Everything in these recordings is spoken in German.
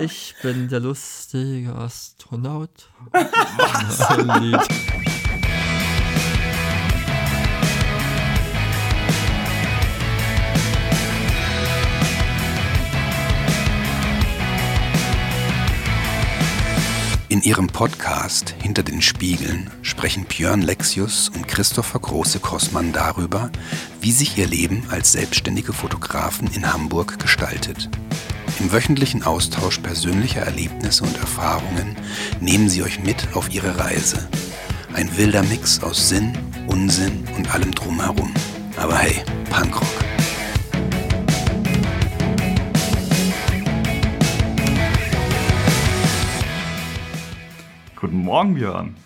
Ich bin der lustige Astronaut. Lied. In ihrem Podcast Hinter den Spiegeln sprechen Björn Lexius und Christopher Große-Kossmann darüber, wie sich ihr Leben als selbstständige Fotografen in Hamburg gestaltet. Im wöchentlichen Austausch persönlicher Erlebnisse und Erfahrungen nehmen sie euch mit auf ihre Reise. Ein wilder Mix aus Sinn, Unsinn und allem drumherum. Aber hey, Punkrock. Guten Morgen, Björn.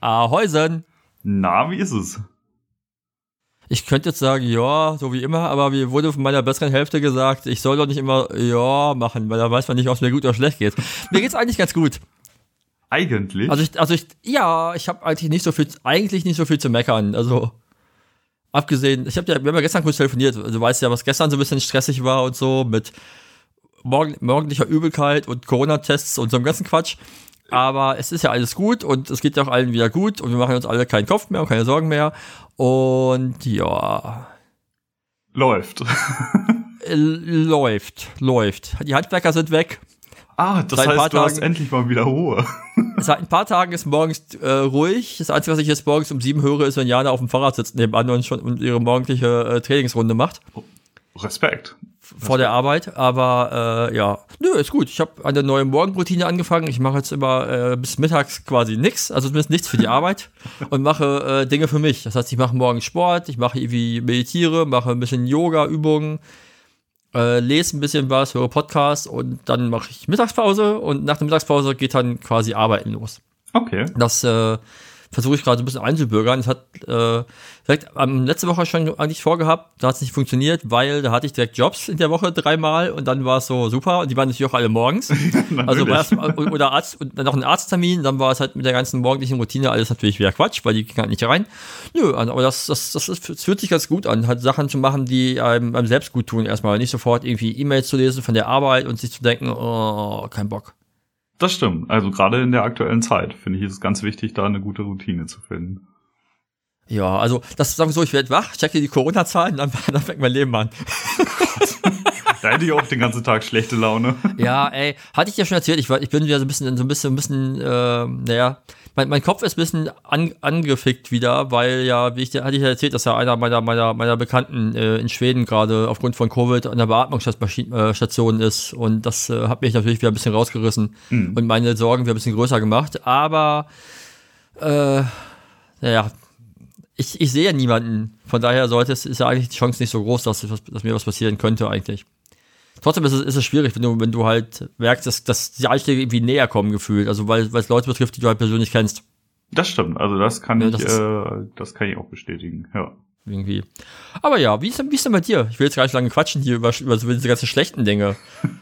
Ahäusen. Na, wie ist es? Ich könnte jetzt sagen, ja, so wie immer, aber mir wurde von meiner besseren Hälfte gesagt, ich soll doch nicht immer ja machen, weil da weiß man nicht, ob es mir gut oder schlecht geht. Mir geht's eigentlich ganz gut. Eigentlich? Also ich, also ich, ja, ich habe eigentlich nicht so viel, eigentlich nicht so viel zu meckern. Also abgesehen, ich habe ja, wir haben ja gestern kurz telefoniert. Du weißt ja, was gestern so ein bisschen stressig war und so mit morgen, morgendlicher Übelkeit und Corona-Tests und so einem ganzen Quatsch. Aber es ist ja alles gut und es geht ja auch allen wieder gut und wir machen uns alle keinen Kopf mehr und keine Sorgen mehr. Und ja. Läuft. Äh, läuft, läuft. Die Handwerker sind weg. Ah, das Seit heißt, du hast Tagen- endlich mal wieder Ruhe. Seit ein paar Tagen ist morgens äh, ruhig. Das Einzige, was ich jetzt morgens um sieben höre, ist, wenn Jana auf dem Fahrrad sitzt nebenan und schon und ihre morgendliche äh, Trainingsrunde macht Respekt. Vor der Arbeit. Aber äh, ja, nö, ist gut. Ich habe eine neue Morgenroutine angefangen. Ich mache jetzt immer äh, bis mittags quasi nichts, also zumindest nichts für die Arbeit und mache äh, Dinge für mich. Das heißt, ich mache morgens Sport, ich mache irgendwie meditiere, mache ein bisschen Yoga-Übungen, äh, lese ein bisschen was, höre Podcasts und dann mache ich Mittagspause und nach der Mittagspause geht dann quasi Arbeiten los. Okay. Das äh, versuche ich gerade so ein bisschen einzubürgern. Das hat äh, direkt ähm, letzte Woche schon eigentlich vorgehabt, da hat es nicht funktioniert, weil da hatte ich direkt Jobs in der Woche dreimal und dann war es so super und die waren natürlich auch alle morgens. also war erst, oder Arzt und dann noch ein Arzttermin, dann war es halt mit der ganzen morgendlichen Routine alles natürlich wieder Quatsch, weil die ging halt nicht rein. Nö, aber das, das, das, ist, das fühlt sich ganz gut an, halt Sachen zu machen, die einem, einem selbst gut tun erstmal. Nicht sofort irgendwie E-Mails zu lesen von der Arbeit und sich zu denken, oh, kein Bock. Das stimmt. Also gerade in der aktuellen Zeit finde ich ist es ganz wichtig, da eine gute Routine zu finden. Ja, also das sagen wir so, ich werde wach, checke die Corona-Zahlen, dann, dann fängt mein Leben an. Da hätte ich auch den ganzen Tag schlechte Laune. Ja, ey, hatte ich ja schon erzählt, ich, war, ich bin wieder so ein bisschen, so ein bisschen, ein bisschen, äh, naja, mein, mein Kopf ist ein bisschen an, angefickt wieder, weil ja, wie ich hatte ich ja erzählt, dass ja einer meiner, meiner, meiner Bekannten äh, in Schweden gerade aufgrund von Covid an der Beatmungsstation ist und das äh, hat mich natürlich wieder ein bisschen rausgerissen Mhm. und meine Sorgen wieder ein bisschen größer gemacht, aber äh, naja, ich, ich sehe ja niemanden, von daher sollte es, ist ja eigentlich die Chance nicht so groß, dass, dass mir was passieren könnte eigentlich. Trotzdem ist es, ist es schwierig, wenn du, wenn du halt merkst, dass, dass die Einschläge irgendwie näher kommen gefühlt. Also weil weil es Leute betrifft, die du halt persönlich kennst. Das stimmt. Also das kann Ja, ich, das ist- äh, das kann ich auch bestätigen. Ja. Irgendwie. Aber ja, wie ist, denn, wie ist denn bei dir? Ich will jetzt gar nicht lange quatschen hier über, über so diese ganzen schlechten Dinge.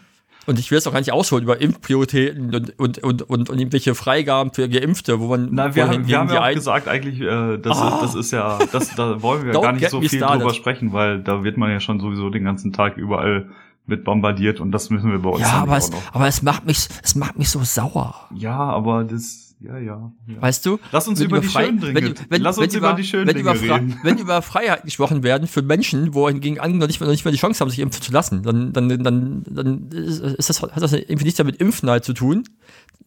Und ich will jetzt auch gar nicht ausholen über Impfprioritäten und, und, und, und, und irgendwelche Freigaben für Geimpfte, wo man Na, wir, haben, wir haben ja auch gesagt, eigentlich, äh, das, Ah. ist, das ist ja, das, da wollen wir gar nicht so viel started. drüber sprechen, weil da wird man ja schon sowieso den ganzen Tag überall mit bombardiert und das müssen wir bei uns Ja, aber es, aber es macht mich, es macht mich so sauer. Ja, aber das, ja, ja. ja. Weißt du? Lass uns Wenn über die Frei- schönen Dinge, wenn, wenn, lass wenn uns über, die schönen wenn Dinge über reden. Wenn über Freiheit gesprochen werden für Menschen, wo hingegen andere noch nicht, nicht mal die Chance haben, sich impfen zu lassen, dann, dann, dann, dann ist ist das, hat das irgendwie nichts damit Impfen halt zu tun.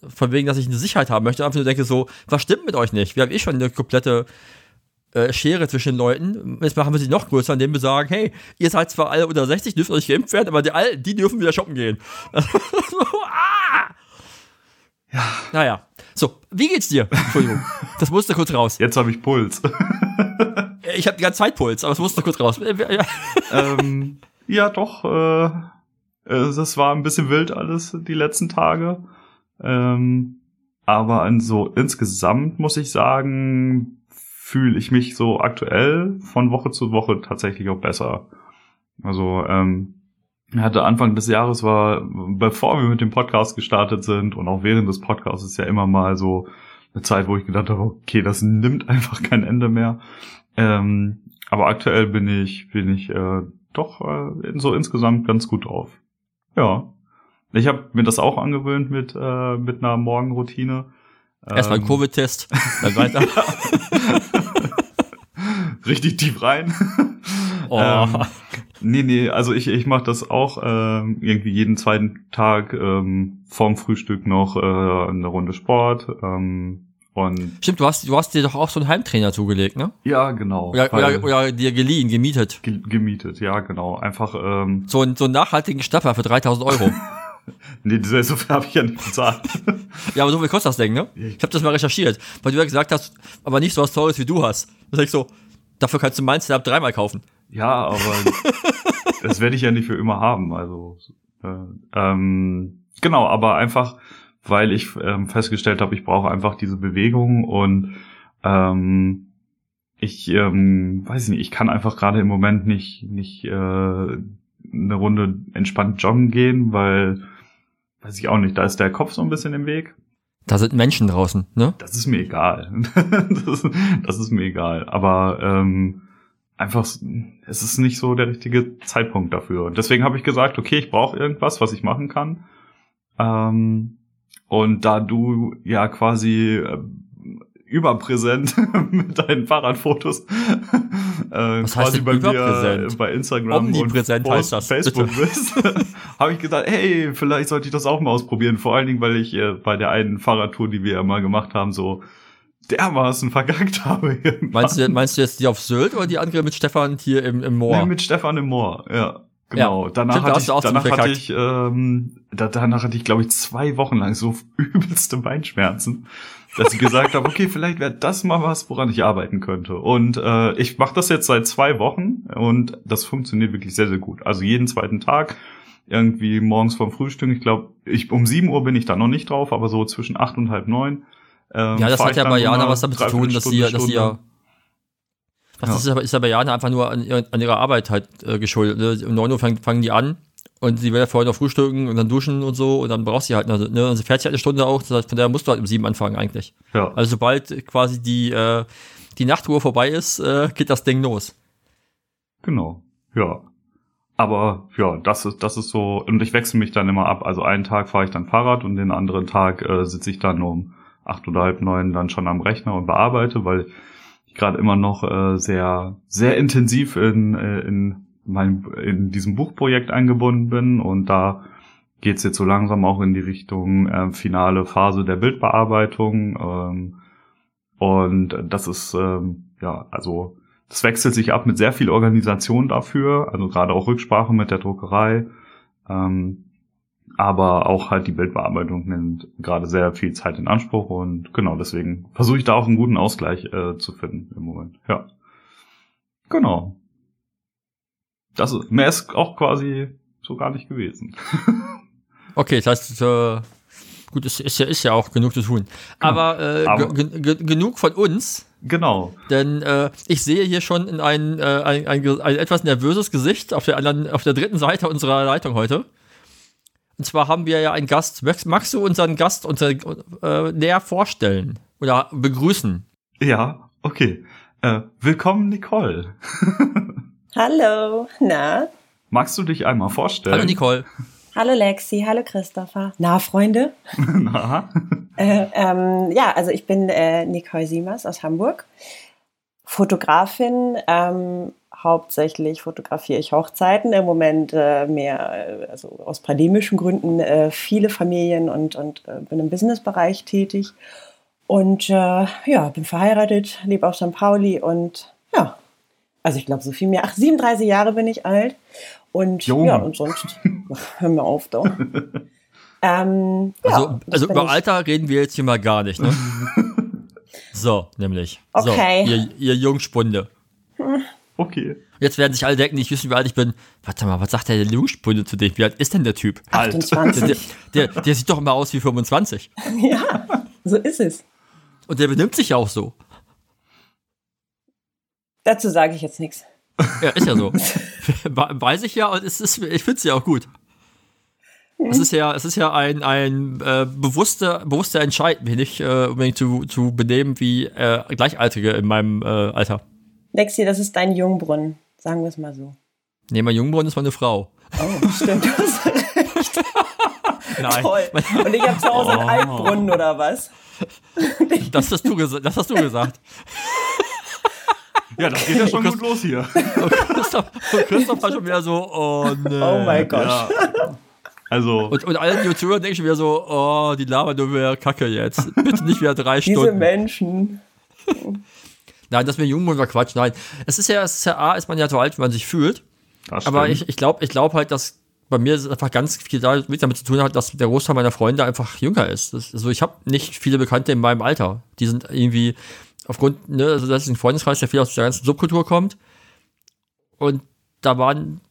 Von wegen, dass ich eine Sicherheit haben möchte. Einfach nur denke so, was stimmt mit euch nicht? Wir haben eh schon eine komplette äh, Schere zwischen den Leuten. Jetzt machen wir sie noch größer, indem wir sagen, hey, ihr seid zwar alle unter 60, dürft euch geimpft werden, aber die, all- die dürfen wieder shoppen gehen. ah! Ja. Naja. So, wie geht's dir? Entschuldigung. Das musste kurz raus. Jetzt habe ich Puls. Ich habe die ganze Zeit Puls, aber es musste kurz raus. ähm, ja, doch. Äh, äh, das war ein bisschen wild alles die letzten Tage. Ähm, aber an so insgesamt muss ich sagen, fühle ich mich so aktuell von Woche zu Woche tatsächlich auch besser. Also ähm, hatte Anfang des Jahres war, bevor wir mit dem Podcast gestartet sind und auch während des Podcasts ist ja immer mal so eine Zeit, wo ich gedacht habe, okay, das nimmt einfach kein Ende mehr. Ähm, aber aktuell bin ich, bin ich äh, doch äh, so insgesamt ganz gut drauf. Ja. Ich habe mir das auch angewöhnt mit, äh, mit einer Morgenroutine. Erstmal Ähm, Covid-Test, dann weiter. Richtig tief rein. Oh. Ähm, nee, nee, also ich, ich mache das auch ähm, irgendwie jeden zweiten Tag ähm, vorm Frühstück noch äh, eine Runde Sport. Ähm, und Stimmt, du hast, du hast dir doch auch so einen Heimtrainer zugelegt, ne? ja, genau. Oder, oder, oder dir geliehen, gemietet. ge gemietet, ja, genau. Einfach, ähm, So, einen- so einen nachhaltigen Stapper für 3000 Euro. nee, so so viel habe ich ja nicht bezahlt. ja, aber so viel kostet das Ding, ne? Ich habe das mal recherchiert, weil du ja gesagt hast, aber nicht so was Teures wie du hast. Da sag ich so, dafür kannst du mein Setup dreimal kaufen. ja, aber das werde ich ja nicht für immer haben. Also äh, ähm, genau, aber einfach, weil ich ähm, festgestellt habe, ich brauche einfach diese Bewegung und ähm, ich ähm, weiß nicht, ich kann einfach gerade im Moment nicht nicht äh, eine Runde entspannt joggen gehen, weil weiß ich auch nicht, da ist der Kopf so ein bisschen im Weg. Da sind Menschen draußen, ne? Das ist mir egal. das, das ist mir egal. Aber ähm, einfach, es ist nicht so der richtige Zeitpunkt dafür. Und deswegen habe ich gesagt, okay, ich brauche irgendwas, was ich machen kann. Ähm, und da du ja quasi äh, überpräsent mit deinen Fahrradfotos äh, Was quasi bei überpräsent? mir bei Instagram Omnipräsent und heißt das, Facebook bitte. bist, habe ich gedacht, hey, vielleicht sollte ich das auch mal ausprobieren. Vor allen Dingen, weil ich äh, bei der einen Fahrradtour, die wir ja mal gemacht haben, so dermaßen verkackt habe. Meinst du, meinst du jetzt die auf Sylt oder die andere mit Stefan hier im, im Moor? Nee, mit Stefan im Moor, ja. Genau. Ja, danach stimmt, hatte ich, danach hatte ich, ähm, da, danach hatte ich, glaube ich, zwei Wochen lang so übelste Beinschmerzen, dass ich gesagt habe, okay, vielleicht wäre das mal was, woran ich arbeiten könnte. Und äh, ich mache das jetzt seit zwei Wochen und das funktioniert wirklich sehr, sehr gut. Also jeden zweiten Tag, irgendwie morgens vorm Frühstück, ich glaube, ich, um sieben Uhr bin ich da noch nicht drauf, aber so zwischen acht und halb neun. Ähm, ja, das hat ja bei Jana was damit zu tun, dass sie, dass sie ja. Das Ja. ist, ja bei Jana einfach nur an, ihrer- an ihrer Arbeit halt äh, geschuldet. Ne? Um 9 Uhr fangen, fangen die an und sie will ja vorher noch frühstücken und dann duschen und so und dann braucht sie halt, also, ne? Und sie fährt sich halt eine Stunde auch, das heißt, von daher musst du halt um sieben anfangen eigentlich. Ja. Also sobald quasi die, äh, die Nachtruhe vorbei ist, äh, geht das Ding los. Genau, ja. Aber ja, das ist, das ist so, und ich wechsle mich dann immer ab. Also einen Tag fahre ich dann Fahrrad und den anderen Tag äh, sitze ich dann um acht oder halb neun dann schon am Rechner und bearbeite, weil ich gerade immer noch äh, sehr, sehr intensiv in, äh, in meinem, in diesem Buchprojekt eingebunden bin und da geht's jetzt so langsam auch in die Richtung äh, finale Phase der Bildbearbeitung. Ähm, und das ist, ähm, ja, also das wechselt sich ab mit sehr viel Organisation dafür, also gerade auch Rücksprache mit der Druckerei. Ähm, aber auch halt die Bildbearbeitung nimmt gerade sehr viel Zeit in Anspruch und genau deswegen versuche ich da auch einen guten Ausgleich äh, zu finden im Moment. Ja. Genau. Das ist, mehr ist auch quasi so gar nicht gewesen. Okay, das heißt, äh, gut, es ist ja, ist ja auch genug zu tun. Aber, äh, Genau. Aber- ge- ge- genug von uns, Genau. denn äh, ich sehe hier schon in ein, äh, ein, ein, ein etwas nervöses Gesicht auf der anderen, auf der dritten Seite unserer Leitung heute. Und zwar haben wir ja einen Gast. Magst, magst du unseren Gast unser, äh, näher vorstellen oder begrüßen? Ja, okay. Äh, willkommen, Nicole. Hallo, na? Magst du dich einmal vorstellen? Hallo Nicole. Hallo Lexi, hallo Christopher. Na, Freunde? Na? Äh, ähm, ja, also ich bin äh, Nicole Siemers aus Hamburg. Fotografin, ähm, hauptsächlich fotografiere ich Hochzeiten, im Moment äh, mehr, äh, also aus pandemischen Gründen, äh, viele Familien und, und äh, bin im Businessbereich tätig. Und äh, ja, bin verheiratet, lebe auf St. Pauli und ja, also ich glaube so viel mehr. Ach, 37 Jahre bin ich alt. Und Junge. ja, und sonst, ach, hör mir auf doch. ähm, ja, Also, das also bin über ich. Alter reden wir jetzt hier mal gar nicht, ne? so, nämlich. Okay. So, ihr, ihr Jungspunde. Okay. Jetzt werden sich alle denken, nicht wissen, wie alt ich bin. Warte mal, was sagt der Jungspunde zu dem? Wie alt ist denn der Typ? Alt. Der, 28. der, der, der sieht doch immer aus wie 25. ja, so ist es. Und der benimmt sich ja auch so. Dazu sage ich jetzt nichts. Ja, ist ja so. We- Weiß ich ja und es ist, ich finde es ja auch gut. Es ist ja, es ist ja ein, ein äh, bewusster, bewusster Entscheid, mich nicht äh, unbedingt zu, zu benehmen wie äh, Gleichaltrige in meinem äh, Alter. Lexi, das ist dein Jungbrunnen. Sagen wir es mal so. Nee, mein Jungbrunnen ist meine Frau. Oh, stimmt. Du hast recht. Nein. Toll. Und ich habe zu Hause einen Altbrunnen oder was? Das hast du, das hast du gesagt. Ja, das geht ja schon gut los hier. Und Christoph, und Christoph war schon wieder so, oh nee. Oh mein Gott. Ja. Also, Und, und alle die Zuhörer denken schon wieder so, oh, die labern nur wieder Kacke jetzt. Bitte nicht wieder drei Diese Stunden. Menschen. Nein, das mit Jungen war Quatsch. Nein. Es ist ja, es ist ja A, ist man ja so alt, wie man sich fühlt. das Aber ich, ich glaube ich glaub halt, dass bei mir ist einfach ganz viel damit zu tun hat, dass der Großteil meiner Freunde einfach jünger ist. Das, also ich habe nicht viele Bekannte in meinem Alter. Die sind irgendwie aufgrund, ne, also das ist ein Freundeskreis, der viel aus der ganzen Subkultur kommt. Und da waren,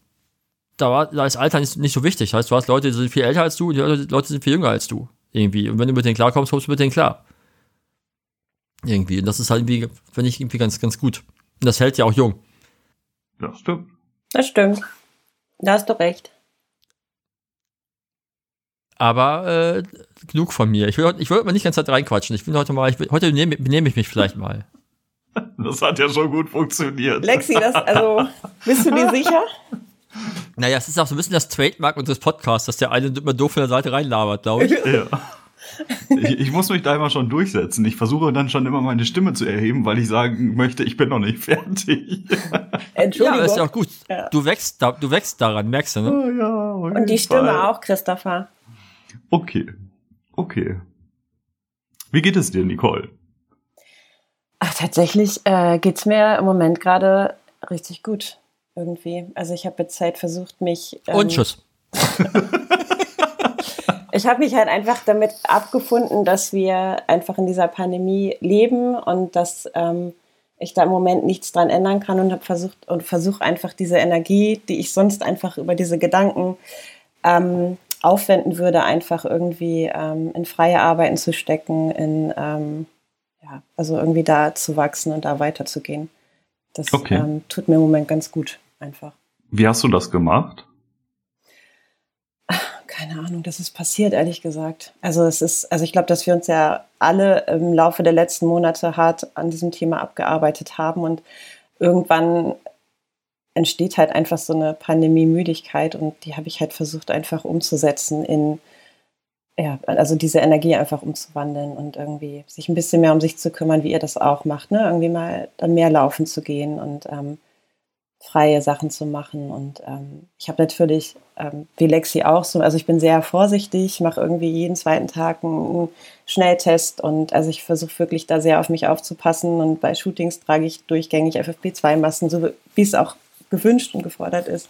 da war, da ist Alter nicht, nicht so wichtig. Das heißt, du hast Leute, die sind viel älter als du und die Leute sind viel jünger als du. Irgendwie. Und wenn du mit denen klarkommst, kommst du mit denen klar. Irgendwie. Und das ist halt irgendwie, finde ich, irgendwie ganz, ganz gut. Und das hält ja auch jung. das stimmt. Das stimmt. Da hast du recht. Aber äh, genug von mir. Ich will, heute- ich will heute mal nicht die ganze Zeit reinquatschen. Ich will heute mal, ich will, heute benehme, benehme ich mich vielleicht mal. Das hat ja schon gut funktioniert. Lexi, das, also, bist du dir sicher? Naja, es ist auch so ein bisschen das Trademark unseres Podcasts, dass der eine immer doof von der Seite reinlabert, glaube ich. Ja. Ich, ich muss mich da immer schon durchsetzen. Ich versuche dann schon immer meine Stimme zu erheben, weil ich sagen möchte, ich bin noch nicht fertig. Ja, Entschuldigung. aber ist ja auch gut. Ja. Du wächst, da, du wächst daran, merkst du, ne? Oh ja, Und die Stimme Fall. auch, Christopher. Okay. Okay. Wie geht es dir, Nicole? Ach, tatsächlich äh, geht's mir im Moment gerade richtig gut. Irgendwie. Also ich habe jetzt halt versucht, mich. ähm, Und tschüss. Ich habe mich halt einfach damit abgefunden, dass wir einfach in dieser Pandemie leben und dass ähm, ich da im Moment nichts dran ändern kann und habe versucht und versuche einfach diese Energie, die ich sonst einfach über diese Gedanken ähm, aufwenden würde, einfach irgendwie ähm, in freie Arbeiten zu stecken, in ähm, ja, also irgendwie da zu wachsen und da weiterzugehen. Das Okay. ähm, tut mir im Moment ganz gut, einfach. Wie hast du das gemacht? Keine Ahnung, das ist passiert, ehrlich gesagt. Also es ist, also ich glaube, dass wir uns ja alle im Laufe der letzten Monate hart an diesem Thema abgearbeitet haben und irgendwann entsteht halt einfach so eine Pandemie-Müdigkeit und die habe ich halt versucht einfach umzusetzen in, ja, also diese Energie einfach umzuwandeln und irgendwie sich ein bisschen mehr um sich zu kümmern, wie ihr das auch macht, ne? Irgendwie mal dann mehr laufen zu gehen und ähm, freie Sachen zu machen. Und ähm, ich habe natürlich, ähm, wie Lexi auch so, also ich bin sehr vorsichtig, mache irgendwie jeden zweiten Tag einen Schnelltest und also ich versuche wirklich da sehr auf mich aufzupassen und bei Shootings trage ich durchgängig FFP2-Masken, so wie es auch gewünscht und gefordert ist.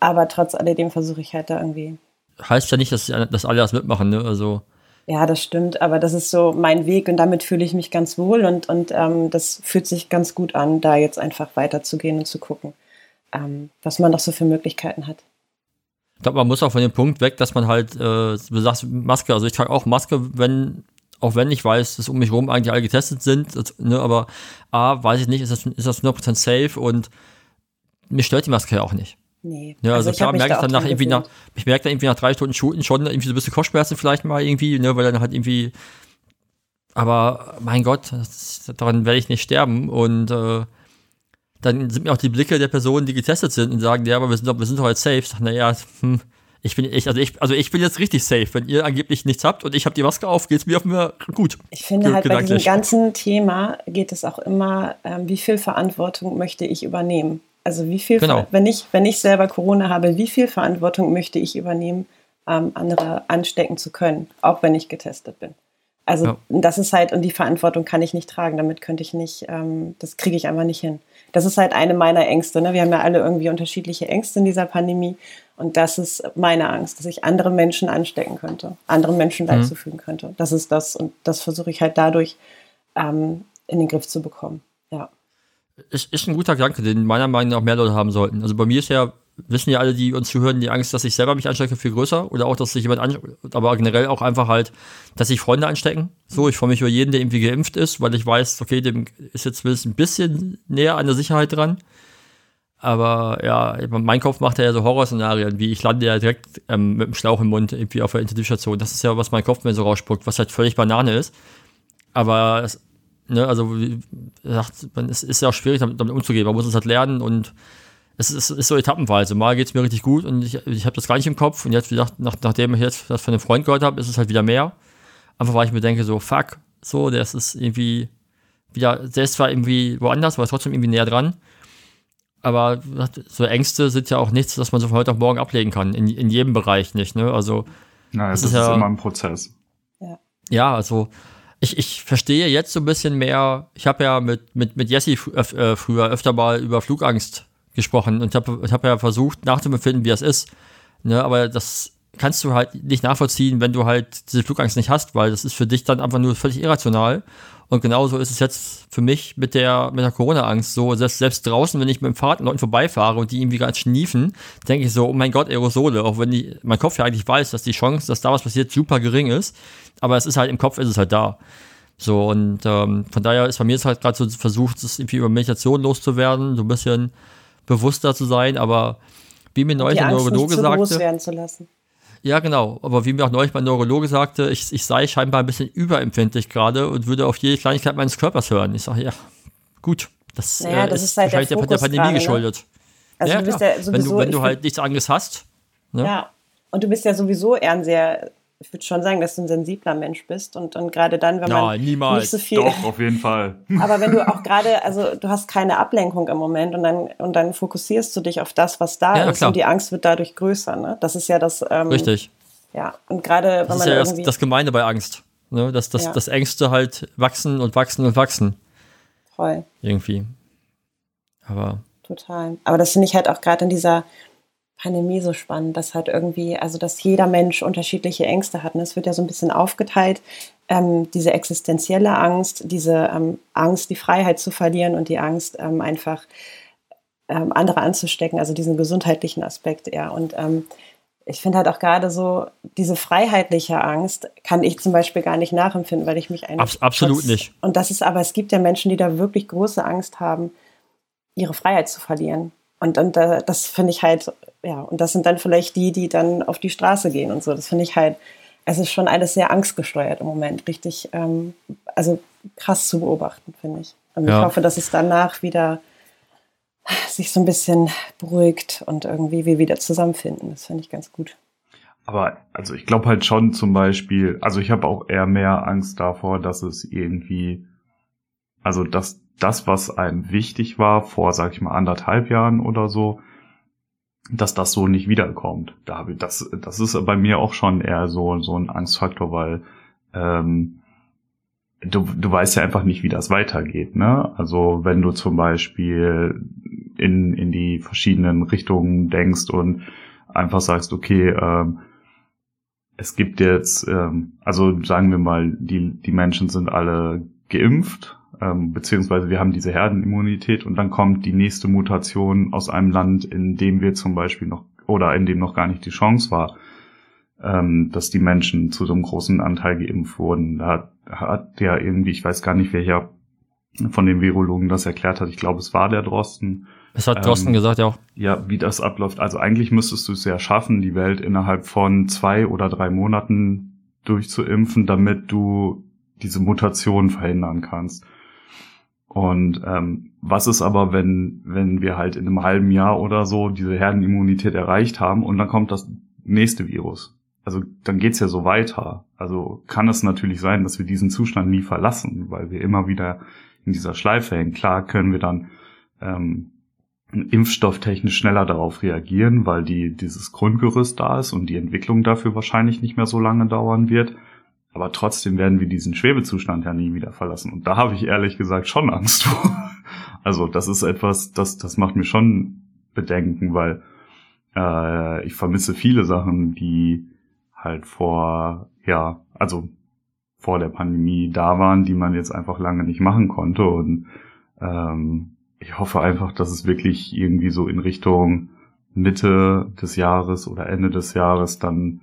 Aber trotz alledem versuche ich halt da irgendwie Heißt ja nicht, dass, dass alle das mitmachen, ne? Also, ja, das stimmt, aber das ist so mein Weg und damit fühle ich mich ganz wohl und, und ähm, das fühlt sich ganz gut an, da jetzt einfach weiterzugehen und zu gucken, ähm, was man noch so für Möglichkeiten hat. ich glaube, man muss auch von dem Punkt weg, dass man halt, äh, du sagst Maske, also ich trage auch Maske, wenn, auch wenn ich weiß, dass um mich rum eigentlich alle getestet sind, das, ne, aber A, weiß ich nicht, ist das, ist das 100% safe und mich stört die Maske ja auch nicht. Nee. Ja, also, ich klar merke ich da dann nach irgendwie nach, ich merke dann irgendwie nach drei Stunden Shooten schon irgendwie so ein bisschen Kopfschmerzen vielleicht mal irgendwie, ne, weil dann halt irgendwie, aber mein Gott, das, daran werde ich nicht sterben und äh, dann sind mir auch die Blicke der Personen, die getestet sind und sagen, ja, aber wir sind doch, wir sind doch halt safe. Ich sag, naja, hm, ich bin ich, also ich, also ich bin jetzt richtig safe. Wenn ihr angeblich nichts habt und ich habe die Maske auf, geht's mir auf mir gut. Ich finde halt bei diesem ganzen Thema geht es auch immer, ähm, wie viel Verantwortung möchte ich übernehmen? Also wie viel, Genau. Wenn ich, wenn ich selber Corona habe, wie viel Verantwortung möchte ich übernehmen, ähm, andere anstecken zu können, auch wenn ich getestet bin? Also Ja. das ist halt, und die Verantwortung kann ich nicht tragen, damit könnte ich nicht, ähm, das kriege ich einfach nicht hin. Das ist halt eine meiner Ängste. Ne? Wir haben ja alle irgendwie unterschiedliche Ängste in dieser Pandemie. Und das ist meine Angst, dass ich andere Menschen anstecken könnte, anderen Menschen Leid Mhm. zufügen könnte. Das ist das. Und das versuche ich halt dadurch ähm, in den Griff zu bekommen. Ja. Ist, ist ein guter Gedanke, den meiner Meinung nach mehr Leute haben sollten. Also bei mir ist ja, wissen ja alle, die uns zuhören, die Angst, dass ich selber mich anstecke, viel größer. Oder auch, dass sich jemand ansteckt, aber generell auch einfach halt, dass sich Freunde anstecken. So, ich freue mich über jeden, der irgendwie geimpft ist, weil ich weiß, okay, dem ist jetzt zumindest ein bisschen näher an der Sicherheit dran. Aber ja, mein Kopf macht ja so Horrorszenarien, wie ich lande ja direkt ähm, mit dem Schlauch im Mund irgendwie auf der Intensivstation. Das ist ja, was mein Kopf mir so rausspuckt, was halt völlig Banane ist. Aber es, ne, also wie gesagt, man, es ist ja auch schwierig, damit, damit umzugehen. Man muss es halt lernen und es ist, es ist so etappenweise. Mal geht's mir richtig gut und ich, ich habe das gar nicht im Kopf. Und jetzt, wie gesagt, nach, nachdem ich jetzt das von einem Freund gehört habe, ist es halt wieder mehr. Einfach weil ich mir denke, so, fuck, so, das ist irgendwie wieder, der ist zwar irgendwie woanders, aber trotzdem irgendwie näher dran. Aber so Ängste sind ja auch nichts, das man so von heute auf morgen ablegen kann. In, in jedem Bereich nicht, ne? Also. Naja, das, das ist, ja, immer ein Prozess. Ja, ja also ich, ich verstehe jetzt so ein bisschen mehr. Ich habe ja mit, mit, mit Jesse äh, früher öfter mal über Flugangst gesprochen und habe hab ja versucht nachzubefinden, wie das ist. Ne, aber das kannst du halt nicht nachvollziehen, wenn du halt diese Flugangst nicht hast, weil das ist für dich dann einfach nur völlig irrational. Und genauso ist es jetzt für mich mit der, mit der Corona-Angst so. Selbst, selbst draußen, wenn ich mit dem Fahrrad an Leuten vorbeifahre und die irgendwie ganz schniefen, denke ich so, oh mein Gott, Aerosole. Auch wenn die, mein Kopf ja eigentlich weiß, dass die Chance, dass da was passiert, super gering ist. Aber es ist halt im Kopf, ist es halt da. So, und ähm, von daher ist bei mir jetzt halt gerade so versucht, es irgendwie über Meditation loszuwerden, so ein bisschen bewusster zu sein, aber wie mir neulich ein Neurologe sagte. Ja, genau. Aber wie mir auch neulich mein Neurologe sagte, ich, ich sei scheinbar ein bisschen überempfindlich gerade und würde auf jede Kleinigkeit meines Körpers hören. Ich sage, ja, gut. Das, naja, äh, das ist, ist halt wahrscheinlich der, der Pandemie grade, ne? geschuldet. Also ja, du bist ja sowieso, wenn du, wenn du halt nichts anderes hast. Ne? Ja, und du bist ja sowieso eher ein sehr ich würde schon sagen, dass du ein sensibler Mensch bist und, und gerade dann, wenn man niemals. nicht so viel. Doch, auf jeden Fall. Aber wenn du auch gerade, also du hast keine Ablenkung im Moment und dann, und dann fokussierst du dich auf das, was da ja, ist klar. und die Angst wird dadurch größer. Ne? Das ist ja das. Ähm, Richtig. Ja, und gerade wenn das man. ist ja irgendwie das, das Gemeine bei Angst. Ne? Dass, dass, ja. dass Ängste halt wachsen und wachsen und wachsen. Voll. Irgendwie. Aber. Total. Aber das finde ich halt auch gerade in dieser Pandemie so spannend, dass halt irgendwie, also dass jeder Mensch unterschiedliche Ängste hat. Und es wird ja so ein bisschen aufgeteilt, ähm, diese existenzielle Angst, diese ähm, Angst, die Freiheit zu verlieren und die Angst, ähm, einfach ähm, andere anzustecken, also diesen gesundheitlichen Aspekt eher. Und ähm, ich finde halt auch gerade so, diese freiheitliche Angst kann ich zum Beispiel gar nicht nachempfinden, weil ich mich eigentlich. Abs absolut trotz, nicht. Und das ist aber, es gibt ja Menschen, die da wirklich große Angst haben, ihre Freiheit zu verlieren. Und, und äh, das finde ich halt, ja, und das sind dann vielleicht die, die dann auf die Straße gehen und so. Das finde ich halt, es ist schon alles sehr angstgesteuert im Moment, richtig, ähm, also krass zu beobachten, finde ich. Und ja. ich hoffe, dass es danach wieder sich so ein bisschen beruhigt und irgendwie wir wieder zusammenfinden. Das finde ich ganz gut. Aber also ich glaube halt schon zum Beispiel, also ich habe auch eher mehr Angst davor, dass es irgendwie, also dass das, was einem wichtig war vor, sag ich mal, anderthalb Jahren oder so, dass das so nicht wiederkommt. Da habe ich, das, das ist bei mir auch schon eher so, so ein Angstfaktor, weil ähm, du, du weißt ja einfach nicht, wie das weitergeht. Ne? Also wenn du zum Beispiel in, in die verschiedenen Richtungen denkst und einfach sagst, okay, ähm, es gibt jetzt, ähm, also sagen wir mal, die, die Menschen sind alle geimpft ähm, beziehungsweise wir haben diese Herdenimmunität und dann kommt die nächste Mutation aus einem Land, in dem wir zum Beispiel noch oder in dem noch gar nicht die Chance war, ähm, dass die Menschen zu so einem großen Anteil geimpft wurden. Da hat, hat ja irgendwie, ich weiß gar nicht, wer hier von den Virologen das erklärt hat. Ich glaube, es war der Drosten. Es hat Drosten ähm, gesagt, ja auch. Ja, wie das abläuft. Also eigentlich müsstest du es ja schaffen, die Welt innerhalb von zwei oder drei Monaten durchzuimpfen, damit du diese Mutation verhindern kannst. Und ähm, was ist aber, wenn, wenn wir halt in einem halben Jahr oder so diese Herdenimmunität erreicht haben und dann kommt das nächste Virus? Also dann geht's ja so weiter. Also kann es natürlich sein, dass wir diesen Zustand nie verlassen, weil wir immer wieder in dieser Schleife hängen. Klar können wir dann ähm, impfstofftechnisch schneller darauf reagieren, weil die, dieses Grundgerüst da ist und die Entwicklung dafür wahrscheinlich nicht mehr so lange dauern wird. Aber trotzdem werden wir diesen Schwebezustand ja nie wieder verlassen. Und da habe ich ehrlich gesagt schon Angst vor. Also das ist etwas, das, das macht mir schon Bedenken, weil äh, ich vermisse viele Sachen, die halt vor, ja, also vor der Pandemie da waren, die man jetzt einfach lange nicht machen konnte. Und ähm, ich hoffe einfach, dass es wirklich irgendwie so in Richtung Mitte des Jahres oder Ende des Jahres dann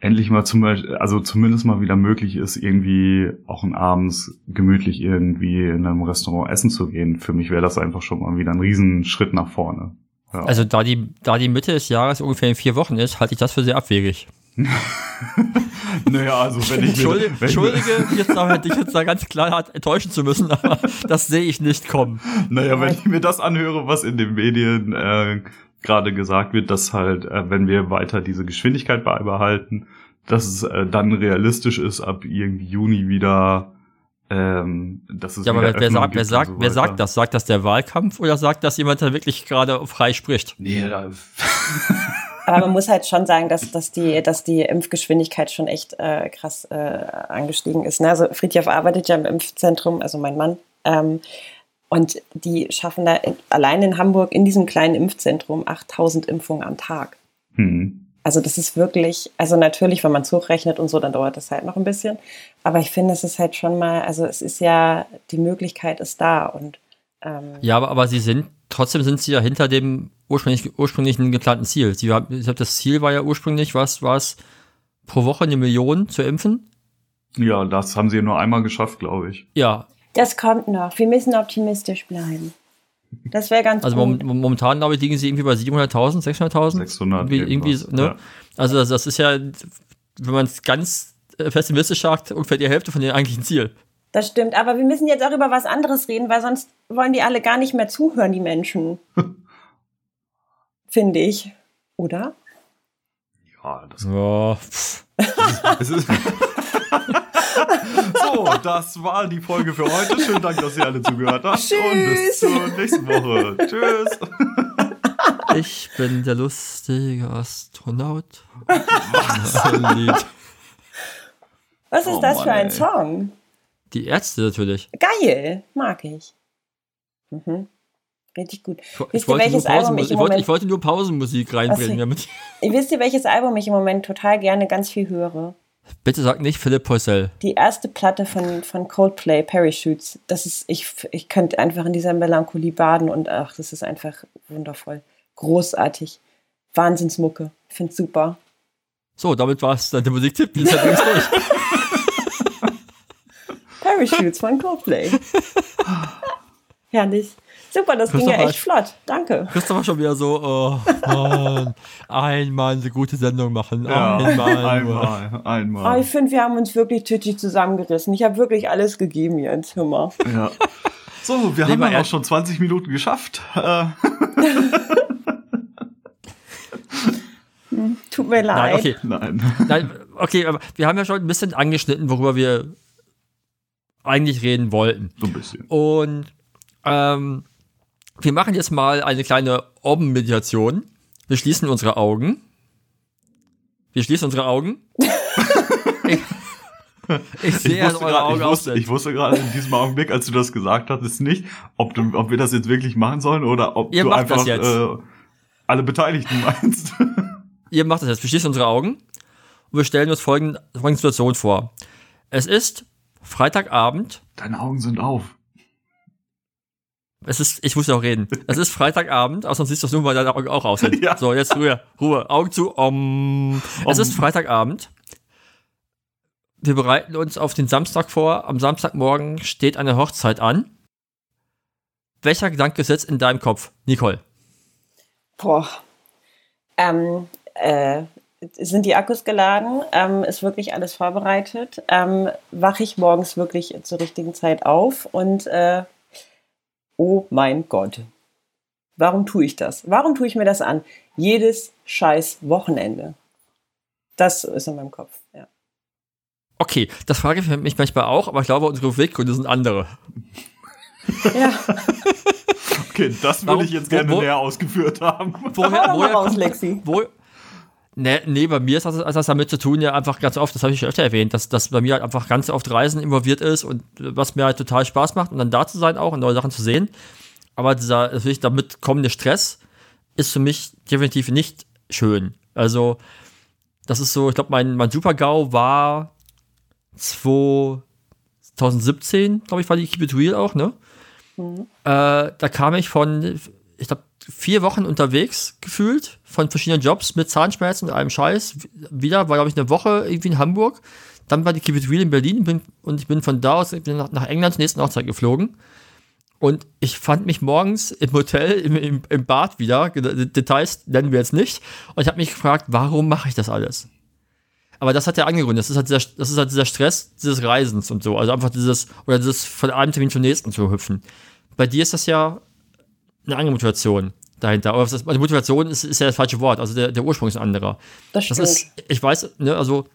endlich mal zum Beispiel, also zumindest mal wieder möglich ist, irgendwie auch ein abends gemütlich irgendwie in einem Restaurant essen zu gehen. Für mich wäre das einfach schon mal wieder ein Riesenschritt nach vorne. Ja. Also da die, da die Mitte des Jahres ungefähr in vier Wochen ist, halte ich das für sehr abwegig. naja, also wenn ich Entschuldige, mir, wenn, Entschuldige dich jetzt, da, dich jetzt da ganz klar enttäuschen zu müssen, aber das sehe ich nicht kommen. Naja, wenn ich mir das anhöre, was in den Medien äh, gerade gesagt wird, dass halt, äh, wenn wir weiter diese Geschwindigkeit beibehalten, dass es äh, dann realistisch ist, ab irgendwie Juni wieder ähm, dass es Ja, aber wer, wer, sagt, wer, sagt, so wer sagt das? Sagt das der Wahlkampf oder sagt das jemand, der wirklich gerade frei spricht? Nee, da, Aber man muss halt schon sagen, dass, dass, die, dass die Impfgeschwindigkeit schon echt äh, krass äh, angestiegen ist. Ne? Also Friedhof arbeitet ja im Impfzentrum, also mein Mann. Ähm, und die schaffen da in, allein in Hamburg in diesem kleinen Impfzentrum 8000 Impfungen am Tag. hm. Also das ist wirklich, also natürlich, wenn man es hochrechnet und so, dann dauert das halt noch ein bisschen. Aber ich finde, es ist halt schon mal, also es ist ja, die Möglichkeit ist da und ähm, Ja, aber, aber sie sind, trotzdem sind sie ja hinter dem ursprünglich, ursprünglichen geplanten Ziel. Sie haben, ich glaube, das Ziel war ja ursprünglich, was war es, pro Woche eine Million zu impfen? Ja, das haben sie nur einmal geschafft, glaube ich. Ja, das kommt noch. Wir müssen optimistisch bleiben. Das wäre ganz also gut. mom momentan, glaube ich, liegen sie irgendwie bei 700.000, 600.000. 600 Irgendwie, irgendwie irgendwas, ne? ja. Also das, das ist ja, wenn man es ganz äh, pessimistisch sagt, ungefähr die Hälfte von dem eigentlichen Ziel. Das stimmt, aber wir müssen jetzt auch über was anderes reden, weil sonst wollen die alle gar nicht mehr zuhören, die Menschen. Finde ich. Oder? Ja, das Ja. Es ist so, das war die Folge für heute. Schönen Dank, dass ihr alle zugehört habt. Und bis Tschüss. zur nächsten Woche. Tschüss. ich bin der lustige Astronaut. Was? Lied. Was ist Oh das Mann, für ein ey. Song? Die Ärzte natürlich. Geil, mag ich. Mhm. Richtig gut. Ich, ich, Wisst ihr, wollte nur welches Album Pausenmusik, ich im wollte, Moment, ich wollte nur Pausenmusik reinbringen. Damit, wisst ihr, welches Album ich im Moment total gerne ganz viel höre? Bitte sag nicht Philipp Poisel. Die erste Platte von, von Coldplay, Parachutes. Das ist, ich, ich könnte einfach in dieser Melancholie baden und ach, das ist einfach wundervoll. Großartig. Wahnsinnsmucke. Ich finde super. So, damit war es dann der Musiktipp. Halt übrigens durch. Parachutes von Coldplay. Herrlich. Super, das ging ja echt flott. Danke. Christopher schon wieder so, oh, Mann, einmal eine gute Sendung machen. Ja, einmal. nur. einmal, Oh, einmal. ich finde, wir haben uns wirklich tüchtig zusammengerissen. Ich habe wirklich alles gegeben jetzt. Hör mal. Ja. So, wir Nee, haben dann auch schon 20 Minuten geschafft. Äh, Tut mir leid. Nein, okay. nein. Nein, okay, aber wir haben ja schon ein bisschen angeschnitten, worüber wir eigentlich reden wollten. So ein bisschen. Und ähm, wir machen jetzt mal eine kleine Om-Meditation. Wir schließen unsere Augen. Wir schließen unsere Augen. ich, ich sehe, wusste eure Augen ich, sind. ich wusste gerade in diesem Augenblick, als du das gesagt hattest, nicht, ob, du, ob wir das jetzt wirklich machen sollen oder ob Ihr du einfach. Äh, alle Beteiligten meinst. Ihr macht das jetzt. Wir schließen unsere Augen und wir stellen uns folgende, folgende Situation vor. Es ist Freitagabend. Deine Augen sind auf. Es ist, ich muss ja auch reden. Es ist Freitagabend, außer sonst siehst du das nur, weil deine Augen auch aus sind. Ja. So, jetzt Ruhe, Ruhe, Augen zu. Om. Es ist Freitagabend. Wir bereiten uns auf den Samstag vor. Am Samstagmorgen steht eine Hochzeit an. Welcher Gedanke sitzt in deinem Kopf, Nicole? Boah. Ähm, äh, sind die Akkus geladen? Ähm, ist wirklich alles vorbereitet? Ähm, Wache ich morgens wirklich zur richtigen Zeit auf? Und äh, oh mein Gott, warum tue ich das? Warum tue ich mir das an? Jedes scheiß Wochenende. Das ist in meinem Kopf, ja. Okay, das frage ich mich manchmal auch, aber ich glaube, unsere Weggründe sind andere. Ja, Okay, das würde ich jetzt gerne wo- näher ausgeführt haben. Woher, woher raus, kommt, Lexi. wo, nee, nee, bei mir ist das, das damit zu tun, ja einfach ganz oft, das habe ich schon öfter erwähnt, dass, dass bei mir halt einfach ganz oft Reisen involviert ist und äh, was mir halt total Spaß macht und dann da zu sein auch und neue Sachen zu sehen. Aber dieser natürlich damit kommende Stress ist für mich definitiv nicht schön. Also, das ist so, ich glaube, mein, mein Super-GAU war 2017, glaube ich, war die Keep It Real auch, ne? Äh, da kam ich von, ich glaube, vier Wochen unterwegs gefühlt, von verschiedenen Jobs mit Zahnschmerzen und allem Scheiß. Wieder war, glaube ich, eine Woche irgendwie in Hamburg. Dann war die It Real in Berlin bin, und ich bin von da aus nach, nach England zur nächsten Hochzeit geflogen. Und ich fand mich morgens im Hotel, im, im, im Bad wieder, Details nennen wir jetzt nicht. Und ich habe mich gefragt, warum mache ich das alles? Aber das hat ja angegründet. Das halt das ist halt dieser Stress dieses Reisens und so. Also einfach dieses, oder dieses von einem Termin zum nächsten zu hüpfen. Bei dir ist das ja eine andere Motivation dahinter. Aber das, also Motivation ist, ist ja das falsche Wort. Also der, der Ursprung ist ein anderer. Das stimmt. Das ist, ich weiß, ne, also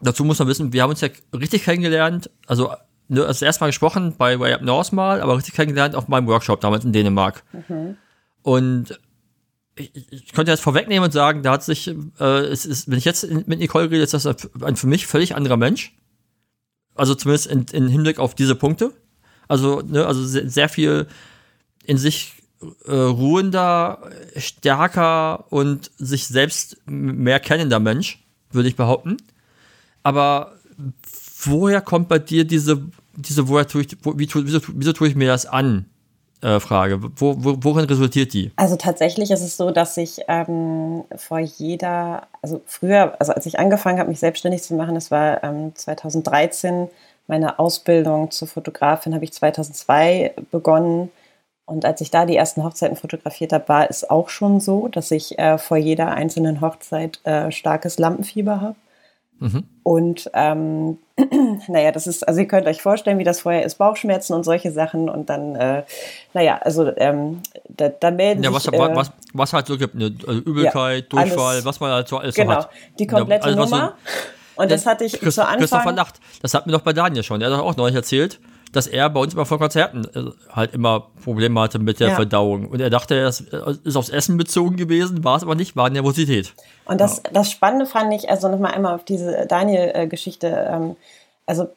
dazu muss man wissen, wir haben uns ja richtig kennengelernt. Also ne, das erste Mal gesprochen bei Way Up North mal, aber richtig kennengelernt auf meinem Workshop damals in Dänemark. Und ich, ich könnte jetzt vorwegnehmen und sagen, da hat sich, äh, es ist, wenn ich jetzt mit Nicole rede, ist das ein für mich völlig anderer Mensch. Also zumindest in, in Hinblick auf diese Punkte. Also, ne, also sehr, sehr viel in sich äh, ruhender, stärker und sich selbst mehr kennender Mensch, würde ich behaupten. Aber woher kommt bei dir diese, diese woher tue ich, wo, wie, wieso, wieso tue ich mir das an? Äh, Frage. Wo, wo, worin resultiert die? Also tatsächlich ist es so, dass ich ähm, vor jeder, also früher, also als ich angefangen habe, mich selbstständig zu machen, das war ähm, 2013, meine Ausbildung zur Fotografin habe ich 2002 begonnen. Und als ich da die ersten Hochzeiten fotografiert habe, war es auch schon so, dass ich äh, vor jeder einzelnen Hochzeit äh, starkes Lampenfieber habe. Und ähm, naja, das ist, also ihr könnt euch vorstellen, wie das vorher ist, Bauchschmerzen und solche Sachen. Und dann, äh, naja, also ähm, da, da melden Ja, was, sich, was, äh, was, was halt so gibt, ne? also Übelkeit, Ja, Durchfall, alles- was man halt so alles genau, so hat. die komplette Ja, also was so- Nummer. und das hatte ich Christ zu Christopher Anfang. lacht. Das hat mir doch bei Daniel schon. Der hat auch neulich erzählt, dass er bei uns immer vor Konzerten äh, halt immer Probleme hatte mit der Ja. Verdauung. Und er dachte, das äh, ist aufs Essen bezogen gewesen, war es aber nicht, war Nervosität. Und das, das Spannende fand ich, also nochmal einmal auf diese Daniel-Geschichte, ähm, also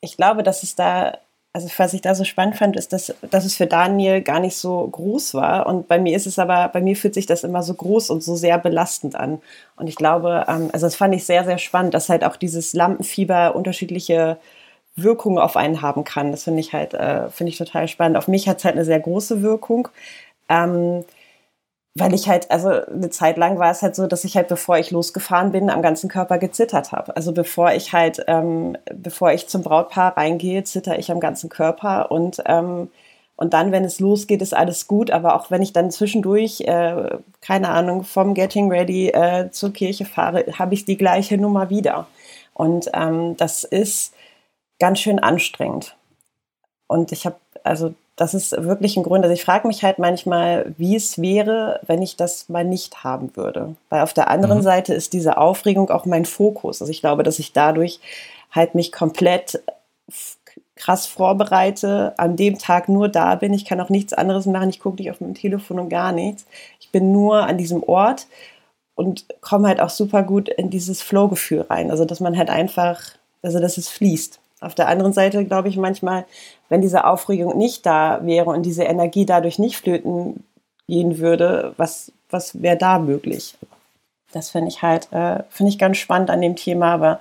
ich glaube, dass es da, also was ich da so spannend fand, ist, dass, dass es für Daniel gar nicht so groß war. Und bei mir ist es aber, bei mir fühlt sich das immer so groß und so sehr belastend an. Und ich glaube, ähm, also das fand ich sehr, sehr spannend, dass halt auch dieses Lampenfieber unterschiedliche Wirkungen auf einen haben kann. Das finde ich halt, äh, finde ich total spannend. Auf mich hat es halt eine sehr große Wirkung. Ähm, weil ich halt, also eine Zeit lang war es halt so, dass ich halt, bevor ich losgefahren bin, am ganzen Körper gezittert habe. Also bevor ich halt, ähm, bevor ich zum Brautpaar reingehe, zitter ich am ganzen Körper und ähm, und dann, wenn es losgeht, ist alles gut. Aber auch wenn ich dann zwischendurch, äh, keine Ahnung, vom Getting Ready äh, zur Kirche fahre, habe ich die gleiche Nummer wieder. Und ähm, das ist ganz schön anstrengend. Und ich habe, also das ist wirklich ein Grund. Also ich frage mich halt manchmal, wie es wäre, wenn ich das mal nicht haben würde. Weil auf der anderen Mhm. Seite ist diese Aufregung auch mein Fokus. Also ich glaube, dass ich dadurch halt mich komplett krass vorbereite, an dem Tag nur da bin. Ich kann auch nichts anderes machen. Ich gucke nicht auf mein Telefon und gar nichts. Ich bin nur an diesem Ort und komme halt auch super gut in dieses Flow-Gefühl rein. Also dass man halt einfach, also dass es fließt. Auf der anderen Seite glaube ich manchmal, wenn diese Aufregung nicht da wäre und diese Energie dadurch nicht flöten gehen würde, was, was wäre da möglich? Das finde ich halt, äh, finde ich ganz spannend an dem Thema, aber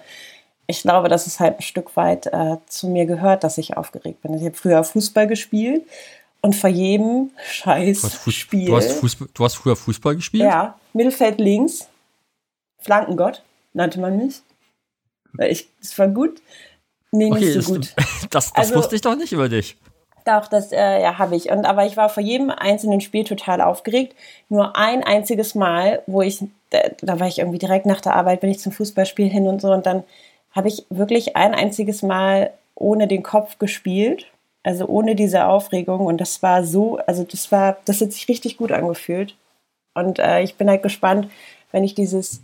ich glaube, dass es halt ein Stück weit äh, zu mir gehört, dass ich aufgeregt bin. Ich habe früher Fußball gespielt und vor jedem Scheiß Du hast, Spiel. du, hast Fußball, du hast früher Fußball gespielt? Ja, Mittelfeld links, Flankengott nannte man mich. Weil Ich, das war gut. Nee, Okay, nicht das, so gut. das, das Also- wusste ich doch nicht über dich. Doch, das äh, ja, habe ich. Und, aber ich war vor jedem einzelnen Spiel total aufgeregt. Nur ein einziges Mal, wo ich, da, da war ich irgendwie direkt nach der Arbeit, bin ich zum Fußballspiel hin und so. Und dann habe ich wirklich ein einziges Mal ohne den Kopf gespielt. Also ohne diese Aufregung. Und das war so, also das war, das hat sich richtig gut angefühlt. Und äh, ich bin halt gespannt, wenn ich dieses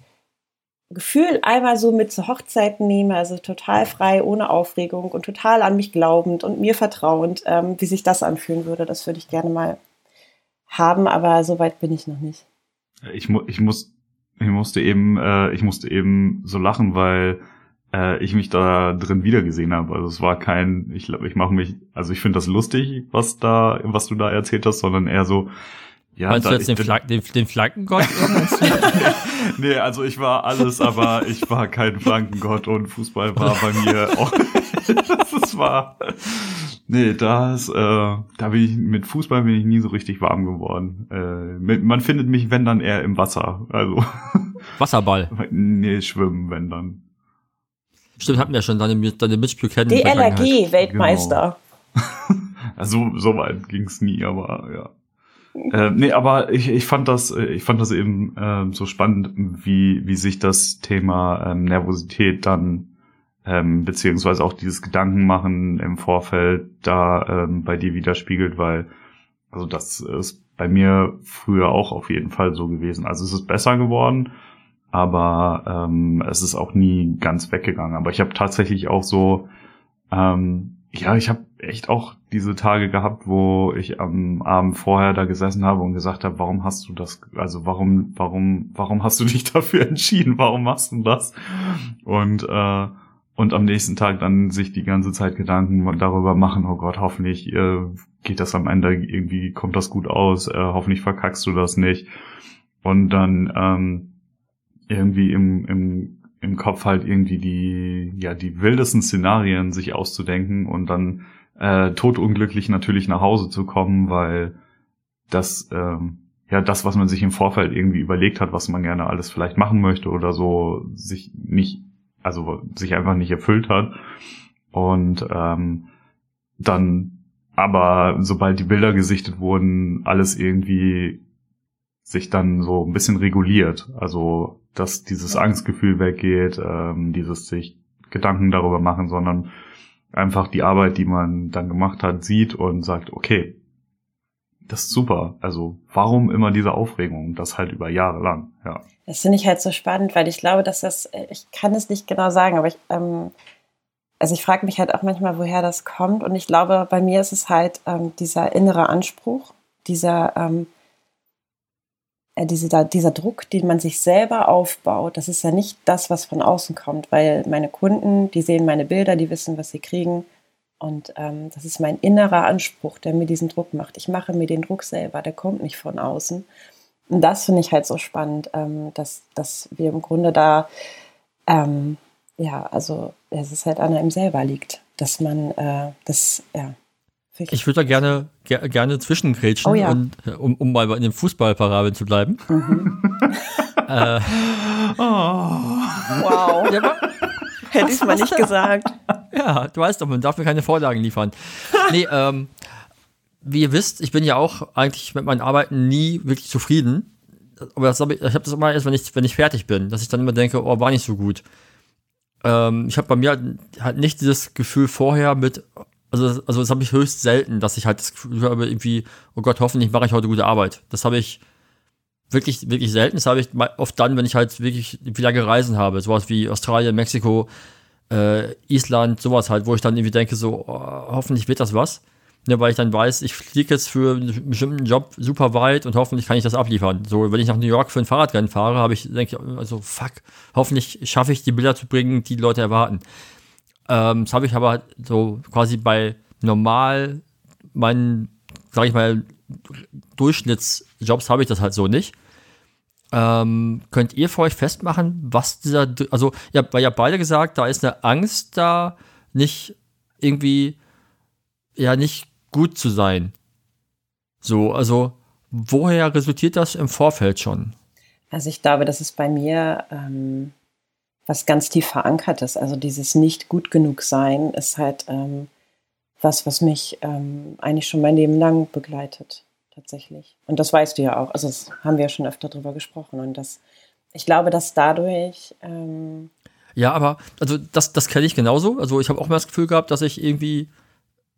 Gefühl einmal so mit zur Hochzeit nehme, also total frei, ohne Aufregung und total an mich glaubend und mir vertrauend, ähm, wie sich das anfühlen würde. Das würde ich gerne mal haben, aber so weit bin ich noch nicht. Ich, mu ich, muss, ich musste eben, äh, ich musste eben so lachen, weil äh, ich mich da drin wiedergesehen habe. Also es war kein, ich glaube, ich mache mich, also ich finde das lustig, was da, was du da erzählt hast, sondern eher so, ja, Meinst du jetzt den, Flank, den, den Flankengott? nee, also ich war alles, aber ich war kein Flankengott und Fußball war bei mir auch. das war. Nee, das, äh, da bin ich, mit Fußball bin ich nie so richtig warm geworden. Äh, mit, man findet mich, wenn dann eher im Wasser. Also, Wasserball. nee, schwimmen, wenn dann. Stimmt, hatten wir schon deine, deine Mitspiel kennen. DLRG, Weltmeister. Also, so weit ging's nie, aber ja. Äh, nee, aber ich, ich fand das, ich fand das eben äh, so spannend, wie, wie sich das Thema ähm, Nervosität dann ähm, beziehungsweise auch dieses Gedankenmachen im Vorfeld da ähm, bei dir widerspiegelt, weil also das ist bei mir früher auch auf jeden Fall so gewesen. Also es ist besser geworden, aber ähm, es ist auch nie ganz weggegangen. Aber ich habe tatsächlich auch so, ähm, ja, ich habe echt auch diese Tage gehabt, wo ich am Abend vorher da gesessen habe und gesagt habe, warum hast du das, also warum, warum, warum hast du dich dafür entschieden? Warum machst du das? Und äh, und am nächsten Tag dann sich die ganze Zeit Gedanken darüber machen, oh Gott, hoffentlich äh, geht das am Ende irgendwie, kommt das gut aus, äh, hoffentlich verkackst du das nicht. Und dann ähm, irgendwie im, im, im Kopf halt irgendwie die, ja, die wildesten Szenarien sich auszudenken und dann äh, totunglücklich natürlich nach Hause zu kommen, weil das, ähm, ja, das, was man sich im Vorfeld irgendwie überlegt hat, was man gerne alles vielleicht machen möchte oder so, sich nicht also sich einfach nicht erfüllt hat. Und ähm, dann aber sobald die Bilder gesichtet wurden, alles irgendwie sich dann so ein bisschen reguliert. Also dass dieses Angstgefühl weggeht, ähm, dieses sich Gedanken darüber machen, sondern einfach die Arbeit, die man dann gemacht hat, sieht und sagt, okay, das ist super. Also warum immer diese Aufregung? Das halt über Jahre lang, ja. Das finde ich halt so spannend, weil ich glaube, dass das, ich kann es nicht genau sagen, aber ich, ähm, also ich frage mich halt auch manchmal, woher das kommt. Und ich glaube, bei mir ist es halt ähm, dieser innere Anspruch, dieser, ähm, äh, diese, dieser Druck, den man sich selber aufbaut. Das ist ja nicht das, was von außen kommt, weil meine Kunden, die sehen meine Bilder, die wissen, was sie kriegen. Und ähm, das ist mein innerer Anspruch, der mir diesen Druck macht. Ich mache mir den Druck selber, der kommt nicht von außen. Und das finde ich halt so spannend, ähm, dass, dass wir im Grunde da, ähm, ja, also es ist halt an einem selber liegt, dass man äh, das, ja. Ich würde da gerne, ger gerne zwischengrätschen, oh, ja. und, äh, um, um mal in dem Fußballparabel zu bleiben. Mhm. äh, oh. Wow. Ja, Hätte ich es mal nicht gesagt. Ja, du weißt doch, man darf mir keine Vorlagen liefern. nee, ähm, wie ihr wisst, ich bin ja auch eigentlich mit meinen Arbeiten nie wirklich zufrieden. Aber das hab ich, ich habe das immer erst, wenn ich, wenn ich fertig bin, dass ich dann immer denke, oh, war nicht so gut. Ähm, ich habe bei mir halt nicht dieses Gefühl vorher mit, also, also das habe ich höchst selten, dass ich halt das Gefühl habe, irgendwie, oh Gott, hoffentlich mache ich heute gute Arbeit. Das habe ich wirklich, wirklich selten. Das habe ich oft dann, wenn ich halt wirklich wieder gereisen habe. Sowas wie Australien, Mexiko, äh, Island, sowas halt, wo ich dann irgendwie denke, so, oh, hoffentlich wird das was. Ja, weil ich dann weiß, ich fliege jetzt für einen bestimmten Job super weit und hoffentlich kann ich das abliefern. So, wenn ich nach New York für ein Fahrradrennen fahre, habe ich, denke ich, also fuck, hoffentlich schaffe ich die Bilder zu bringen, die, die Leute erwarten. Ähm, das habe ich aber so quasi bei normal meinen, sag ich mal, Durchschnittsjobs habe ich das halt so nicht. Ähm, könnt ihr für euch festmachen, was dieser, also ihr habt ja beide gesagt, da ist eine Angst da, nicht irgendwie, ja, nicht gut zu sein. So, also woher resultiert das im Vorfeld schon? Also ich glaube, das ist bei mir ähm, was ganz tief verankert ist. Also dieses nicht gut genug sein ist halt ähm, was, was mich ähm, eigentlich schon mein Leben lang begleitet, tatsächlich. Und das weißt du ja auch. Also das haben wir ja schon öfter drüber gesprochen. Und das, ich glaube, dass dadurch ähm, ja, aber also das, das kenne ich genauso. Also ich habe auch mal das Gefühl gehabt, dass ich irgendwie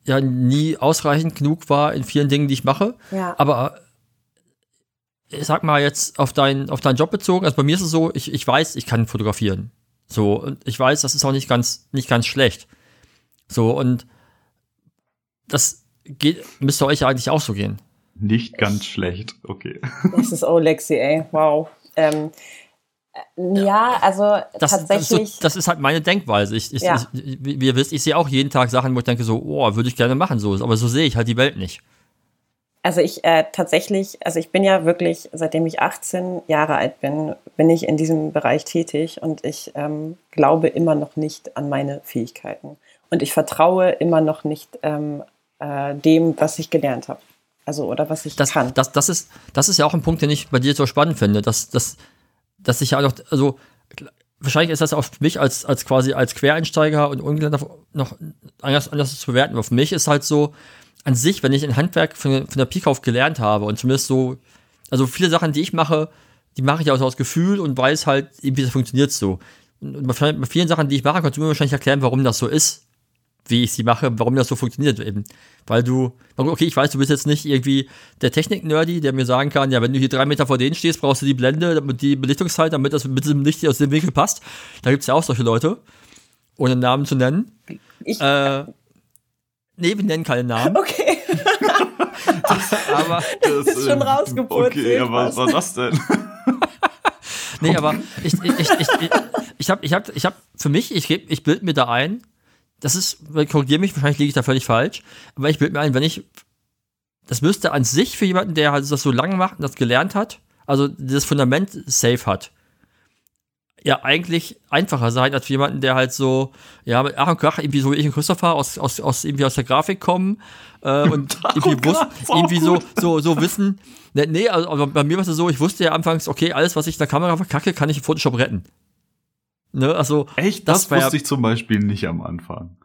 ja nie ausreichend genug war in vielen Dingen, die ich mache. Ja. Aber ich sag mal jetzt auf, dein, auf deinen Job bezogen, also bei mir ist es so, ich, ich weiß, ich kann fotografieren. So, und ich weiß, das ist auch nicht ganz, nicht ganz schlecht. So, und das geht, müsste euch eigentlich auch so gehen. Nicht ganz ich, schlecht, okay. Das ist oh Lexi, ey, wow. Ähm, ja, also das, tatsächlich. Das, so, das, ist halt meine Denkweise. Ich, ich, ja. ich, wie ihr wisst, ich sehe auch jeden Tag Sachen, wo ich denke so, oh, würde ich gerne machen so, aber so sehe ich halt die Welt nicht. Also ich äh, tatsächlich, also ich bin ja wirklich, seitdem ich 18 Jahre alt bin, bin ich in diesem Bereich tätig und ich ähm, glaube immer noch nicht an meine Fähigkeiten. Und ich vertraue immer noch nicht ähm, äh, dem, was ich gelernt habe. Also oder was ich das, kann. Das, das, ist, das ist ja auch ein Punkt, den ich bei dir so spannend finde, dass, dass dass ich ja noch, also wahrscheinlich ist das auch für mich als, als quasi als Quereinsteiger und Ungelernter noch anders, anders zu bewerten. Aber für mich ist halt so, an sich, wenn ich ein Handwerk von, von der Pike auf gelernt habe und zumindest so, also viele Sachen, die ich mache, die mache ich aus, aus Gefühl und weiß halt, wie das funktioniert so. Und bei vielen Sachen, die ich mache, kannst du mir wahrscheinlich erklären, warum das so ist, wie ich sie mache, warum das so funktioniert eben. Weil du, okay, ich weiß, du bist jetzt nicht irgendwie der Technik-Nerdy, der mir sagen kann, ja, wenn du hier drei Meter vor denen stehst, brauchst du die Blende, die Belichtungszeit, damit das mit diesem Licht aus dem Winkel passt. Da gibt es ja auch solche Leute, ohne Namen zu nennen. Ich, äh, nee, wir nennen keine Namen. Okay. das, aber das, ist schon rausgeputzt. Okay, ja, was war das denn? nee, aber ich, ich, ich, ich, ich habe ich hab, ich hab für mich, ich, ich bild mir da ein, das ist, korrigiere mich, wahrscheinlich liege ich da völlig falsch, aber ich bild mir ein, wenn ich, das müsste an sich für jemanden, der halt das so lange macht und das gelernt hat, also das Fundament safe hat, ja eigentlich einfacher sein als für jemanden, der halt so, ja, mit Ach und Krach, irgendwie so wie ich und Christopher aus, aus, aus, irgendwie aus der Grafik kommen äh, und irgendwie, wussten, irgendwie so, so, so wissen, nee, nee also bei mir war es so, ich wusste ja anfangs, okay, alles, was ich in der Kamera verkacke, kann ich in Photoshop retten. Ne, also. Echt? Das, das wusste ja, ich zum Beispiel nicht am Anfang.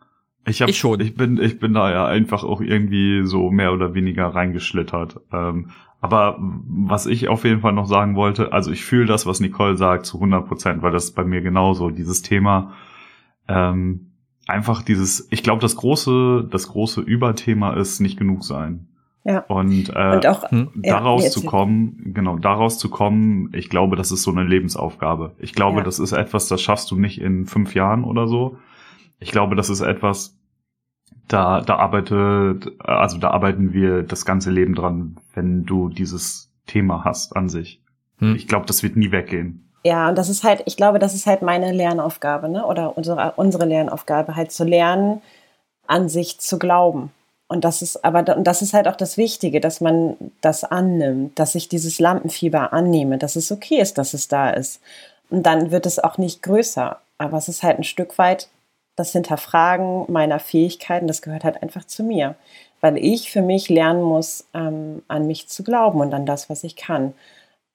Ich, hab, ich schon. Ich bin, ich bin da ja einfach auch irgendwie so mehr oder weniger reingeschlittert. Ähm, aber was ich auf jeden Fall noch sagen wollte, also ich fühle das, was Nicole sagt, zu 100 Prozent, weil das ist bei mir genauso. Dieses Thema, ähm, einfach dieses, ich glaube, das große, das große Überthema ist nicht genug sein. Ja. Und, äh, und auch, hm, daraus ja, zu kommen, genau, daraus zu kommen, ich glaube, das ist so eine Lebensaufgabe. Ich glaube, ja. das ist etwas, das schaffst du nicht in fünf Jahren oder so. Ich glaube, das ist etwas, da, da arbeitet, also da arbeiten wir das ganze Leben dran, wenn du dieses Thema hast an sich. Hm. Ich glaube, das wird nie weggehen. Ja, und das ist halt, ich glaube, das ist halt meine Lernaufgabe, ne? Oder unsere, unsere Lernaufgabe, halt zu lernen, an sich zu glauben. Und das ist aber, und das ist halt auch das Wichtige, dass man das annimmt, dass ich dieses Lampenfieber annehme, dass es okay ist, dass es da ist. Und dann wird es auch nicht größer. Aber es ist halt ein Stück weit das Hinterfragen meiner Fähigkeiten, das gehört halt einfach zu mir, weil ich für mich lernen muss, ähm, an mich zu glauben und an das, was ich kann.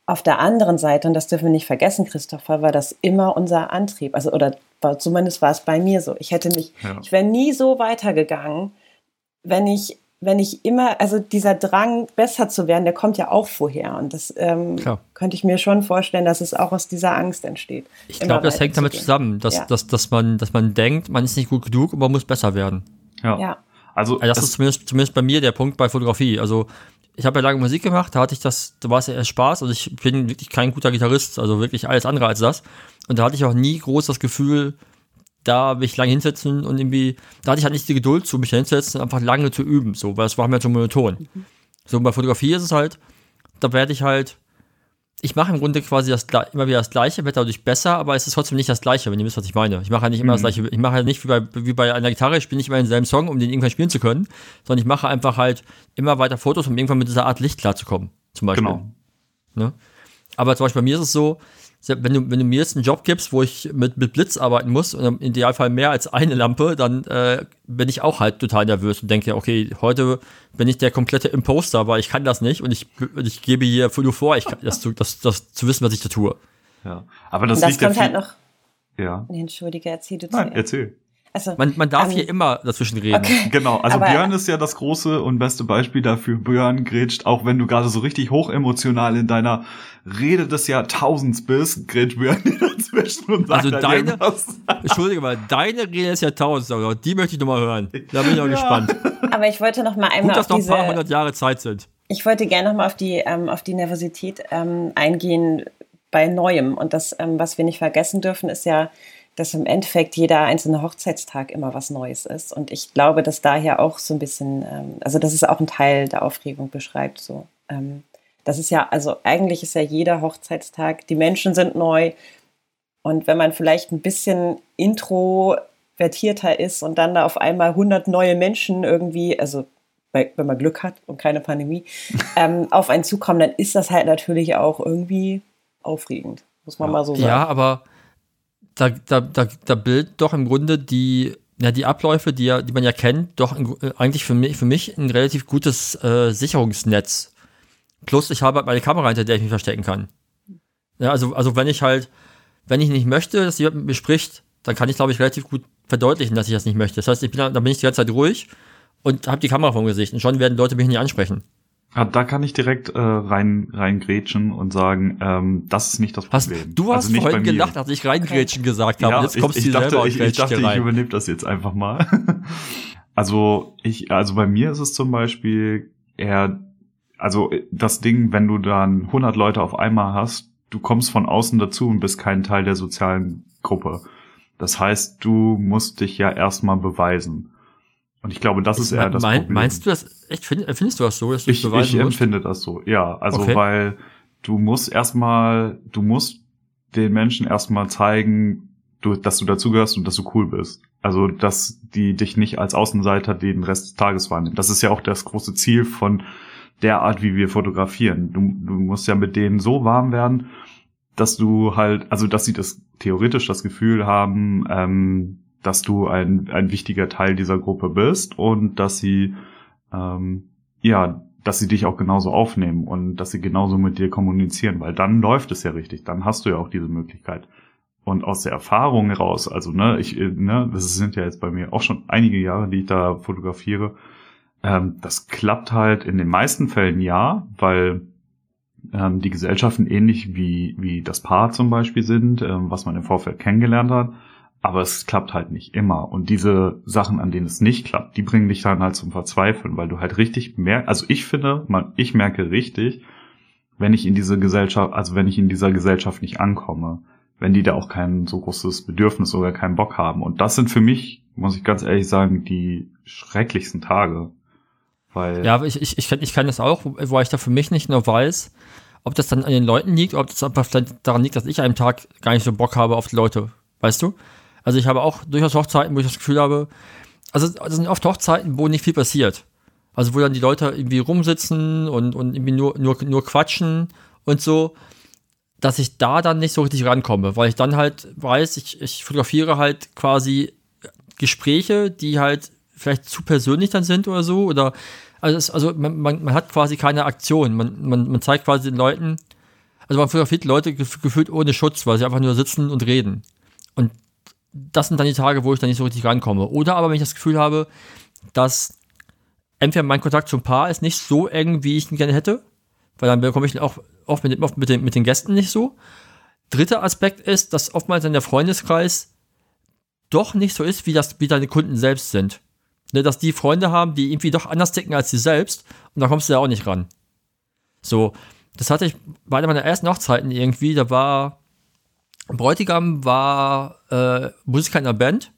Auf der anderen Seite, und das dürfen wir nicht vergessen, Christopher, war das immer unser Antrieb. Also, oder zumindest war es bei mir so. Ich hätte mich, ja. ich wäre nie so weitergegangen, wenn ich wenn ich immer, also dieser Drang, besser zu werden, der kommt ja auch vorher. Und das ähm, könnte ich mir schon vorstellen, dass es auch aus dieser Angst entsteht. Ich glaube, das hängt damit zusammen, dass, ja. dass, dass, man, dass man denkt, man ist nicht gut genug und man muss besser werden. Ja. ja. Also, also das ist zumindest, zumindest bei mir der Punkt bei Fotografie. Also ich habe ja lange Musik gemacht, da hatte ich das, da war es ja erst Spaß. Also ich bin wirklich kein guter Gitarrist, also wirklich alles andere als das. Und da hatte ich auch nie groß das Gefühl, da mich lange hinsetzen und irgendwie, da hatte ich halt nicht die Geduld zu, mich hinsetzen und einfach lange zu üben, so, weil es war mir so monoton. Mhm. So, bei Fotografie ist es halt, da werde ich halt, ich mache im Grunde quasi das, immer wieder das Gleiche, werde dadurch besser, aber es ist trotzdem nicht das Gleiche, wenn ihr wisst, was ich meine. Ich mache halt nicht immer mhm. das Gleiche, ich mache halt nicht wie bei, wie bei einer Gitarre, ich spiele nicht immer denselben Song, um den irgendwann spielen zu können, sondern ich mache einfach halt immer weiter Fotos, um irgendwann mit dieser Art Licht klarzukommen, zum Beispiel. Genau. Ne? Aber zum Beispiel bei mir ist es so, wenn du, wenn du mir jetzt einen Job gibst, wo ich mit, mit Blitz arbeiten muss und im Idealfall mehr als eine Lampe, dann äh, bin ich auch halt total nervös und denke, okay, heute bin ich der komplette Imposter, aber ich kann das nicht und ich, ich gebe hier nur vor, ich kann, das, zu, das, das zu wissen, was ich da tue. Ja, aber das, und das liegt kommt ja halt noch. Ja. Nee, Entschuldige, erzähl du Nein, erzähl. Also, man, man darf um, hier immer dazwischen reden. Okay. Genau, also Aber, Björn ist ja das große und beste Beispiel dafür. Björn grätscht, auch wenn du gerade so richtig hochemotional in deiner Rede des Jahrtausends bist, grätscht Björn dazwischen und sagt Also deine. Entschuldige mal, deine Rede des Jahrtausends, aber die möchte ich nochmal hören. Da bin ich auch ja. gespannt. Aber ich wollte noch mal einmal Gut, dass noch ein paar hundert Jahre Zeit sind. Ich wollte gerne noch mal auf die, ähm, auf die Nervosität ähm, eingehen bei Neuem. Und das, ähm, was wir nicht vergessen dürfen, ist ja, dass im Endeffekt jeder einzelne Hochzeitstag immer was Neues ist. Und ich glaube, dass daher auch so ein bisschen, ähm, also das ist auch ein Teil der Aufregung beschreibt. So, ähm, das ist ja, also eigentlich ist ja jeder Hochzeitstag, die Menschen sind neu. Und wenn man vielleicht ein bisschen introvertierter ist und dann da auf einmal 100 neue Menschen irgendwie, also wenn man Glück hat und keine Pandemie, ähm, auf einen zukommen, dann ist das halt natürlich auch irgendwie aufregend, muss man mal so sagen. Ja, aber da, da, da, da bildet doch im Grunde die, ja, die Abläufe, die, ja, die man ja kennt, doch in, eigentlich für mich, für mich ein relativ gutes äh, Sicherungsnetz. Plus, ich habe halt meine Kamera, hinter der ich mich verstecken kann. Ja, also, also wenn ich halt, wenn ich nicht möchte, dass jemand mit mir spricht, dann kann ich, glaube ich, relativ gut verdeutlichen, dass ich das nicht möchte. Das heißt, ich bin, da bin ich die ganze Zeit ruhig und habe die Kamera vom Gesicht und schon werden Leute mich nicht ansprechen. Ja, da kann ich direkt äh, rein reingrätschen und sagen, ähm, das ist nicht das Hast, Problem. du hast also nicht vorhin bei mir. gelacht, als ich reingrätschen gesagt habe. Ja, jetzt kommst ich, du ich selber dachte, und ich, ich dachte, ich übernehme das jetzt einfach mal. also ich, also bei mir ist es zum Beispiel eher, also das Ding, wenn du dann 100 Leute auf einmal hast, du kommst von außen dazu und bist kein Teil der sozialen Gruppe. Das heißt, du musst dich ja erstmal beweisen. Und ich glaube, das ist eher das mein, Problem. Meinst du das, echt, find, findest du das so, dass du Ich, es beweisen ich musst? empfinde das so, ja. Also Okay. weil du musst erstmal, du musst den Menschen erstmal zeigen, du, dass du dazugehörst und dass du cool bist. Also dass die dich nicht als Außenseiter den Rest des Tages wahrnehmen. Das ist ja auch das große Ziel von der Art, wie wir fotografieren. Du, du musst ja mit denen so warm werden, dass du halt, also dass sie das theoretisch das Gefühl haben, ähm, dass du ein, ein wichtiger Teil dieser Gruppe bist und dass sie ähm, ja, dass sie dich auch genauso aufnehmen und dass sie genauso mit dir kommunizieren, weil dann läuft es ja richtig, dann hast du ja auch diese Möglichkeit. Und aus der Erfahrung heraus, also ne, ich, äh, ne, das sind ja jetzt bei mir auch schon einige Jahre, die ich da fotografiere, ähm, das klappt halt in den meisten Fällen ja, weil ähm, die Gesellschaften ähnlich wie, wie das Paar zum Beispiel sind, ähm, was man im Vorfeld kennengelernt hat. Aber es klappt halt nicht immer. Und diese Sachen, an denen es nicht klappt, die bringen dich dann halt zum Verzweifeln, weil du halt richtig merkst, also ich finde, man, ich merke richtig, wenn ich in diese Gesellschaft, also wenn ich in dieser Gesellschaft nicht ankomme, wenn die da auch kein so großes Bedürfnis oder keinen Bock haben. Und das sind für mich, muss ich ganz ehrlich sagen, die schrecklichsten Tage. Weil, Ja, ich, ich, ich, kann, ich kann das auch, wo ich da für mich nicht nur weiß, ob das dann an den Leuten liegt, oder ob das einfach vielleicht daran liegt, dass ich einen Tag gar nicht so Bock habe auf die Leute. Weißt du? Also ich habe auch durchaus Hochzeiten, wo ich das Gefühl habe, also das sind oft Hochzeiten, wo nicht viel passiert. Also wo dann die Leute irgendwie rumsitzen und, und irgendwie nur, nur, nur quatschen und so, dass ich da dann nicht so richtig rankomme, weil ich dann halt weiß, ich, ich fotografiere halt quasi Gespräche, die halt vielleicht zu persönlich dann sind oder so. Oder also, es, also man, man, man hat quasi keine Aktion. Man, man, man zeigt quasi den Leuten, also man fotografiert Leute gef- gefühlt ohne Schutz, weil sie einfach nur sitzen und reden. Das sind dann die Tage, wo ich dann nicht so richtig rankomme. Oder aber wenn ich das Gefühl habe, dass entweder mein Kontakt zum Paar ist nicht so eng, wie ich ihn gerne hätte, weil dann bekomme ich ihn auch oft mit, den- oft mit, den, mit den Gästen nicht so. Dritter Aspekt ist, dass oftmals dann der Freundeskreis doch nicht so ist, wie das, wie deine Kunden selbst sind. Ne, dass die Freunde haben, die irgendwie doch anders ticken als sie selbst und da kommst du ja auch nicht ran. So, das hatte ich bei einer meiner ersten Hochzeiten irgendwie, da war Bräutigam war äh, Musiker in einer Band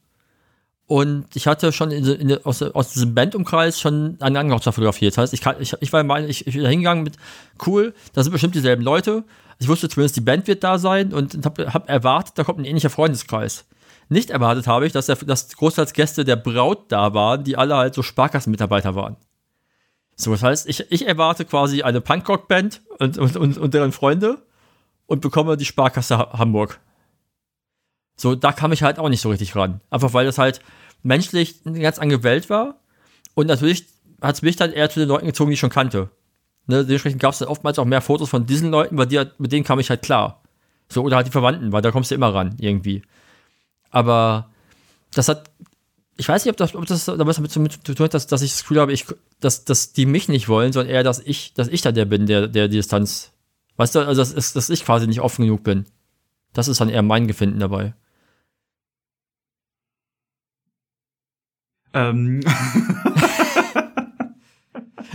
und ich hatte schon in, in, aus, aus diesem Bandumkreis schon eine andere Hochzeit fotografiert. Das heißt, ich, ich, ich war meine, ich, ich hingegangen mit, cool, da sind bestimmt dieselben Leute. Ich wusste zumindest, die Band wird da sein und habe hab erwartet, da kommt ein ähnlicher Freundeskreis. Nicht erwartet habe ich, dass, der, dass großteils Gäste der Braut da waren, die alle halt so Sparkassenmitarbeiter waren. So, das heißt, ich, ich erwarte quasi eine Punkrock-Band und, und, und, deren Freunde und bekomme die Sparkasse Ha- Hamburg. So, da kam ich halt auch nicht so richtig ran. Einfach weil das halt menschlich eine ganz andere Welt war. Und natürlich hat es mich dann eher zu den Leuten gezogen, die ich schon kannte. Ne, dementsprechend gab es dann oftmals auch mehr Fotos von diesen Leuten, weil die, halt- mit denen kam ich halt klar. So, oder halt die Verwandten, weil da kommst du immer ran, irgendwie. Aber das hat, ich weiß nicht, ob das, ob das damit zu tun hat, dass, dass ich das Gefühl habe, ich, dass, dass die mich nicht wollen, sondern eher, dass ich, dass ich da der bin, der, der die Distanz. Weißt du, also das ist, dass ich quasi nicht offen genug bin. Das ist dann eher mein Gefinden dabei. Ähm,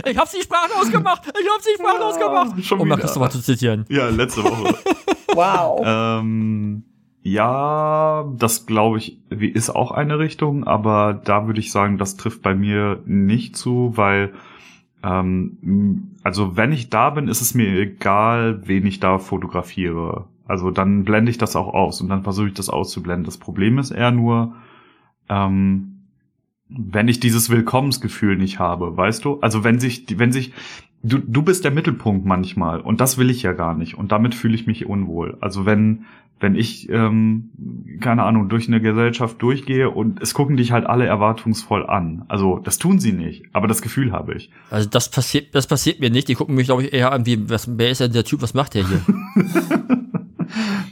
Ich hab's nicht sprachlos gemacht! Ich hab's nicht sprachlos gemacht! schon Um wieder. Christopher zu zitieren. ja, letzte Woche. Wow. Ähm, ja, das glaube ich, wie- ist auch eine Richtung, aber da würde ich sagen, das trifft bei mir nicht zu, weil ähm, also wenn ich da bin, ist es mir egal, wen ich da fotografiere. Also dann blende ich das auch aus und dann versuche ich das auszublenden. Das Problem ist eher nur, ähm, wenn ich dieses Willkommensgefühl nicht habe, weißt du? Also wenn sich, wenn sich, du, du bist der Mittelpunkt manchmal und das will ich ja gar nicht und damit fühle ich mich unwohl. Also wenn, wenn ich, ähm, keine Ahnung, durch eine Gesellschaft durchgehe und es gucken dich halt alle erwartungsvoll an. Also das tun sie nicht, aber das Gefühl habe ich. Also das passiert, das passiert mir nicht. Die gucken mich, glaube ich, eher an, wie, was, wer ist denn der Typ, was macht der hier?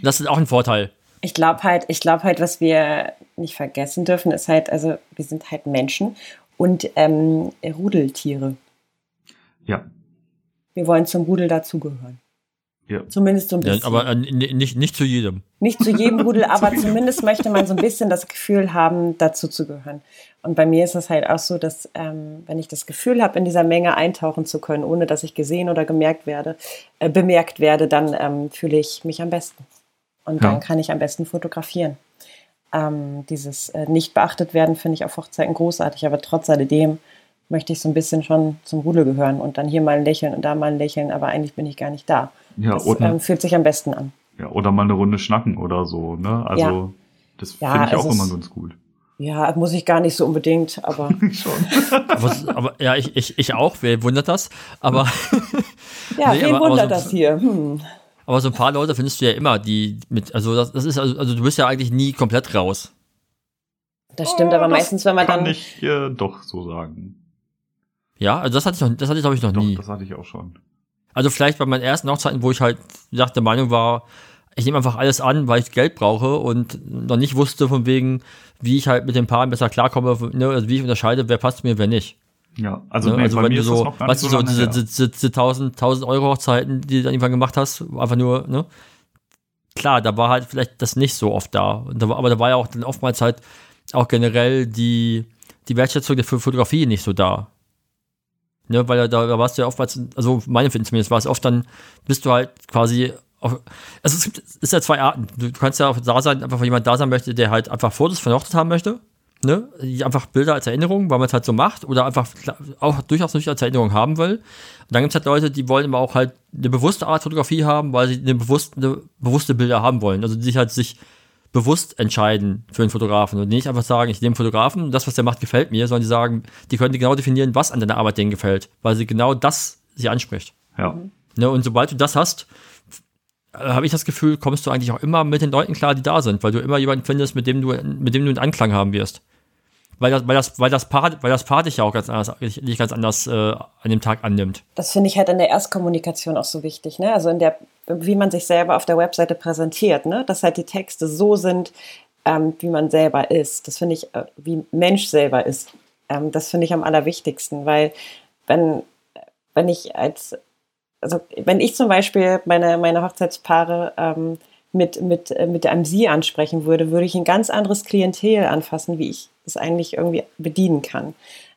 das ist auch ein Vorteil. Ich glaube halt, ich glaube halt, was wir nicht vergessen dürfen, ist halt, also wir sind halt Menschen und ähm, Rudeltiere. Ja. Wir wollen zum Rudel dazugehören. Ja. Zumindest so ein bisschen. Ja, aber äh, nicht, nicht zu jedem. Nicht zu jedem Rudel, aber zumindest möchte man so ein bisschen das Gefühl haben, dazu zu gehören. Und bei mir ist es halt auch so, dass ähm, wenn ich das Gefühl habe, in dieser Menge eintauchen zu können, ohne dass ich gesehen oder gemerkt werde, äh, bemerkt werde, dann ähm, fühle ich mich am besten. Und Ja. dann kann ich am besten fotografieren. Ähm, dieses äh, nicht beachtet werden finde ich auf Hochzeiten großartig, aber trotz alledem möchte ich so ein bisschen schon zum Rudel gehören und dann hier mal ein Lächeln und da mal ein Lächeln, aber eigentlich bin ich gar nicht da. Ja, das oder, ähm, fühlt sich am besten an. ja, oder mal eine Runde schnacken oder so, ne? Also, Ja. das Ja, finde ich es auch immer ganz gut. Ja, muss ich gar nicht so unbedingt, aber Schon. Aber, aber ja, ich, ich, ich auch, wer wundert das? Aber, ja, Nee, wen aber- aber wundert so- das hier? Hm. Aber so ein paar Leute findest du ja immer, die mit, also das, das ist, also, also du bist ja eigentlich nie komplett raus. Das stimmt, aber Oh, das meistens, wenn man kann dann. ich äh, doch so sagen. Ja, also das hatte ich noch, das hatte ich glaube ich noch Doch, nie. das hatte ich auch schon. Also vielleicht bei meinen ersten Hochzeiten, wo ich halt wie gesagt, der Meinung war, ich nehme einfach alles an, weil ich Geld brauche und noch nicht wusste von wegen, wie ich halt mit den Paaren besser klarkomme, ne, also wie ich unterscheide, wer passt mir, wer nicht. Ja, also, Ne? nee, also wenn du so, weißt du, so so diese, diese, diese 1000, 1000 Euro Hochzeiten, die du dann irgendwann gemacht hast, einfach nur, ne? Klar, da war halt vielleicht das nicht so oft da. Da war, aber da war ja auch dann oftmals halt auch generell die, die Wertschätzung der für Fotografie nicht so da. Ne, weil da, da warst du ja oftmals, also meine Finden zumindest, war es oft dann, bist du halt quasi auf, also es gibt, ist ja zwei Arten. Du kannst ja auch da sein, einfach weil jemand da sein möchte, der halt einfach Fotos von der Hochzeit haben möchte, ne, die einfach Bilder als Erinnerung, weil man es halt so macht, oder einfach auch durchaus nicht als Erinnerung haben will. Und dann gibt es halt Leute, die wollen aber auch halt eine bewusste Art Fotografie haben, weil sie eine bewusste, bewusste Bilder haben wollen. Also die sich halt sich bewusst entscheiden für einen Fotografen und nicht einfach sagen, ich nehme einen Fotografen, das, was der macht, gefällt mir, sondern die sagen, die können genau definieren, was an deiner Arbeit denen gefällt, weil sie genau das sie anspricht. Ja. Ne, und sobald du das hast, habe ich das Gefühl, kommst du eigentlich auch immer mit den Leuten klar, die da sind, weil du immer jemanden findest, mit dem du, mit dem du einen Anklang haben wirst. Weil das, weil das, weil das Paar, weil das Paar dich ja auch ganz anders, nicht ganz anders äh, an dem Tag annimmt. Das finde ich halt in der Erstkommunikation auch so wichtig, ne? Also in der, wie man sich selber auf der Webseite präsentiert, ne? Dass halt die Texte so sind, ähm, wie man selber ist. Das finde ich, äh, wie Mensch selber ist. Ähm, das finde ich am allerwichtigsten, weil wenn, wenn ich als, also wenn ich zum Beispiel meine, meine Hochzeitspaare ähm, mit, mit, äh, mit einem Sie ansprechen würde, würde ich ein ganz anderes Klientel anfassen, wie ich es eigentlich irgendwie bedienen kann.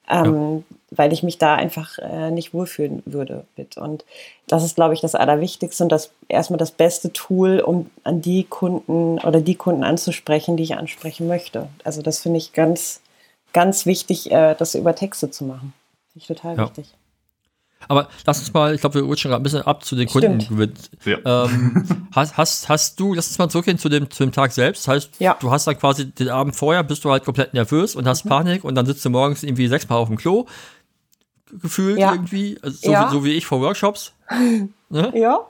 Ähm, Weil ich mich da einfach äh, nicht wohlfühlen würde mit. Und das ist, glaube ich, das Allerwichtigste und das erstmal das beste Tool, um an die Kunden oder die Kunden anzusprechen, die ich ansprechen möchte. Also das finde ich ganz, ganz wichtig, äh, das über Texte zu machen. Finde ich total Ja. wichtig. Aber lass uns mal, ich glaube, wir rutschen gerade ein bisschen ab zu den Stimmt. Kunden. Ja. Ähm, hast, hast, hast du, lass uns mal zurückgehen zu dem, zu dem Tag selbst. Das heißt, Ja. du hast dann quasi den Abend vorher, bist du halt komplett nervös und Mhm. hast Panik und dann sitzt du morgens irgendwie sechsmal auf dem Klo. Gefühlt Ja. irgendwie. Also so, Ja. wie, so wie ich vor Workshops. Ne? Ja,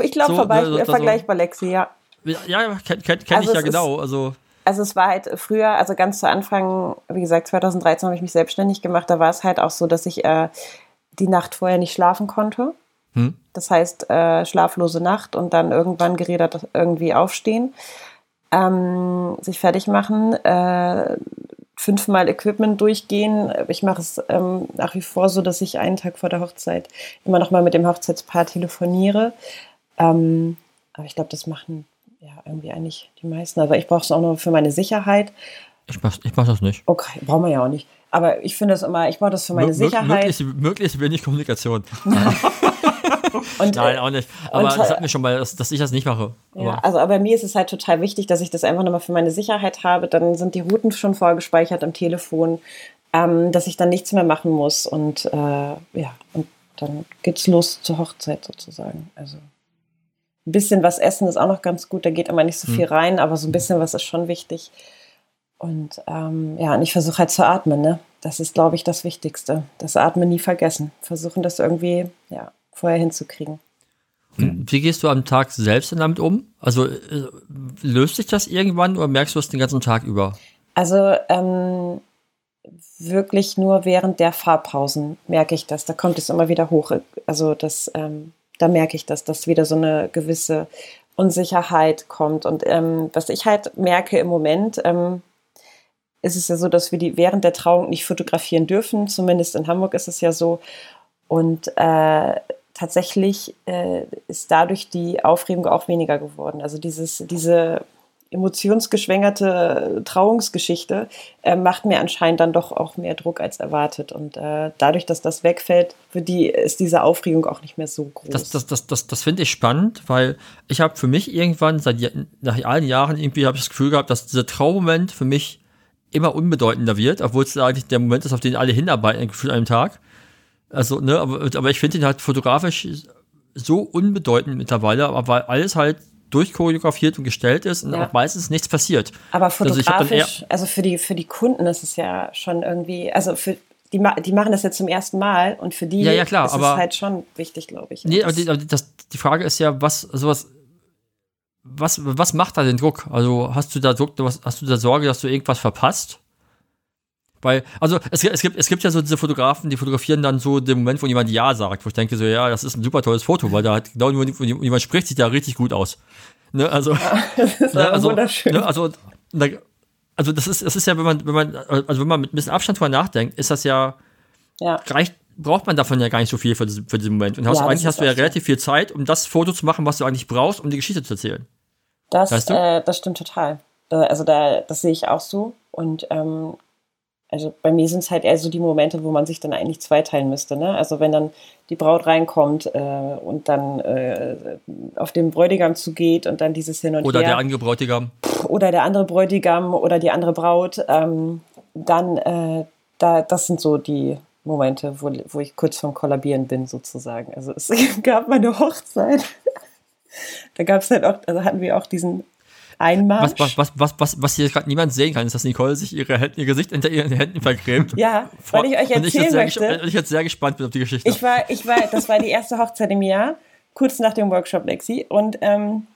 ich glaube, So, vorbei, ne, vergleichbar, Lexi, ja. Ja, ja kenn, kenn, Also ich ja genau. Also, Also es war halt früher, also ganz zu Anfang, wie gesagt, 2013 habe ich mich selbstständig gemacht, da war es halt auch so, dass ich äh, die Nacht vorher nicht schlafen konnte. Hm. Das heißt, äh, schlaflose Nacht und dann irgendwann geredet irgendwie aufstehen, ähm, sich fertig machen, äh, fünfmal Equipment durchgehen. Ich mache es ähm, nach wie vor so, dass ich einen Tag vor der Hochzeit immer noch mal mit dem Hochzeitspaar telefoniere. Ähm, aber ich glaube, das machen ja irgendwie eigentlich die meisten. Aber ich brauche es auch nur für meine Sicherheit. Ich mach, ich mach das nicht. Okay, brauchen wir ja auch nicht. Aber ich finde es immer, ich brauche das für meine mö- Sicherheit. Möglichst, möglichst wenig Kommunikation. Und, Nein, auch nicht. Aber und, das hat mir schon mal, dass, dass ich das nicht mache. Ja, Aber, also aber mir ist es halt total wichtig, dass ich das einfach nochmal für meine Sicherheit habe. Dann sind die Routen schon vorgespeichert am Telefon, ähm, dass ich dann nichts mehr machen muss. Und äh, ja, und dann geht's los zur Hochzeit sozusagen. Also ein bisschen was essen ist auch noch ganz gut. Da geht immer nicht so viel rein, aber so ein bisschen was ist schon wichtig. Und ähm, ja, und ich versuche halt zu atmen, ne? Das ist, glaube ich, das Wichtigste. Das Atmen nie vergessen. Versuchen das irgendwie, ja, vorher hinzukriegen. Und wie gehst du am Tag selbst denn damit um? Also äh, löst sich das irgendwann oder merkst du es den ganzen Tag über? Also ähm, wirklich nur während der Fahrpausen merke ich das. Da kommt es immer wieder hoch. Also das, ähm, da merke ich das, dass wieder so eine gewisse Unsicherheit kommt. Und ähm, was ich halt merke im Moment, ähm, ist es ja so, dass wir die während der Trauung nicht fotografieren dürfen. Zumindest in Hamburg ist es ja so. Und äh, tatsächlich äh, ist dadurch die Aufregung auch weniger geworden. Also dieses, diese emotionsgeschwängerte Trauungsgeschichte äh, macht mir anscheinend dann doch auch mehr Druck als erwartet. Und äh, dadurch, dass das wegfällt, für die ist diese Aufregung auch nicht mehr so groß. Das, das, das, das, das finde ich spannend, weil ich habe für mich irgendwann, seit nach allen Jahren, irgendwie habe ich das Gefühl gehabt, dass dieser Traumoment für mich immer unbedeutender wird, obwohl es eigentlich der Moment ist, auf den alle hinarbeiten, gefühlt einem Tag. Also, ne, aber, aber ich finde ihn halt fotografisch so unbedeutend mittlerweile, aber weil alles halt durchchoreografiert und gestellt ist und ja. auch meistens nichts passiert. Aber fotografisch, also, also, für die für die Kunden ist es ja schon irgendwie, also für die, die machen das jetzt zum ersten Mal und für die ja, ja, klar, ist aber, es halt schon wichtig, glaube ich. Nee, aber die, aber das, die Frage ist ja, was sowas was, was macht da den Druck? Also hast du da Druck, hast du da Sorge, dass du irgendwas verpasst? Weil, also es, es, gibt, es gibt ja so diese Fotografen, die fotografieren dann so den Moment, wo jemand Ja sagt, wo ich denke so, ja, das ist ein super tolles Foto, weil da hat genau jemand spricht sich da richtig gut aus. Ne, also, ja, das ist ne, also, wunderschön. Ne, also, also das ist, das ist ja, wenn man, wenn man, also wenn man mit ein bisschen Abstand drüber nachdenkt, ist das ja, ja. reicht, braucht man davon ja gar nicht so viel für, für diesen Moment. Und hast, ja, eigentlich hast du ja relativ viel Zeit, um das Foto zu machen, was du eigentlich brauchst, um die Geschichte zu erzählen. Das, weißt du? äh, das stimmt total. Also da, das sehe ich auch so. Und ähm, also bei mir sind es halt eher so die Momente, wo man sich dann eigentlich zweiteilen müsste. Ne? Also wenn dann die Braut reinkommt äh, und dann äh, auf den Bräutigam zugeht und dann dieses Hin und oder Her. Oder der andere Bräutigam. Oder der andere Bräutigam oder die andere Braut. Ähm, dann, äh, da, das sind so die Momente, wo, wo ich kurz vorm Kollabieren bin sozusagen. Also es gab meine Hochzeit. Da gab es halt auch, also hatten wir auch diesen Einmarsch. Was, was, was, was, was hier gerade niemand sehen kann, ist, dass Nicole sich ihre, ihr Gesicht hinter ihren Händen vergräbt. Ja, weil ich euch erzählen ich möchte. ich jetzt sehr gespannt bin auf die Geschichte. Ich war, ich war, das war die erste Hochzeit im Jahr, kurz nach dem Workshop Lexi. Und ähm,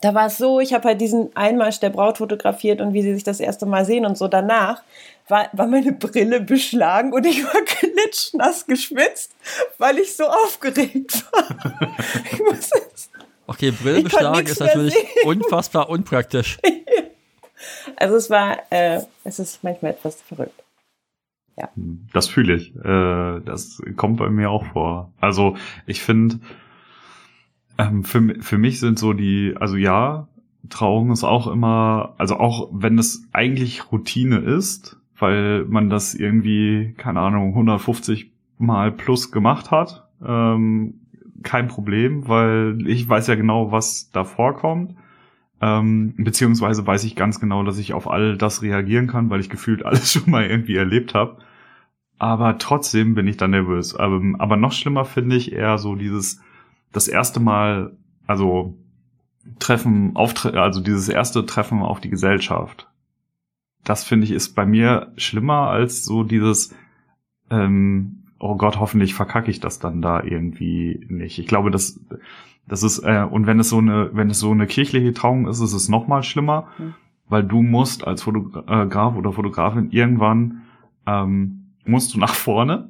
da war es so, ich habe halt diesen Einmarsch der Braut fotografiert und wie sie sich das erste Mal sehen und so. Danach war, war meine Brille beschlagen und ich war klitschnass geschwitzt, weil ich so aufgeregt war. ich muss jetzt Okay, Brillenbeschlag ist natürlich unfassbar unpraktisch. also es war, äh, es ist manchmal etwas verrückt. Ja. Das fühle ich. Äh, das kommt bei mir auch vor. Also ich finde, ähm, für, für mich sind so die, also ja, Trauung ist auch immer, also auch wenn es eigentlich Routine ist, weil man das irgendwie, keine Ahnung, 150 mal plus gemacht hat, ähm, kein Problem, weil ich weiß ja genau, was da vorkommt. Ähm, beziehungsweise weiß ich ganz genau, dass ich auf all das reagieren kann, weil ich gefühlt alles schon mal irgendwie erlebt habe. Aber trotzdem bin ich dann nervös. Aber, ähm, aber noch schlimmer finde ich eher so dieses, das erste Mal, also Treffen, Auftre also dieses erste Treffen auf die Gesellschaft. Das finde ich ist bei mir schlimmer als so dieses, ähm, oh Gott, hoffentlich verkacke ich das dann da irgendwie nicht. Ich glaube, das, das ist, äh, und wenn es so eine, wenn es so eine kirchliche Trauung ist, ist es noch mal schlimmer, mhm. weil du musst als Fotograf oder Fotografin irgendwann, ähm, musst du nach vorne.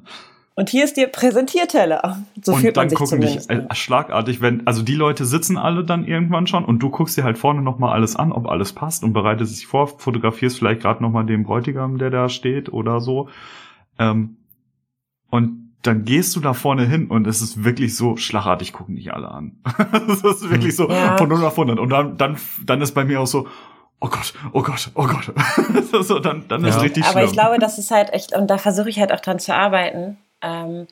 Und hier ist dir Präsentierteller. So und dann gucken dich äh, schlagartig, wenn, also die Leute sitzen alle dann irgendwann schon und du guckst dir halt vorne nochmal alles an, ob alles passt und bereitest dich vor, fotografierst vielleicht gerade nochmal den Bräutigam, der da steht oder so. Ähm, und dann gehst du da vorne hin und es ist wirklich so schlagartig gucken dich alle an. das ist wirklich so ja. von 0 auf 100. Und dann, dann, dann ist bei mir auch so, oh Gott, oh Gott, oh Gott. so, dann dann ja. ist richtig Aber schlimm. ich glaube, das ist halt echt, und da versuche ich halt auch dran zu arbeiten. Ähm,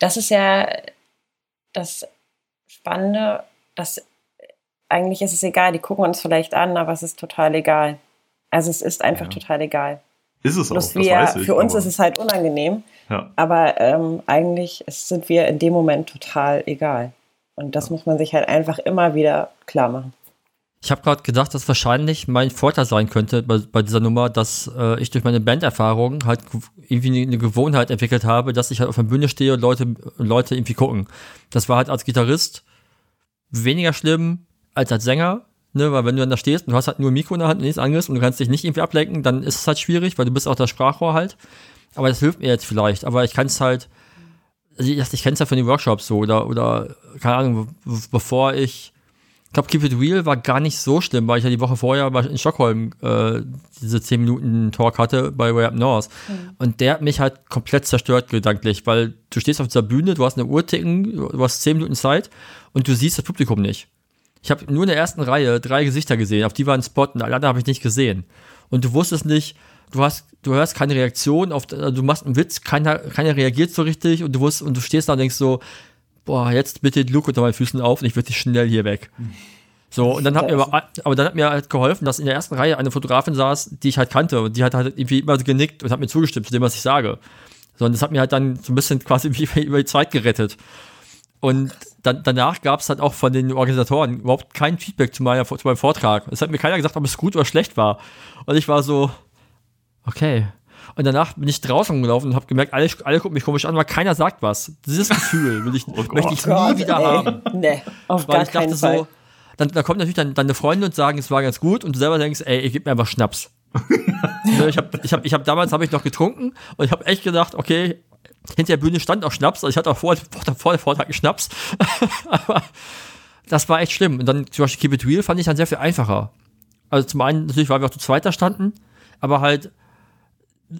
das ist ja das Spannende, dass eigentlich ist es egal, die gucken uns vielleicht an, aber es ist total egal. Also es ist einfach ja. total egal. Ist es auch, das wir, weiß ich, Für uns ist es halt unangenehm. Ja. Aber ähm, eigentlich sind wir in dem Moment total egal. Und das ja. muss man sich halt einfach immer wieder klar machen. Ich habe gerade gedacht, dass wahrscheinlich mein Vorteil sein könnte bei, bei dieser Nummer, dass äh, ich durch meine Banderfahrung halt irgendwie eine Gewohnheit entwickelt habe, dass ich halt auf der Bühne stehe und Leute, Leute irgendwie gucken. Das war halt als Gitarrist weniger schlimm als als Sänger, ne, weil wenn du dann da stehst und du hast halt nur ein Mikro in der Hand und nichts anderes und du kannst dich nicht irgendwie ablenken, dann ist es halt schwierig, weil du bist auch das Sprachrohr halt. Aber das hilft mir jetzt vielleicht. Aber ich kann es halt, also ich, ich kenne es ja von den Workshops so oder, oder keine Ahnung, bevor ich Ich glaube, Keep It Real war gar nicht so schlimm, weil ich ja die Woche vorher in Stockholm äh, diese 10 Minuten Talk hatte bei Way Up North. Mhm. Und der hat mich halt komplett zerstört gedanklich, weil du stehst auf dieser Bühne, du hast eine Uhr ticken, du hast 10 Minuten Zeit und du siehst das Publikum nicht. Ich habe nur in der ersten Reihe drei Gesichter gesehen, auf die waren Spot und alle anderen habe ich nicht gesehen. Und du wusstest nicht, du hast, du hörst keine Reaktion auf, also du machst einen Witz, keiner, keiner reagiert so richtig und du wusst, und du stehst da und denkst so, boah, jetzt bitte Luke unter meinen Füßen auf und ich würde dich schnell hier weg. So, und dann hat mir aber, aber dann hat mir halt geholfen, dass in der ersten Reihe eine Fotografin saß, die ich halt kannte und die hat halt irgendwie immer genickt und hat mir zugestimmt zu dem, was ich sage. So, und das hat mir halt dann so ein bisschen quasi über die Zeit gerettet. Und dann, danach gab es halt auch von den Organisatoren überhaupt kein Feedback zu, meiner, zu meinem Vortrag. Es hat mir keiner gesagt, ob es gut oder schlecht war. Und ich war so, okay. Und danach bin ich draußen gelaufen und habe gemerkt, alle, alle gucken mich komisch an, weil keiner sagt was. Dieses Gefühl will ich, oh möchte ich Gott, nie wieder ey. haben. Nee, auf weil gar ich dachte keinen Fall. so, dann, dann kommt natürlich dann deine Freunde und sagen, es war ganz gut und du selber denkst, ey, ich gib mir einfach Schnaps. ich habe ich hab, ich hab, damals habe ich noch getrunken und ich habe echt gedacht, okay, hinter der Bühne stand auch Schnaps, also ich hatte auch vor, vor, vor der Vortrag Schnaps. Aber das war echt schlimm. Und dann zum Beispiel Keep It Real fand ich dann sehr viel einfacher. Also zum einen natürlich, weil wir auch zu zweiter standen, aber halt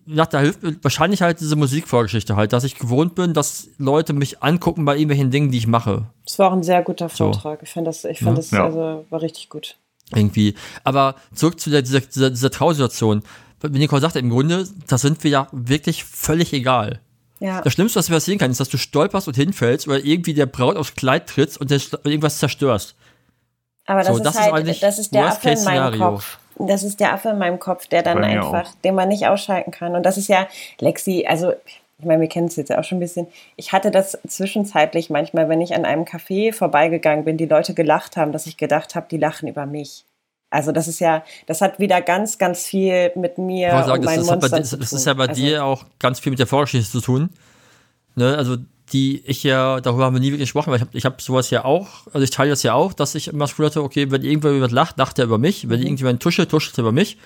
ja, da hilft mir wahrscheinlich halt diese Musikvorgeschichte halt, dass ich gewohnt bin, dass Leute mich angucken bei irgendwelchen Dingen, die ich mache. Das war auch ein sehr guter Vortrag. So. Ich fand das, ich fand ja. das, also, war richtig gut. Irgendwie. Aber zurück zu der, dieser, dieser, dieser Trausituation. Wie Nicole sagte, im Grunde, da sind wir ja wirklich völlig egal. Ja. Das Schlimmste, was passieren kann, ist, dass du stolperst und hinfällst oder irgendwie der Braut aufs Kleid trittst und irgendwas zerstörst. Aber das, so, ist, das halt, ist das ist der Affe in meinem Kopf. Das ist der Affe in meinem Kopf, der dann einfach, auch. den man nicht ausschalten kann. Und das ist ja, Lexi, also ich meine, wir kennen es jetzt auch schon ein bisschen. Ich hatte das zwischenzeitlich manchmal, wenn ich an einem Café vorbeigegangen bin, die Leute gelacht haben, dass ich gedacht habe, die lachen über mich. Also das ist ja, das hat wieder ganz, ganz viel mit mir sagen, und meinen das, Monstern bei, das, das ist ja bei also, dir auch ganz viel mit der Vorgeschichte zu tun. Ne? Also die ich ja, darüber haben wir nie wirklich gesprochen, weil ich habe ich hab sowas ja auch, also ich teile das ja auch, dass ich immer das Gefühl hatte, okay, wenn irgendjemand lacht, lacht er über mich, wenn mhm. irgendjemand tuschelt, tuschelt er über mich.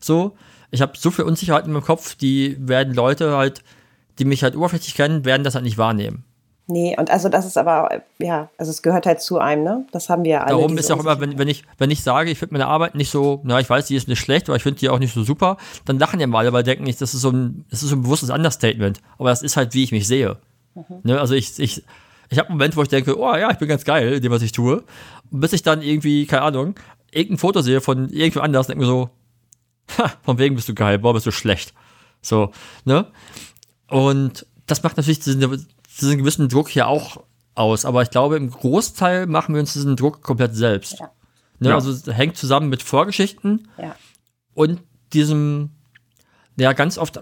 So, ich habe so viel Unsicherheit in meinem Kopf, die werden Leute halt, die mich halt oberflächlich kennen, werden das halt nicht wahrnehmen. Nee, und also das ist aber, ja, also es gehört halt zu einem, ne? Das haben wir ja alle. Darum ist ja auch immer, wenn, wenn, ich, wenn ich sage, ich finde meine Arbeit nicht so, na, ich weiß, die ist nicht schlecht, aber ich finde die auch nicht so super, dann lachen ja mal alle, weil denken nicht, das ist so ein, das ist so ein bewusstes Understatement. Aber das ist halt, wie ich mich sehe. Mhm. Ne, also ich, ich, ich habe einen Moment, wo ich denke, oh ja, ich bin ganz geil dem, was ich tue. Und bis ich dann irgendwie, keine Ahnung, irgendein Foto sehe von irgendwo anders, denke mir so, ha, von wegen bist du geil, boah, bist du schlecht. So, ne? Und das macht natürlich diesen, diesen gewissen Druck hier auch aus. Aber ich glaube, im Großteil machen wir uns diesen Druck komplett selbst. Ja. Ne? Ja. Also hängt zusammen mit Vorgeschichten ja. und diesem, ja, ganz oft,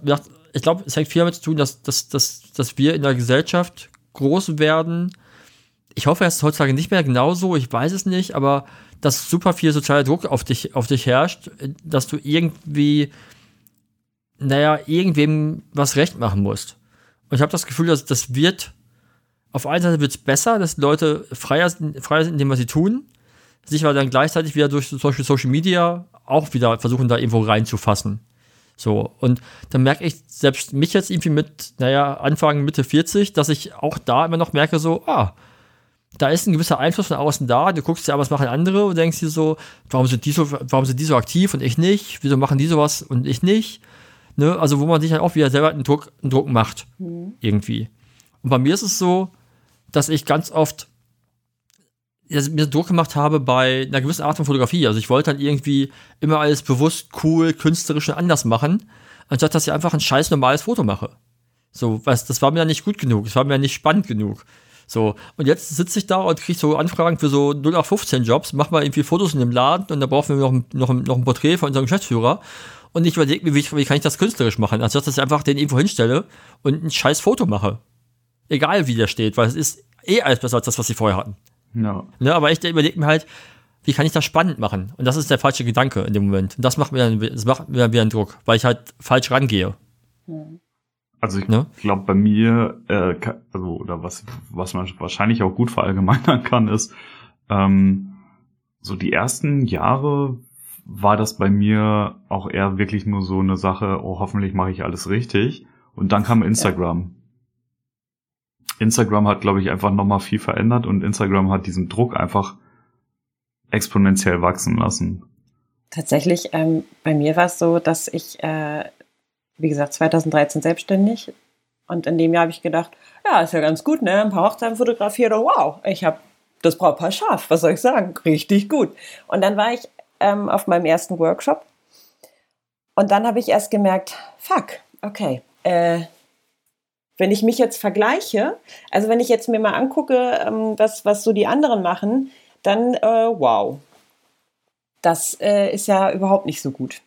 ich glaube, es hängt viel damit zu tun, dass, dass, dass, dass wir in der Gesellschaft groß werden. Ich hoffe, es ist heutzutage nicht mehr genauso, ich weiß es nicht, aber dass super viel sozialer Druck auf dich, auf dich herrscht, dass du irgendwie, naja, irgendwem was recht machen musst. Und ich habe das Gefühl, dass das wird, auf einer Seite wird es besser, dass Leute freier sind, freier sind in dem, was sie tun, sich aber dann gleichzeitig wieder durch zum Beispiel Social Media auch wieder versuchen, da irgendwo reinzufassen. So, und dann merke ich selbst mich jetzt irgendwie mit, naja, Anfang, Mitte 40, dass ich auch da immer noch merke, so, ah, da ist ein gewisser Einfluss von außen da, du guckst dir an, was machen andere und denkst dir so, warum sind die so, warum sind die so aktiv und ich nicht? Wieso machen die sowas und ich nicht? Ne? Also, wo man sich dann auch wieder selber einen Druck, einen Druck macht. Mhm. Irgendwie. Und bei mir ist es so, dass ich ganz oft mir Druck gemacht habe bei einer gewissen Art von Fotografie. Also ich wollte dann irgendwie immer alles bewusst cool, künstlerisch und anders machen, anstatt dass ich einfach ein scheiß normales Foto mache. So, was, das war mir ja nicht gut genug, das war mir ja nicht spannend genug. So, und jetzt sitze ich da und kriege so Anfragen für so 0 auf 15 Jobs, mach mal irgendwie Fotos in dem Laden und da brauchen wir noch, ein, noch, noch ein Porträt von unserem Geschäftsführer. Und ich überlege mir, wie, wie kann ich das künstlerisch machen, anstatt dass ich einfach den irgendwo hinstelle und ein scheiß Foto mache. Egal wie der steht, weil es ist eh alles besser als das, was sie vorher hatten. Ja. Ne, aber ich überlege mir halt, wie kann ich das spannend machen? Und das ist der falsche Gedanke in dem Moment. Und das macht mir dann, das macht mir dann wieder einen Druck, weil ich halt falsch rangehe. Also ich ne? glaube bei mir, äh, also oder was was man wahrscheinlich auch gut verallgemeinern kann, ist ähm, so die ersten Jahre war das bei mir auch eher wirklich nur so eine Sache. Oh, hoffentlich mache ich alles richtig. Und dann kam Instagram. Instagram hat, glaube ich, einfach nochmal viel verändert und Instagram hat diesen Druck einfach exponentiell wachsen lassen? Tatsächlich, ähm, bei mir war es so, dass ich, äh, wie gesagt, 2013 selbstständig und in dem Jahr habe ich gedacht, ja, ist ja ganz gut, ne? Ein paar Hochzeiten fotografiert, oh, wow, ich habe das Brautpaar scharf, was soll ich sagen? Richtig gut. Und dann war ich ähm, auf meinem ersten Workshop und dann habe ich erst gemerkt, fuck, okay, äh, wenn ich mich jetzt vergleiche, also wenn ich jetzt mir mal angucke, ähm, was, was so die anderen machen, dann äh, wow, das äh, ist ja überhaupt nicht so gut.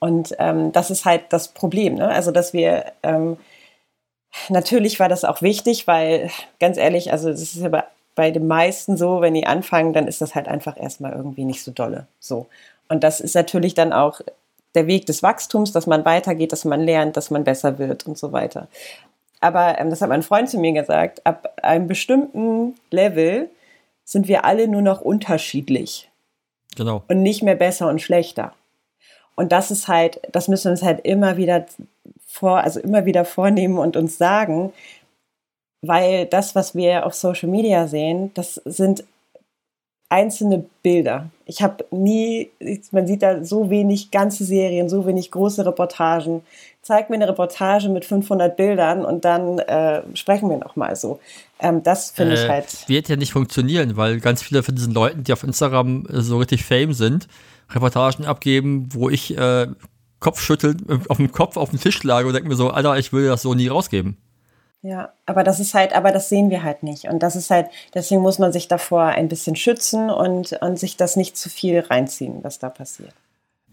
Und ähm, das ist halt das Problem, ne? also dass wir ähm, natürlich war das auch wichtig, weil ganz ehrlich, also das ist ja bei, bei den meisten so, wenn die anfangen, dann ist das halt einfach erstmal irgendwie nicht so dolle. So. Und das ist natürlich dann auch der Weg des Wachstums, dass man weitergeht, dass man lernt, dass man besser wird und so weiter. Aber ähm, das hat mein Freund zu mir gesagt, ab einem bestimmten Level sind wir alle nur noch unterschiedlich. Genau. Und nicht mehr besser und schlechter. Und das ist halt, das müssen wir uns halt immer wieder vor, also immer wieder vornehmen und uns sagen, weil das, was wir auf Social Media sehen, das sind einzelne Bilder. Ich habe nie, man sieht da so wenig ganze Serien, so wenig große Reportagen. Zeig mir eine Reportage mit 500 Bildern und dann äh, sprechen wir noch mal so. Ähm, das finde äh, ich halt. Wird ja nicht funktionieren, weil ganz viele von diesen Leuten, die auf Instagram so richtig Fame sind, Reportagen abgeben, wo ich äh, Kopfschütteln äh, auf dem Kopf auf dem Tisch lag und denke mir so, Alter, ich will das so nie rausgeben. Ja, aber das ist halt, aber das sehen wir halt nicht. Und das ist halt, deswegen muss man sich davor ein bisschen schützen und, und sich das nicht zu viel reinziehen, was da passiert.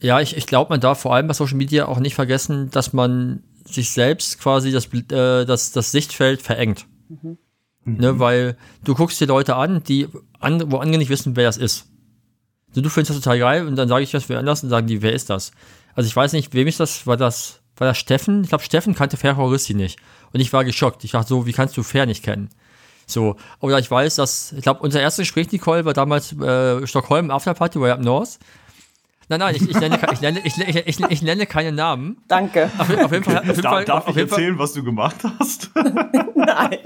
Ja, ich, ich glaube, man darf vor allem bei Social Media auch nicht vergessen, dass man sich selbst quasi das, äh, das, das Sichtfeld verengt. Mhm. Ne, weil du guckst dir Leute an, die an, wo andere nicht wissen, wer das ist. Also du findest das total geil und dann sage ich das wer anders und sagen die, wer ist das? Also ich weiß nicht, wem ist das, war das, war das Steffen? Ich glaube, Steffen kannte Ferrorissi nicht. Und ich war geschockt. Ich dachte so, wie kannst du Fair nicht kennen? So, oder ich weiß, dass, ich glaube, unser erstes Gespräch, Nicole, war damals äh, Stockholm Afterparty bei Up North. Nein, nein, ich, ich, nenne, ich, nenne, ich, ich, ich, ich nenne keine Namen. Danke. Auf, auf jeden Fall. Auf jeden Fall darf ich erzählen, Fall, was du gemacht hast? nein.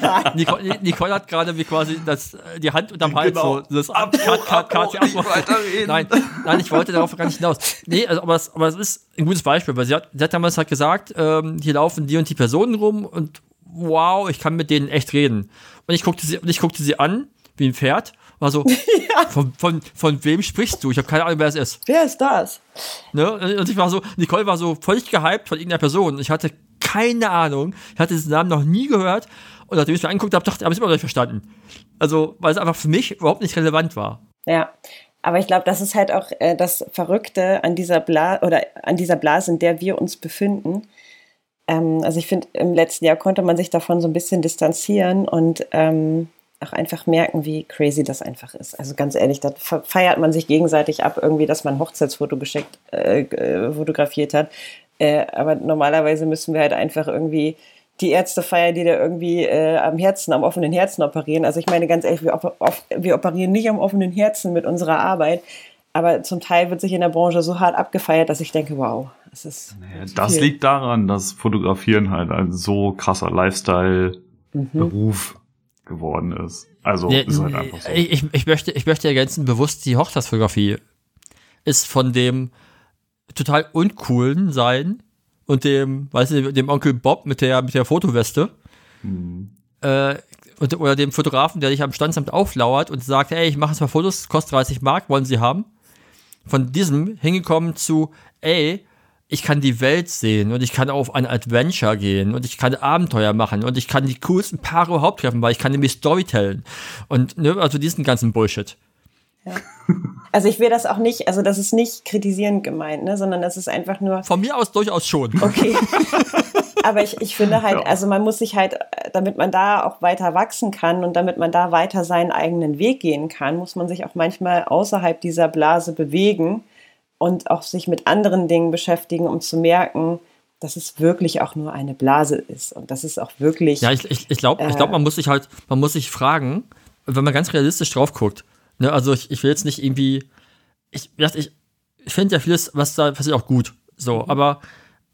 nein. Nicole, Nicole hat gerade wie quasi das, die Hand unterm Hals genau. so. Das Ab, Cut, Cut, Cut, Nein, nein, ich wollte darauf gar nicht hinaus. Nee, also, aber, es, aber es ist ein gutes Beispiel, weil sie hat, sie hat damals halt gesagt, ähm, hier laufen die und die Personen rum und wow, ich kann mit denen echt reden. Und ich guckte sie, und ich guckte sie an, wie ein Pferd, war so, ja. von, von, von wem sprichst du? Ich habe keine Ahnung, wer es ist. Wer ist das? Ne? Und ich war so, Nicole war so völlig gehypt von irgendeiner Person. Ich hatte keine Ahnung. Ich hatte diesen Namen noch nie gehört. Und nachdem ich es mir angeguckt habe, dachte ich, habe ich immer noch nicht verstanden. Also, weil es einfach für mich überhaupt nicht relevant war. Ja. Aber ich glaube, das ist halt auch äh, das Verrückte an dieser Blase oder an dieser Blase, in der wir uns befinden. Ähm, also ich finde, im letzten Jahr konnte man sich davon so ein bisschen distanzieren und ähm, auch einfach merken, wie crazy das einfach ist. Also ganz ehrlich, da feiert man sich gegenseitig ab, irgendwie, dass man ein Hochzeitsfoto geschickt, äh, äh, fotografiert hat. Äh, aber normalerweise müssen wir halt einfach irgendwie die Ärzte feiern, die da irgendwie äh, am Herzen, am offenen Herzen operieren. Also ich meine ganz ehrlich, wir, op wir operieren nicht am offenen Herzen mit unserer Arbeit. Aber zum Teil wird sich in der Branche so hart abgefeiert, dass ich denke, wow, das ist. Naja, das viel. liegt daran, dass Fotografieren halt ein so krasser Lifestyle-Beruf mhm geworden ist. Also ja, ist halt einfach so. Ich, ich, möchte, ich möchte ergänzen, bewusst die Hochzeitsfotografie ist von dem total uncoolen sein und dem, weißt du, dem Onkel Bob mit der, mit der Fotoweste. Hm. Äh, und, oder dem Fotografen, der dich am Standsamt auflauert und sagt, ey, ich mache jetzt mal Fotos, kostet 30 Mark, wollen Sie haben? Von diesem hingekommen zu, ey, ich kann die Welt sehen und ich kann auf ein Adventure gehen und ich kann Abenteuer machen und ich kann die coolsten Paare überhaupt treffen, weil ich kann nämlich Storytellen und ne, also diesen ganzen Bullshit. Ja. Also ich will das auch nicht, also das ist nicht kritisierend gemeint, ne, sondern das ist einfach nur. Von mir aus durchaus schon. Okay. Aber ich, ich finde halt, ja. also man muss sich halt, damit man da auch weiter wachsen kann und damit man da weiter seinen eigenen Weg gehen kann, muss man sich auch manchmal außerhalb dieser Blase bewegen und auch sich mit anderen Dingen beschäftigen, um zu merken, dass es wirklich auch nur eine Blase ist und dass es auch wirklich. Ja, ich, ich, ich glaube, äh, glaub, man muss sich halt, man muss sich fragen, wenn man ganz realistisch drauf guckt. Ne, also ich, ich will jetzt nicht irgendwie, ich, ich, ich finde ja vieles, was da passiert, auch gut. So, mhm. aber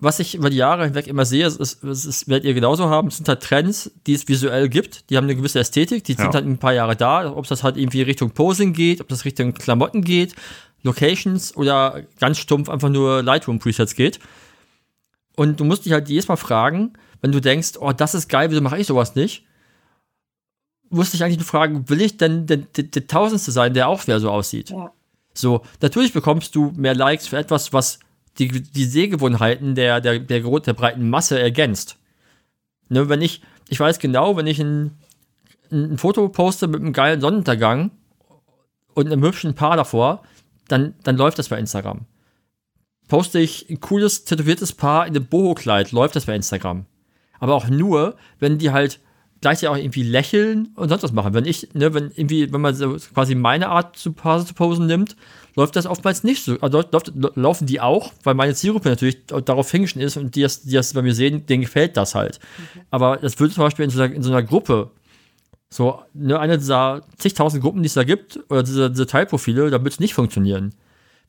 was ich über die Jahre hinweg immer sehe, ist, ist, ist, werdet ihr genauso haben, sind halt Trends, die es visuell gibt, die haben eine gewisse Ästhetik, die ja. sind halt ein paar Jahre da, ob das halt irgendwie Richtung Posing geht, ob das Richtung Klamotten geht, Locations oder ganz stumpf einfach nur Lightroom-Presets geht. Und du musst dich halt jedes Mal fragen, wenn du denkst, oh, das ist geil, wieso mache ich sowas nicht? Musst dich eigentlich nur fragen, will ich denn der, der, der Tausendste sein, der auch wieder so aussieht? Ja. So, natürlich bekommst du mehr Likes für etwas, was die, die Sehgewohnheiten der, der, der, der breiten Masse ergänzt. Ne, wenn ich, ich weiß genau, wenn ich ein, ein Foto poste mit einem geilen Sonnenuntergang und einem hübschen Paar davor, dann, dann läuft das bei Instagram. Poste ich ein cooles, tätowiertes Paar in einem Boho-Kleid, läuft das bei Instagram. Aber auch nur, wenn die halt gleichzeitig auch irgendwie lächeln und sonst was machen. Wenn ich, ne, wenn irgendwie, wenn man so quasi meine Art zu zu posen nimmt, läuft das oftmals nicht so. Also läuft, laufen die auch, weil meine Zielgruppe natürlich darauf hingeschnitten ist und die das, die das bei mir sehen, denen gefällt das halt. Mhm. Aber das würde zum Beispiel in so einer, in so einer Gruppe, so ne, eine dieser zigtausend Gruppen, die es da gibt, oder diese, diese Teilprofile, da würde es nicht funktionieren.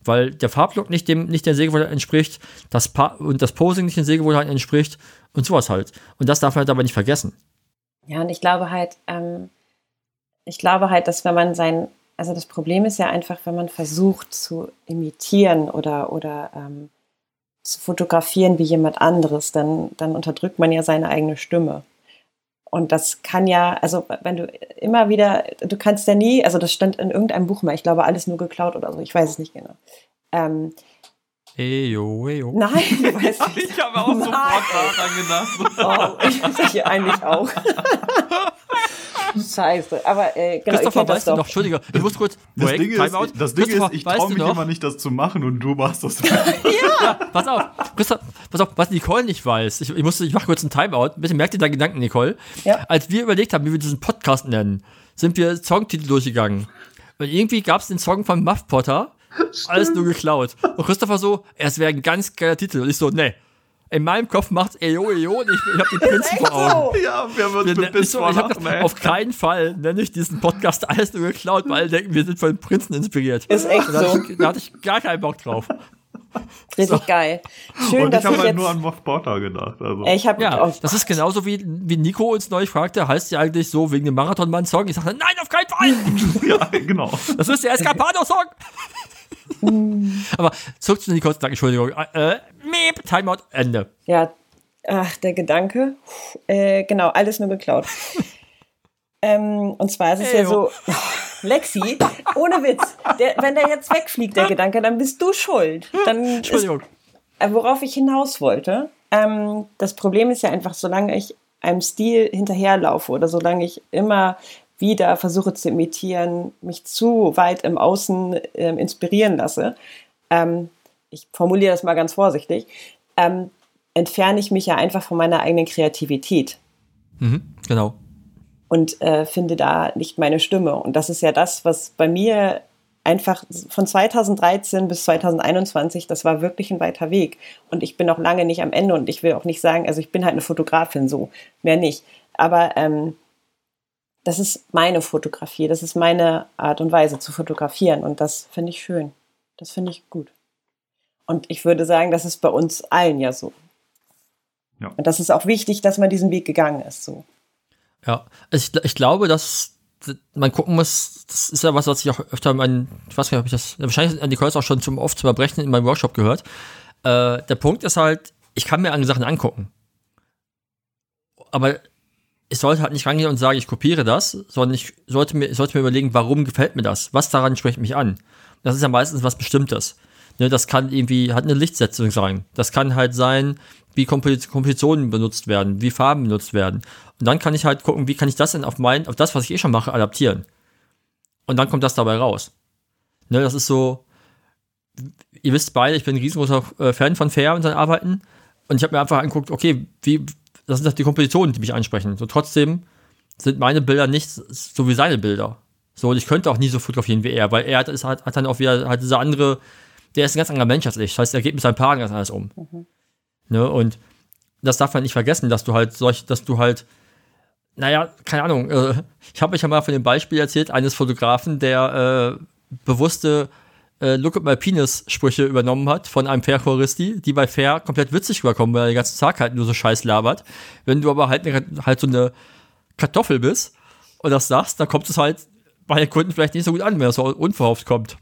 Weil der Farblock nicht, dem, nicht der Sehgewohnheit entspricht, das pa und das Posing nicht den Sehgewohnheiten entspricht und sowas halt. Und das darf man halt aber nicht vergessen. Ja, und ich glaube halt, ähm, ich glaube halt, dass wenn man sein also das Problem ist ja einfach, wenn man versucht zu imitieren oder, oder ähm, zu fotografieren wie jemand anderes, dann, dann unterdrückt man ja seine eigene Stimme. Und das kann ja, also wenn du immer wieder, du kannst ja nie, also das stand in irgendeinem Buch mal, ich glaube, alles nur geklaut oder so, ich weiß es nicht genau. Ähm, Eyo, eyo. Nein, ich weiß nicht. Ich habe auch Nein. sofort daran gedacht. Oh, ich, ich eigentlich auch. Scheiße, aber äh, genau, Christopher, weißt du noch, Entschuldige, ich muss kurz das Break, Ding ist, Das Ding ist, ich traue mich immer nicht, das zu machen und du machst das. ja, pass auf, Christoph, pass auf, was Nicole nicht weiß, ich, ich, musste, ich mache kurz einen Timeout, bitte merkt ihr deinen Gedanken, Nicole. Ja. Als wir überlegt haben, wie wir diesen Podcast nennen, sind wir Songtitel durchgegangen. Und irgendwie gab es den Song von Muff Potter, Stimmt. alles nur geklaut. Und Christopher so, es wäre ein ganz geiler Titel. Und ich so, nee, in meinem Kopf macht Eyo Eyo und ich, ich habe den Prinzen vor Augen. Ja, wir haben uns wir, so, ich hab Auf keinen Fall nenne ich diesen Podcast alles nur geklaut, weil denken, wir sind von den Prinzen inspiriert. Ist echt da so. Ich, da hatte ich gar keinen Bock drauf. Richtig so. geil. Schön, und ich habe halt nur an Moff Porter gedacht. Also. Ich hab ja, das ist genauso wie, wie Nico uns neulich fragte, heißt sie eigentlich so wegen dem Marathonmann-Song? Ich sagte, nein, auf keinen Fall! ja, genau. Das ist der Escapado-Song! Aber zurück zu Nico's Entschuldigung. Äh, Meep, Timeout, Ende. Ja, ach, der Gedanke. Äh, genau, alles nur geklaut. ähm, und zwar ist es hey, ja so, Lexi, ohne Witz, der, wenn der jetzt wegfliegt, der Gedanke, dann bist du schuld. Dann Entschuldigung. Ist, äh, worauf ich hinaus wollte, ähm, das Problem ist ja einfach, solange ich einem Stil hinterherlaufe oder solange ich immer wieder versuche zu imitieren, mich zu weit im Außen äh, inspirieren lasse, ähm, ich formuliere das mal ganz vorsichtig, ähm, entferne ich mich ja einfach von meiner eigenen Kreativität. Mhm, genau. Und äh, finde da nicht meine Stimme. Und das ist ja das, was bei mir einfach von 2013 bis 2021, das war wirklich ein weiter Weg. Und ich bin auch lange nicht am Ende und ich will auch nicht sagen, also ich bin halt eine Fotografin so, mehr nicht. Aber ähm, das ist meine Fotografie, das ist meine Art und Weise zu fotografieren und das finde ich schön. Das finde ich gut. Und ich würde sagen, das ist bei uns allen ja so. Ja. Und das ist auch wichtig, dass man diesen Weg gegangen ist. So. Ja, ich, ich glaube, dass man gucken muss, das ist ja was, was ich auch öfter mein, ich weiß nicht, ob ich das, wahrscheinlich an die Calls auch schon zum oft zum Erbrechen in meinem Workshop gehört. Äh, der Punkt ist halt, ich kann mir andere Sachen angucken. Aber ich sollte halt nicht rangehen und sagen, ich kopiere das, sondern ich sollte mir, ich sollte mir überlegen, warum gefällt mir das? Was daran spricht mich an? Das ist ja meistens was Bestimmtes. Ne, das kann irgendwie, hat eine Lichtsetzung sein. Das kann halt sein, wie Kompositionen benutzt werden, wie Farben benutzt werden. Und dann kann ich halt gucken, wie kann ich das denn auf mein, auf das, was ich eh schon mache, adaptieren. Und dann kommt das dabei raus. Ne, das ist so, ihr wisst beide, ich bin ein riesengroßer äh, Fan von Fair und seinen Arbeiten. Und ich habe mir einfach angeguckt, okay, wie, das sind doch die Kompositionen, die mich ansprechen. So trotzdem sind meine Bilder nicht so wie seine Bilder. So, und ich könnte auch nie so fotografieren wie er, weil er hat, hat, hat dann auch wieder halt diese andere, der ist ein ganz anderer Mensch als ich. Das heißt, er geht mit seinen Paaren ganz anders um. Mhm. Ne, und das darf man nicht vergessen, dass du halt solch, dass du halt, naja, keine Ahnung, äh, ich habe euch ja mal von dem Beispiel erzählt, eines Fotografen, der äh, bewusste äh, Look at my Penis Sprüche übernommen hat von einem Fair-Choristi, die bei Fair komplett witzig rüberkommen, weil er den ganzen Tag halt nur so scheiß labert. Wenn du aber halt, halt so eine Kartoffel bist und das sagst, dann kommt es halt bei den Kunden vielleicht nicht so gut an, wenn es so unverhofft kommt.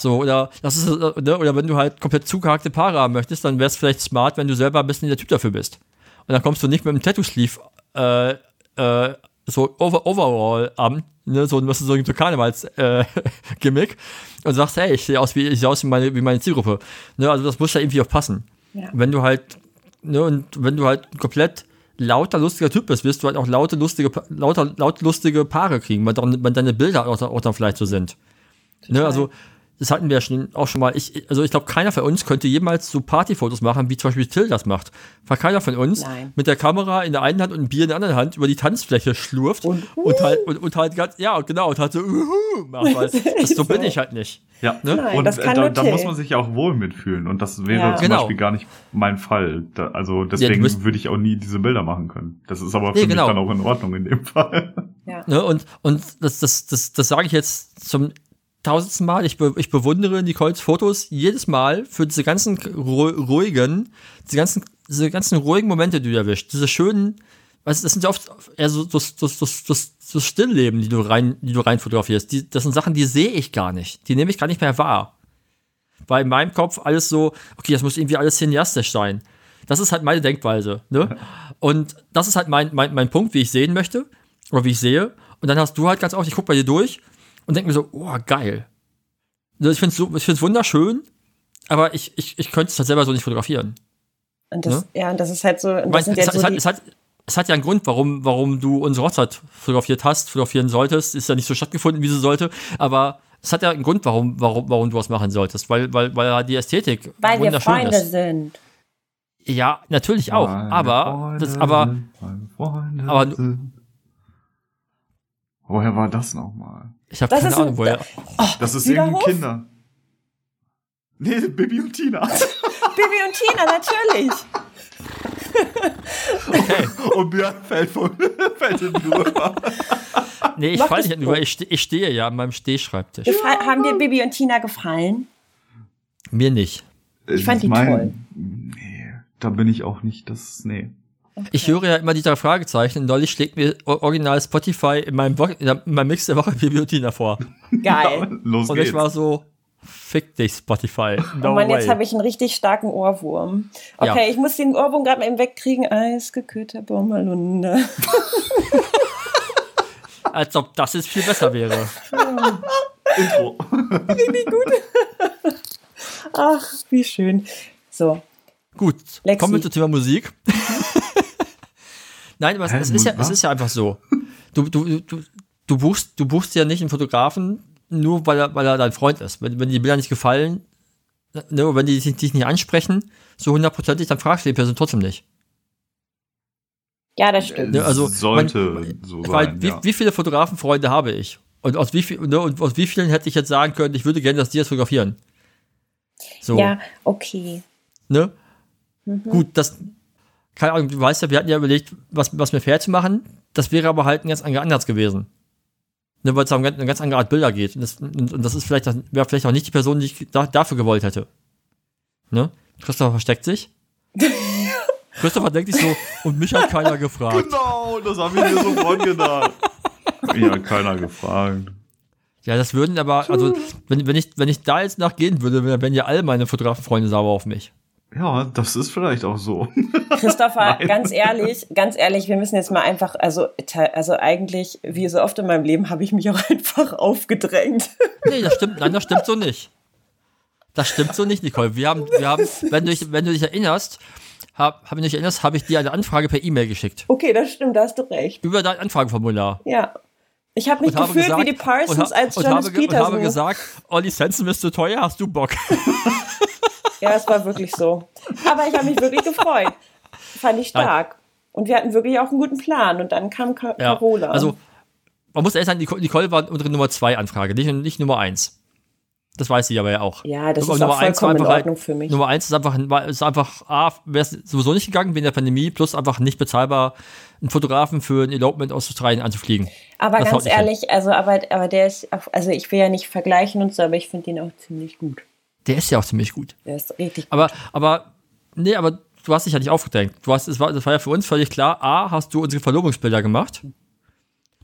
So, oder das ist, äh, ne, oder wenn du halt komplett zugehackte Paare haben möchtest, dann wäre es vielleicht smart, wenn du selber ein bisschen der Typ dafür bist. Und dann kommst du nicht mit einem Tattoo-Sleeve äh, äh, so over, overall an, ne, so, was so ein Karnevals-Gimmick äh, und sagst, hey, ich sehe aus wie ich sehe aus wie meine, wie meine Zielgruppe. Ne, also das muss ja irgendwie auch passen. Ja. Wenn du halt, ne, und wenn du halt komplett lauter lustiger Typ bist, wirst du halt auch laute lustige, lauter, laut lustige Paare kriegen, weil, dann, weil deine Bilder auch, auch dann vielleicht so sind. Ne, also das hatten wir ja schon, auch schon mal. Ich, also ich glaube, keiner von uns könnte jemals so Partyfotos machen, wie zum Beispiel Till das macht. Weil keiner von uns Nein. mit der Kamera in der einen Hand und ein Bier in der anderen Hand über die Tanzfläche schlurft und, Und, halt und, und halt ganz, ja genau, und halt so uhu macht, weil das, so bin ich halt nicht. Ja, Ne? Nein, und das äh, kann da, nur da muss man sich ja auch wohl mitfühlen. Und das wäre Ja. zum Genau. Beispiel gar nicht mein Fall. Da, also deswegen bist- würde ich auch nie diese Bilder machen können. Das ist aber für Nee, mich genau. dann auch in Ordnung in dem Fall. Ja. Ne? Und, und das, das, das, das sage ich jetzt zum tausendsten Mal. Ich, be, ich bewundere Nicoles Fotos jedes Mal für diese ganzen ru- ruhigen, diese ganzen, diese ganzen ruhigen Momente, die du erwischt. Diese schönen, weißt du, das sind ja oft eher so das, das, das, das, das Stillleben, die du rein, die du rein fotografierst. Die, das sind Sachen, die sehe ich gar nicht. Die nehme ich gar nicht mehr wahr. Weil in meinem Kopf alles so, okay, das muss irgendwie alles cineastisch sein. Das ist halt meine Denkweise. Ne? Und das ist halt mein, mein, mein Punkt, wie ich sehen möchte oder wie ich sehe. Und dann hast du halt ganz oft, ich gucke bei dir durch und denke mir so, oh, geil. Also Ich finde es so, ich find's wunderschön, aber ich, ich, ich könnte es halt selber so nicht fotografieren. Und das, ja, und das ist halt so, das mein, sind es, hat, die, es, hat, es hat ja einen Grund, warum, warum du unsere Hochzeit fotografiert hast, fotografieren solltest. Ist ja nicht so stattgefunden, wie sie sollte, aber es hat ja einen Grund, warum, warum, warum du was machen solltest, weil, weil, weil die Ästhetik weil wir wunderschön Freunde ist. sind. Ja, natürlich auch, Meine aber, Freunde das, aber, meine aber. Woher war das nochmal? Ich habe Das keine ist ein- Ahnung, woher. Das ist irgendein Hof? Kinder. Nee, Bibi und Tina. Bibi und Tina, natürlich. und Björn fällt, von, fällt hinten drüber. Nee, ich falle nicht nur, ich, ich stehe ja an meinem Stehschreibtisch. Gefall, haben dir Bibi und Tina gefallen? Mir nicht. Ich fand die Mein- toll. Nee, da bin ich auch nicht. Das, nee. Ich höre ja immer die drei Fragezeichen und neulich schlägt mir original Spotify in meinem, Wo in meinem Mix der Woche Bibliothina vor. Geil. Los Und geht's. ich war so, fick dich, Spotify. No oh Mann, way. jetzt habe ich einen richtig starken Ohrwurm. Okay, Ja. ich muss den Ohrwurm gerade mal eben wegkriegen. Eisgekühlter Bommerlunde. Als ob das jetzt viel besser wäre. Intro. Ach, wie schön. So, Gut, Lexi. kommen wir zum Thema Musik. Nein, aber es, ist ja, was? es ist ja einfach so. Du, du, du, du, buchst, du buchst ja nicht einen Fotografen, nur weil er, weil er dein Freund ist. Wenn, wenn die Bilder nicht gefallen, ne, wenn die dich nicht ansprechen, so hundertprozentig, dann fragst du die Person trotzdem nicht. ja, das stimmt. Ne, also, Sollte man- so Weil, sein. wie, ja. wie viele Fotografenfreunde habe ich? Und aus wie, viel, ne, und aus wie vielen hätte ich jetzt sagen können, ich würde gerne, dass die das fotografieren? So, Ja, okay. ne? Gut, das, keine Ahnung, du weißt ja, wir hatten ja überlegt, was, was mir fair zu machen. Das wäre aber halt ein ganz anderer Ansatz gewesen. Ne, weil es um eine ganz andere Art Bilder geht. Und das, und, und das ist vielleicht, wäre vielleicht auch nicht die Person, die ich da, dafür gewollt hätte. Ne? Christopher versteckt sich. Christopher denkt sich so, und mich hat keiner gefragt. Genau, das habe ich mir sofort gedacht. Ja, keiner gefragt. Ja, das würden aber, also, wenn, wenn, ich, wenn ich da jetzt nachgehen würde, dann wären ja alle meine Fotografenfreunde sauer auf mich. Ja, das ist vielleicht auch so. Christopher, ganz ehrlich, ganz ehrlich, wir müssen jetzt mal einfach, also, also eigentlich, wie so oft in meinem Leben, habe ich mich auch einfach aufgedrängt. Nee, das stimmt, nein, das stimmt so nicht. Das stimmt so nicht, Nicole. Wir haben, wir haben, wenn du dich, wenn du dich erinnerst, hab, hab ich dich erinnerst, habe ich dir eine Anfrage per E-Mail geschickt. Okay, das stimmt, da hast du recht. Über dein Anfrageformular. Ja. Ich habe mich Und habe gefühlt gesagt, wie die Parsons und, als Jonas und Peterson. habe gesagt, oh, Lizenzen bist du teuer, hast du Bock? Ja, es war wirklich so. Aber ich habe mich wirklich gefreut. Fand ich stark. Und wir hatten wirklich auch einen guten Plan. Und dann kam Ka Ja, Carola. also, man muss ehrlich sagen, Nicole, war unsere Nummer zwei Anfrage, nicht, nicht Nummer eins. Das weiß sie aber ja auch. Ja, das Aber ist Nummer auch vollkommen in war einfach Ordnung für mich. Nummer eins ist einfach, ist einfach A, wäre es sowieso nicht gegangen wegen der Pandemie, plus einfach nicht bezahlbar, einen Fotografen für ein Elopement aus Australien anzufliegen. Aber Das ganz nicht hin. ehrlich, also aber, aber der ist, also ich will ja nicht vergleichen und so, aber ich finde ihn auch ziemlich gut. Der ist ja auch ziemlich gut. Der ist richtig gut. Aber, aber, nee, aber du hast dich ja nicht aufgedrängt. Du hast, es war, das war ja für uns völlig klar. A, hast du unsere Verlobungsbilder gemacht.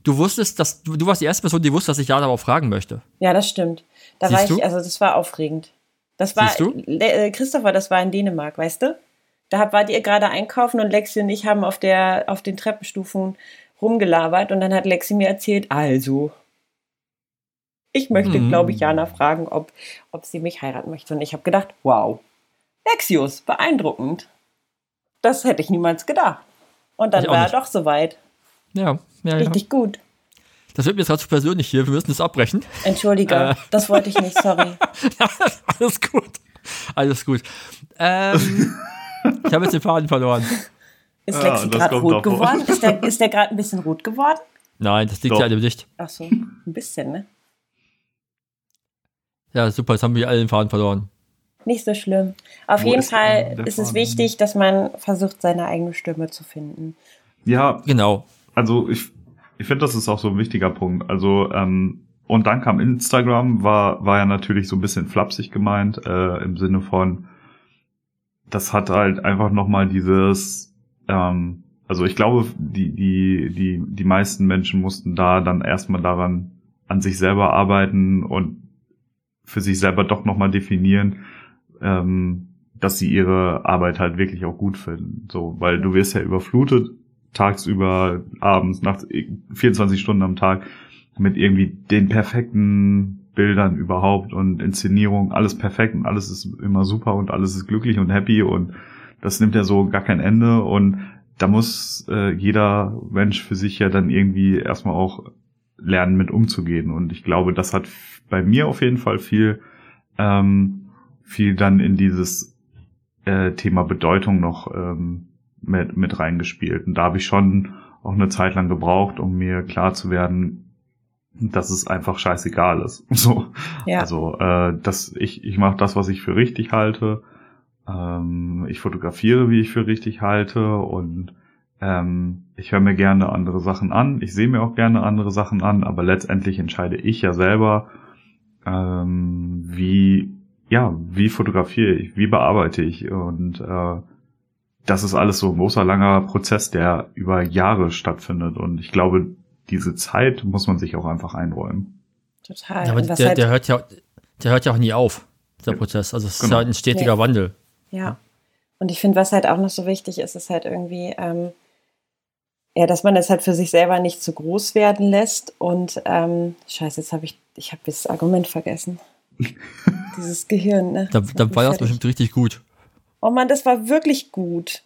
Du wusstest, dass, du, du warst die erste Person, die wusste, dass ich ja darauf fragen möchte. Ja, das stimmt. Da Siehst war ich, du? also das war aufregend. Das war, Siehst du? Le- äh, Christopher, das war in Dänemark, weißt du? Da wart ihr gerade einkaufen und Lexi und ich haben auf, der, auf den Treppenstufen rumgelabert und dann hat Lexi mir erzählt, also, ich möchte, Mhm. glaube ich, Jana fragen, ob, ob sie mich heiraten möchte. Und ich habe gedacht, wow, Lexius, beeindruckend. Das hätte ich niemals gedacht. Und dann war er doch soweit. Ja, ja, ja. Richtig gut. Das wird mir jetzt gerade zu persönlich hier. Wir müssen das abbrechen. Entschuldige, Äh. das wollte ich nicht, sorry. Alles gut. Alles gut. Ähm, ich habe jetzt den Faden verloren. Ist Ja, Lexi das gerade rot geworden? Ist der, ist der gerade ein bisschen rot geworden? Nein, das liegt Doch. ja an dem Licht. Ach so, ein bisschen, ne? Ja, super, jetzt haben wir alle den Faden verloren. Nicht so schlimm. Auf Wo jeden ist Fall ist es wichtig, dass man versucht, seine eigene Stimme zu finden. Ja, Genau. also ich, ich finde, das ist auch so ein wichtiger Punkt. Also, ähm, und dann kam Instagram, war, war ja natürlich so ein bisschen flapsig gemeint, äh, im Sinne von, das hat halt einfach nochmal dieses, ähm, also ich glaube, die, die, die, die meisten Menschen mussten da dann erstmal daran an sich selber arbeiten und für sich selber doch nochmal definieren, ähm, dass sie ihre Arbeit halt wirklich auch gut finden. So, weil du wirst ja überflutet, tagsüber, abends, nachts, 24 Stunden am Tag mit irgendwie den perfekten Bildern überhaupt und Inszenierung, alles perfekt und alles ist immer super und alles ist glücklich und happy und das nimmt ja so gar kein Ende und da muss äh, jeder Mensch für sich ja dann irgendwie erstmal auch lernen, mit umzugehen. Und ich glaube, das hat bei mir auf jeden Fall viel, ähm, viel dann in dieses äh, Thema Bedeutung noch ähm, mit, mit reingespielt. Und da habe ich schon auch eine Zeit lang gebraucht, um mir klar zu werden, dass es einfach scheißegal ist. So. Ja. Also, äh, dass ich, ich mache das, was ich für richtig halte. Ähm, ich fotografiere, wie ich für richtig halte und ähm, ich höre mir gerne andere Sachen an. Ich sehe mir auch gerne andere Sachen an, aber letztendlich entscheide ich ja selber, ähm, wie, ja, wie fotografiere ich, wie bearbeite ich und äh, das ist alles so ein großer, langer Prozess, der über Jahre stattfindet und ich glaube, diese Zeit muss man sich auch einfach einräumen. Total. Ja, aber der, halt, der, hört ja, der hört ja auch nie auf, der Ja, Prozess. Also es ist genau. ja ein stetiger Ja. Wandel. ja. Und ich finde, was halt auch noch so wichtig ist, ist halt irgendwie, ähm, ja, dass man das halt für sich selber nicht zu groß werden lässt. Und ähm, scheiße, jetzt habe ich, ich habe das Argument vergessen. Dieses Gehirn, ne? Da, da war das bestimmt richtig gut. Oh Mann, das war wirklich gut.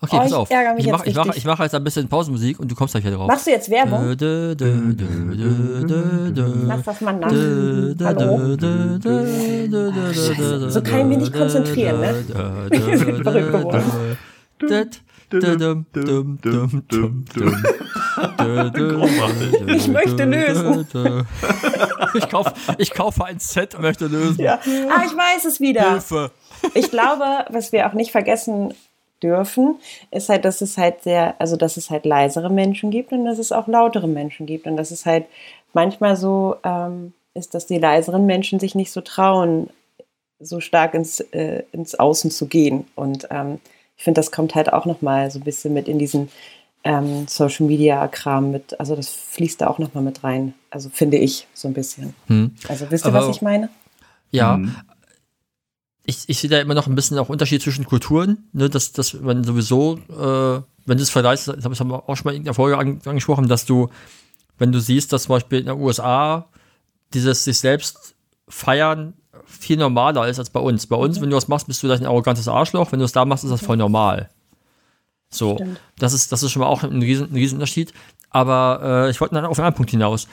Okay, Oh, pass ich auf. ärgere mich ich jetzt mache ich mach, ich mach jetzt ein bisschen Pausenmusik und du kommst gleich wieder drauf. Machst du jetzt Werbung? Dö, dö, dö. Lass das mal nach. Hallo? dö, So kann ich mich nicht konzentrieren, ne? sind dö, verrückt geworden. Ich möchte lösen. Ich kaufe ich kaufe ein Set und möchte lösen. Ja. Ah, ich weiß es wieder. Hilfe. Ich glaube, was wir auch nicht vergessen dürfen, ist halt, dass es halt sehr, also dass es halt leisere Menschen gibt und dass es auch lautere Menschen gibt und dass es halt manchmal so ähm, ist, dass die leiseren Menschen sich nicht so trauen, so stark ins, äh, ins Außen zu gehen. Und ähm, ich finde, das kommt halt auch nochmal so ein bisschen mit in diesen ähm, Social Media Kram mit, also das fließt da auch nochmal mit rein. Also finde ich so ein bisschen. Hm. Also wisst ihr, Aber- was ich meine? Ja, Mhm. ich, ich sehe da immer noch ein bisschen auch Unterschied zwischen Kulturen, ne, dass, dass man sowieso, äh, wenn du es vergleichst, das haben wir auch schon mal in irgendeiner Folge an, angesprochen, dass du, wenn du siehst, dass zum Beispiel in den USA dieses sich selbst feiern viel normaler ist als bei uns. Bei uns, wenn du was machst, bist du vielleicht ein arrogantes Arschloch, wenn du es da machst, ist das voll normal. So, Stimmt. das ist, das ist schon mal auch ein riesen, ein riesen Unterschied. Aber äh, ich wollte dann auf einen anderen Punkt hinaus.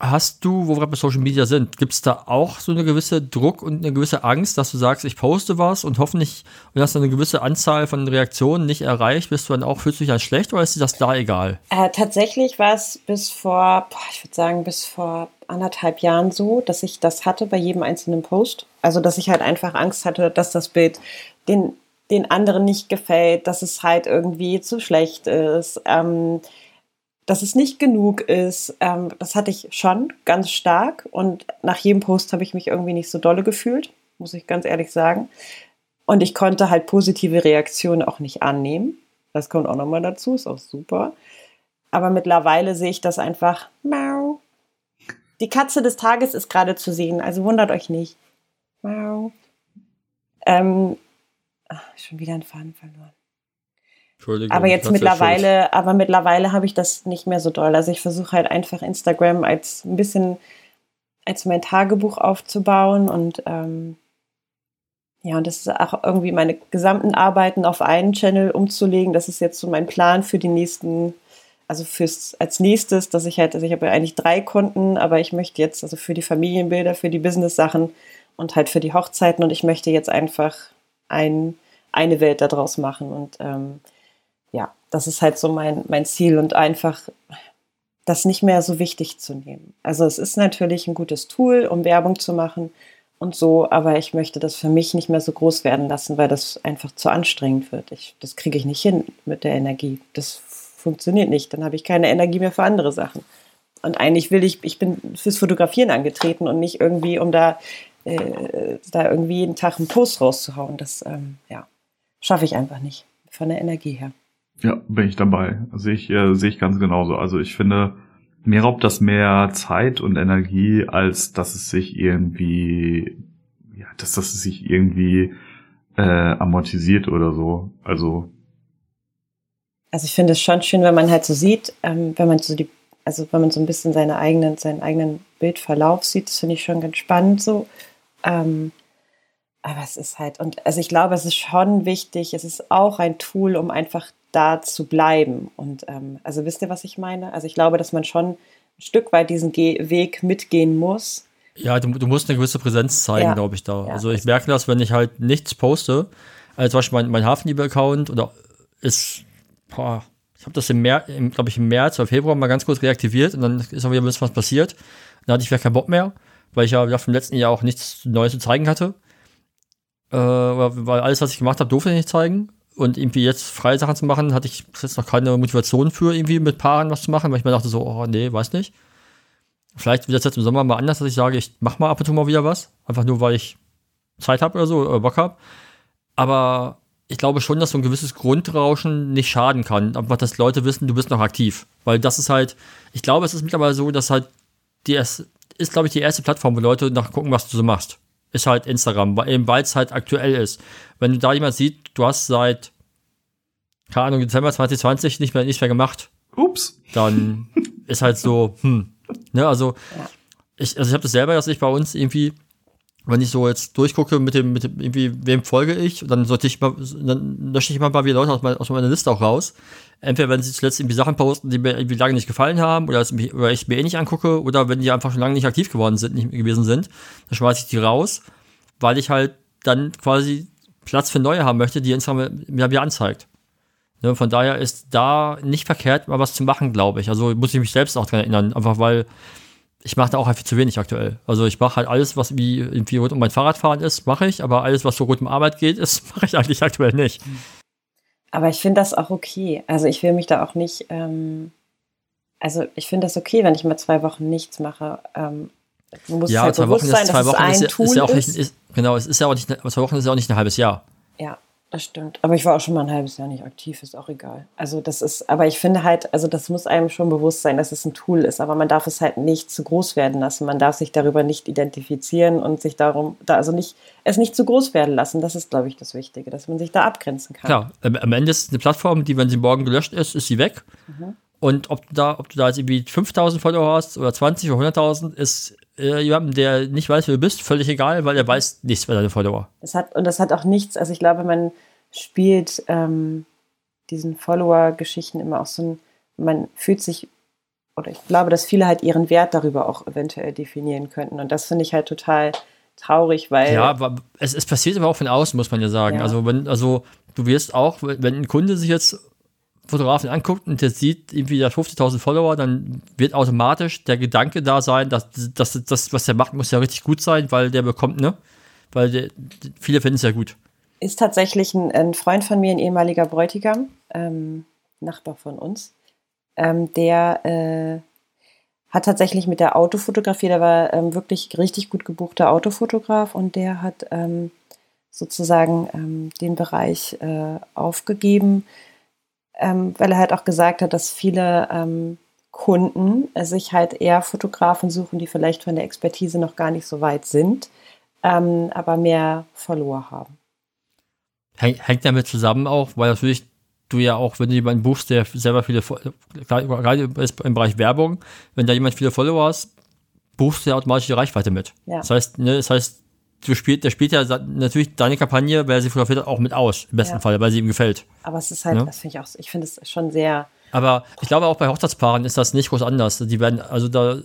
Hast du, wo wir bei Social Media sind, gibt es da auch so eine gewisse Druck und eine gewisse Angst, dass du sagst, ich poste was und hoffentlich und hast eine gewisse Anzahl von Reaktionen nicht erreicht, bist du dann auch, fühlst du dich dann schlecht oder ist dir das da egal? Äh, tatsächlich war es bis vor, boah, ich würde sagen, bis vor anderthalb Jahren so, dass ich das hatte bei jedem einzelnen Post. Also, dass ich halt einfach Angst hatte, dass das Bild den, den anderen nicht gefällt, dass es halt irgendwie zu schlecht ist. Ähm, dass es nicht genug ist, ähm, das hatte ich schon ganz stark. Und nach jedem Post habe ich mich irgendwie nicht so dolle gefühlt, muss ich ganz ehrlich sagen. Und ich konnte halt positive Reaktionen auch nicht annehmen. Das kommt auch nochmal dazu, ist auch super. Aber mittlerweile sehe ich das einfach. Mau. Die Katze des Tages ist gerade zu sehen, also wundert euch nicht. Mau. Ähm, ach, schon wieder einen Faden verloren. Entschuldigung. Aber jetzt mittlerweile, aber mittlerweile habe ich das nicht mehr so doll. Also ich versuche halt einfach Instagram als ein bisschen als mein Tagebuch aufzubauen und ähm, ja, und das ist auch irgendwie meine gesamten Arbeiten auf einen Channel umzulegen. Das ist jetzt so mein Plan für die nächsten, also fürs als nächstes, dass ich halt, also ich habe ja eigentlich drei Konten, aber ich möchte jetzt, also für die Familienbilder, für die Business-Sachen und halt für die Hochzeiten und ich möchte jetzt einfach ein, eine Welt daraus machen und ähm, ja, das ist halt so mein, mein Ziel und einfach das nicht mehr so wichtig zu nehmen. Also es ist natürlich ein gutes Tool, um Werbung zu machen und so, aber ich möchte das für mich nicht mehr so groß werden lassen, weil das einfach zu anstrengend wird. Ich, das kriege ich nicht hin mit der Energie. Das funktioniert nicht. Dann habe ich keine Energie mehr für andere Sachen. Und eigentlich will ich, ich bin fürs Fotografieren angetreten und nicht irgendwie, um da, äh, da irgendwie jeden Tag einen Post rauszuhauen. Das, ähm, ja, schaffe ich einfach nicht von der Energie her. Ja, bin ich dabei. Sehe ich, äh, sehe ich ganz genauso. Also ich finde, mir raubt das mehr Zeit und Energie, als dass es sich irgendwie, ja, dass das sich irgendwie äh, amortisiert oder so. Also. Also ich finde es schon schön, wenn man halt so sieht, ähm, wenn man so die, also wenn man so ein bisschen seine eigenen, seinen eigenen Bildverlauf sieht, das finde ich schon ganz spannend so. Ähm, aber es ist halt, und also ich glaube, es ist schon wichtig, es ist auch ein Tool, um einfach da zu bleiben. Und ähm, also wisst ihr, was ich meine? Also ich glaube, dass man schon ein Stück weit diesen Ge Weg mitgehen muss. Ja, du, du musst eine gewisse Präsenz zeigen, ja. glaube ich, da. Ja, also ich merke das, wenn ich halt nichts poste, also zum Beispiel mein, mein Hafenliebe-Account oder ist, boah, ich habe das im März, glaube ich, im März oder Februar mal ganz kurz reaktiviert und dann ist auch wieder ein bisschen was passiert. Dann hatte ich wieder keinen Bock mehr, weil ich ja vom letzten Jahr auch nichts Neues zu zeigen hatte. Äh, weil alles, was ich gemacht habe, durfte ich nicht zeigen. Und irgendwie jetzt freie Sachen zu machen, hatte ich jetzt noch keine Motivation für, irgendwie mit Paaren was zu machen, weil ich mir dachte so, oh nee, weiß nicht. Vielleicht wird das jetzt im Sommer mal anders, dass ich sage, ich mache mal ab und zu mal wieder was. Einfach nur, weil ich Zeit habe oder so, oder Bock habe. Aber ich glaube schon, dass so ein gewisses Grundrauschen nicht schaden kann. Einfach, dass Leute wissen, du bist noch aktiv. Weil das ist halt, ich glaube, es ist mittlerweile so, dass halt die erste, ist, glaube ich, die erste Plattform, wo Leute nachgucken, was du so machst ist halt Instagram, weil es halt aktuell ist. Wenn du da jemand sieht, du hast seit, keine Ahnung, Dezember 2020 nicht mehr, nicht mehr gemacht. Ups. Dann ist halt so, hm. Ne, also, ich, also ich habe das selber, dass ich bei uns irgendwie, wenn ich so jetzt durchgucke mit dem, mit dem irgendwie, wem folge ich, dann sollte ich mal, dann lösche ich mal ein paar Leute aus, aus meiner Liste auch raus entweder wenn sie zuletzt irgendwie Sachen posten, die mir irgendwie lange nicht gefallen haben oder, mich, oder ich mir eh nicht angucke oder wenn die einfach schon lange nicht aktiv geworden sind, nicht gewesen sind, dann schmeiße ich die raus, weil ich halt dann quasi Platz für neue haben möchte, die Instagram mir wieder anzeigt. Ne, von daher ist da nicht verkehrt, mal was zu machen, glaube ich. Also muss ich mich selbst auch daran erinnern, einfach weil ich mache da auch einfach zu wenig aktuell. Also ich mache halt alles, was wie irgendwie rund um mein Fahrradfahren ist, mache ich, aber alles, was so rund um Arbeit geht, ist, mache ich eigentlich aktuell nicht. Aber ich finde das auch okay. Also ich will mich da auch nicht, ähm, also ich finde das okay, wenn ich mal zwei Wochen nichts mache. Ähm, muss ja, halt zwei Wochen sein, ist, zwei Wochen ist, ist, ja auch nicht, ist, genau, es ist ja auch nicht, zwei Wochen ist ja auch nicht ein halbes Jahr. Ja, das stimmt. Aber ich war auch schon mal ein halbes Jahr nicht aktiv, ist auch egal. Also das ist, aber ich finde halt, also das muss einem schon bewusst sein, dass es ein Tool ist, aber man darf es halt nicht zu groß werden lassen. Man darf sich darüber nicht identifizieren und sich darum, da also nicht, es nicht zu groß werden lassen. Das ist, glaube ich, das Wichtige, dass man sich da abgrenzen kann. Klar, am Ende ist es eine Plattform, die, wenn sie morgen gelöscht ist, ist sie weg. Mhm. Und ob du da, ob du da jetzt irgendwie 5000 Follower hast oder 20 oder 100.000, ist äh, jemandem, der nicht weiß, wer du bist, völlig egal, weil er weiß nichts über deine Follower. Das hat, und das hat auch nichts, also ich glaube, man spielt ähm, diesen Follower-Geschichten immer auch so ein, man fühlt sich oder ich glaube, dass viele halt ihren Wert darüber auch eventuell definieren könnten. Und das finde ich halt total traurig, weil. Ja, aber es, es passiert aber auch von außen, muss man ja sagen. Ja. Also, wenn, also du wirst auch, wenn ein Kunde sich jetzt Fotografen anguckt und der sieht irgendwie der 50.000 Follower, dann wird automatisch der Gedanke da sein, dass das, das, was der macht, muss ja richtig gut sein, weil der bekommt, ne? Weil der, viele finden es ja gut. Ist tatsächlich ein, ein, Freund von mir, ein ehemaliger Bräutigam, ähm, Nachbar von uns, ähm, der äh, hat tatsächlich mit der Autofotografie, der war ähm, wirklich richtig gut gebuchter Autofotograf und der hat ähm, sozusagen ähm, den Bereich äh, aufgegeben, ähm, weil er halt auch gesagt hat, dass viele ähm, Kunden sich halt eher Fotografen suchen, die vielleicht von der Expertise noch gar nicht so weit sind, ähm, aber mehr Follower haben. Hängt damit zusammen auch, weil natürlich du ja auch, wenn du jemanden buchst, der selber viele, gerade im Bereich Werbung, wenn da jemand viele Follower hast, buchst du ja automatisch die Reichweite mit. Ja. Das heißt, ne, das heißt, du spielt, der spielt ja natürlich deine Kampagne, wer sie fotografiert hat, auch mit aus, im besten ja. Fall, weil sie ihm gefällt. Aber es ist halt, ja? das finde ich auch, ich finde es schon sehr. Aber ich glaube auch bei Hochzeitspaaren ist das nicht groß anders. Die werden, also da,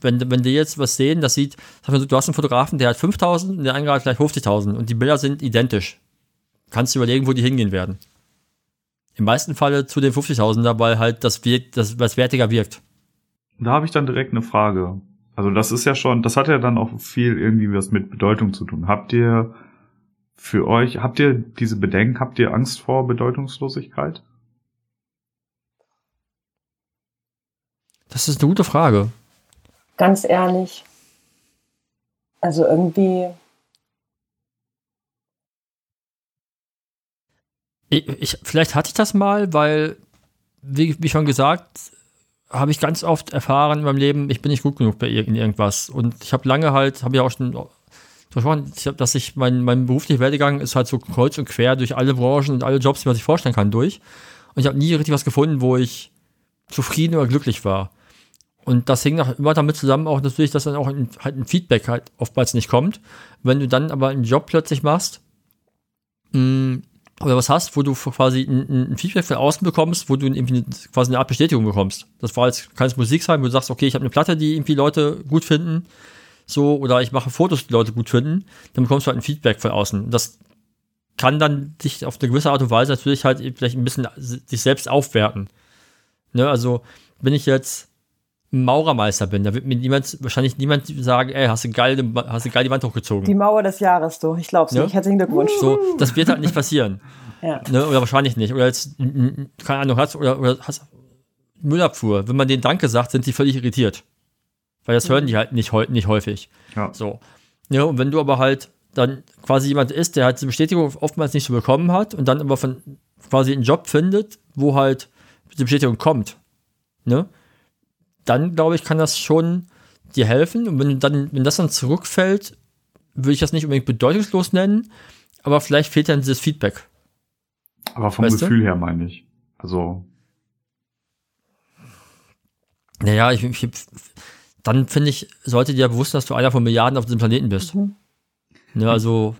wenn, wenn die jetzt was sehen, das sieht, du hast einen Fotografen, der hat 5000 und der andere hat vielleicht 50.000 und die Bilder sind identisch. Kannst du überlegen, wo die hingehen werden. Im meisten Falle zu den 50.000er, weil halt das wirkt, das, was wertiger wirkt. Da habe ich dann direkt eine Frage. Also das ist ja schon, das hat ja dann auch viel irgendwie was mit Bedeutung zu tun. Habt ihr für euch, habt ihr diese Bedenken, habt ihr Angst vor Bedeutungslosigkeit? Das ist eine gute Frage. Ganz ehrlich. Also irgendwie. Ich, ich, vielleicht hatte ich das mal, weil, wie, wie schon gesagt, habe ich ganz oft erfahren in meinem Leben, ich bin nicht gut genug bei irgendwas. Und ich habe lange halt, habe ich auch schon versprochen, dass ich mein, mein beruflicher Werdegang ist halt so kreuz und quer durch alle Branchen und alle Jobs, die man sich vorstellen kann, durch. Und ich habe nie richtig was gefunden, wo ich zufrieden oder glücklich war. Und das hing auch immer damit zusammen, auch natürlich, dass dann auch ein, halt ein Feedback halt oftmals nicht kommt. Wenn du dann aber einen Job plötzlich machst, mh, mm, oder was hast, wo du quasi ein, ein Feedback von außen bekommst, wo du irgendwie quasi eine Art Bestätigung bekommst. Das war jetzt, kann es Musik sein, wo du sagst, okay, ich habe eine Platte, die irgendwie Leute gut finden, so, oder ich mache Fotos, die Leute gut finden, dann bekommst du halt ein Feedback von außen. Das kann dann dich auf eine gewisse Art und Weise natürlich halt vielleicht ein bisschen sich selbst aufwerten. Ne, also, wenn ich jetzt Maurermeister bin, da wird mir niemand, wahrscheinlich niemand sagen, ey, hast du geil, hast du geil die Wand hochgezogen. Die Mauer des Jahres, du. Ich glaub's ja? nicht. Herzlichen Glückwunsch. So, das wird halt nicht passieren. ja. Ne? Oder wahrscheinlich nicht. Oder jetzt, keine Ahnung, hast, oder, oder hast Müllabfuhr. Wenn man denen Danke sagt, sind die völlig irritiert. Weil das mhm. hören die halt nicht, nicht häufig. Ja. So. Ja, und wenn du aber halt dann quasi jemand ist, der halt die Bestätigung oftmals nicht so bekommen hat und dann aber von quasi einen Job findet, wo halt die Bestätigung kommt, ne? Dann glaube ich, kann das schon dir helfen. Und wenn, dann, wenn das dann zurückfällt, würde ich das nicht unbedingt bedeutungslos nennen, aber vielleicht fehlt dann dieses Feedback. Aber vom weißt Gefühl du? her meine ich. Also. Naja, ich, ich, dann finde ich, sollte dir bewusst, dass du einer von Milliarden auf diesem Planeten bist. Mhm. Ne, also.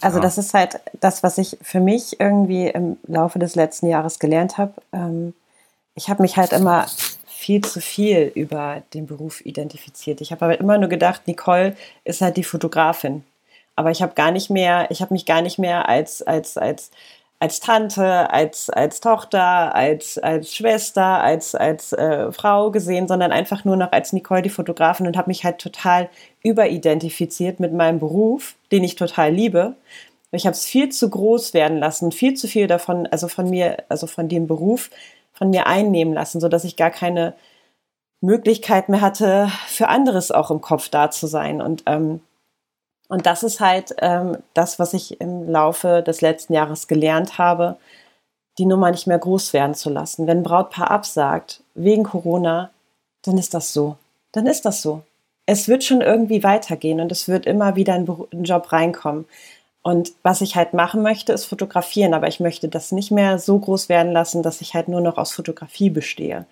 Also, das ist halt das, was ich für mich irgendwie im Laufe des letzten Jahres gelernt habe. Ähm, ich habe mich halt immer viel zu viel über den Beruf identifiziert. Ich habe aber immer nur gedacht, Nicole ist halt die Fotografin. Aber ich habe gar nicht mehr, ich habe mich gar nicht mehr als, als, als, als Tante, als, als Tochter, als, als Schwester, als, als äh, Frau gesehen, sondern einfach nur noch als Nicole die Fotografin und habe mich halt total überidentifiziert mit meinem Beruf, den ich total liebe. Ich habe es viel zu groß werden lassen, viel zu viel davon, also von mir, also von dem Beruf, von mir einnehmen lassen, so dass ich gar keine Möglichkeit mehr hatte, für anderes auch im Kopf da zu sein. Und, ähm, und das ist halt ähm, das, was ich im Laufe des letzten Jahres gelernt habe, die Nummer nicht mehr groß werden zu lassen. Wenn ein Brautpaar absagt wegen Corona, dann ist das so. Dann ist das so. Es wird schon irgendwie weitergehen und es wird immer wieder ein Job reinkommen. Und was ich halt machen möchte, ist fotografieren, aber ich möchte das nicht mehr so groß werden lassen, dass ich halt nur noch aus Fotografie bestehe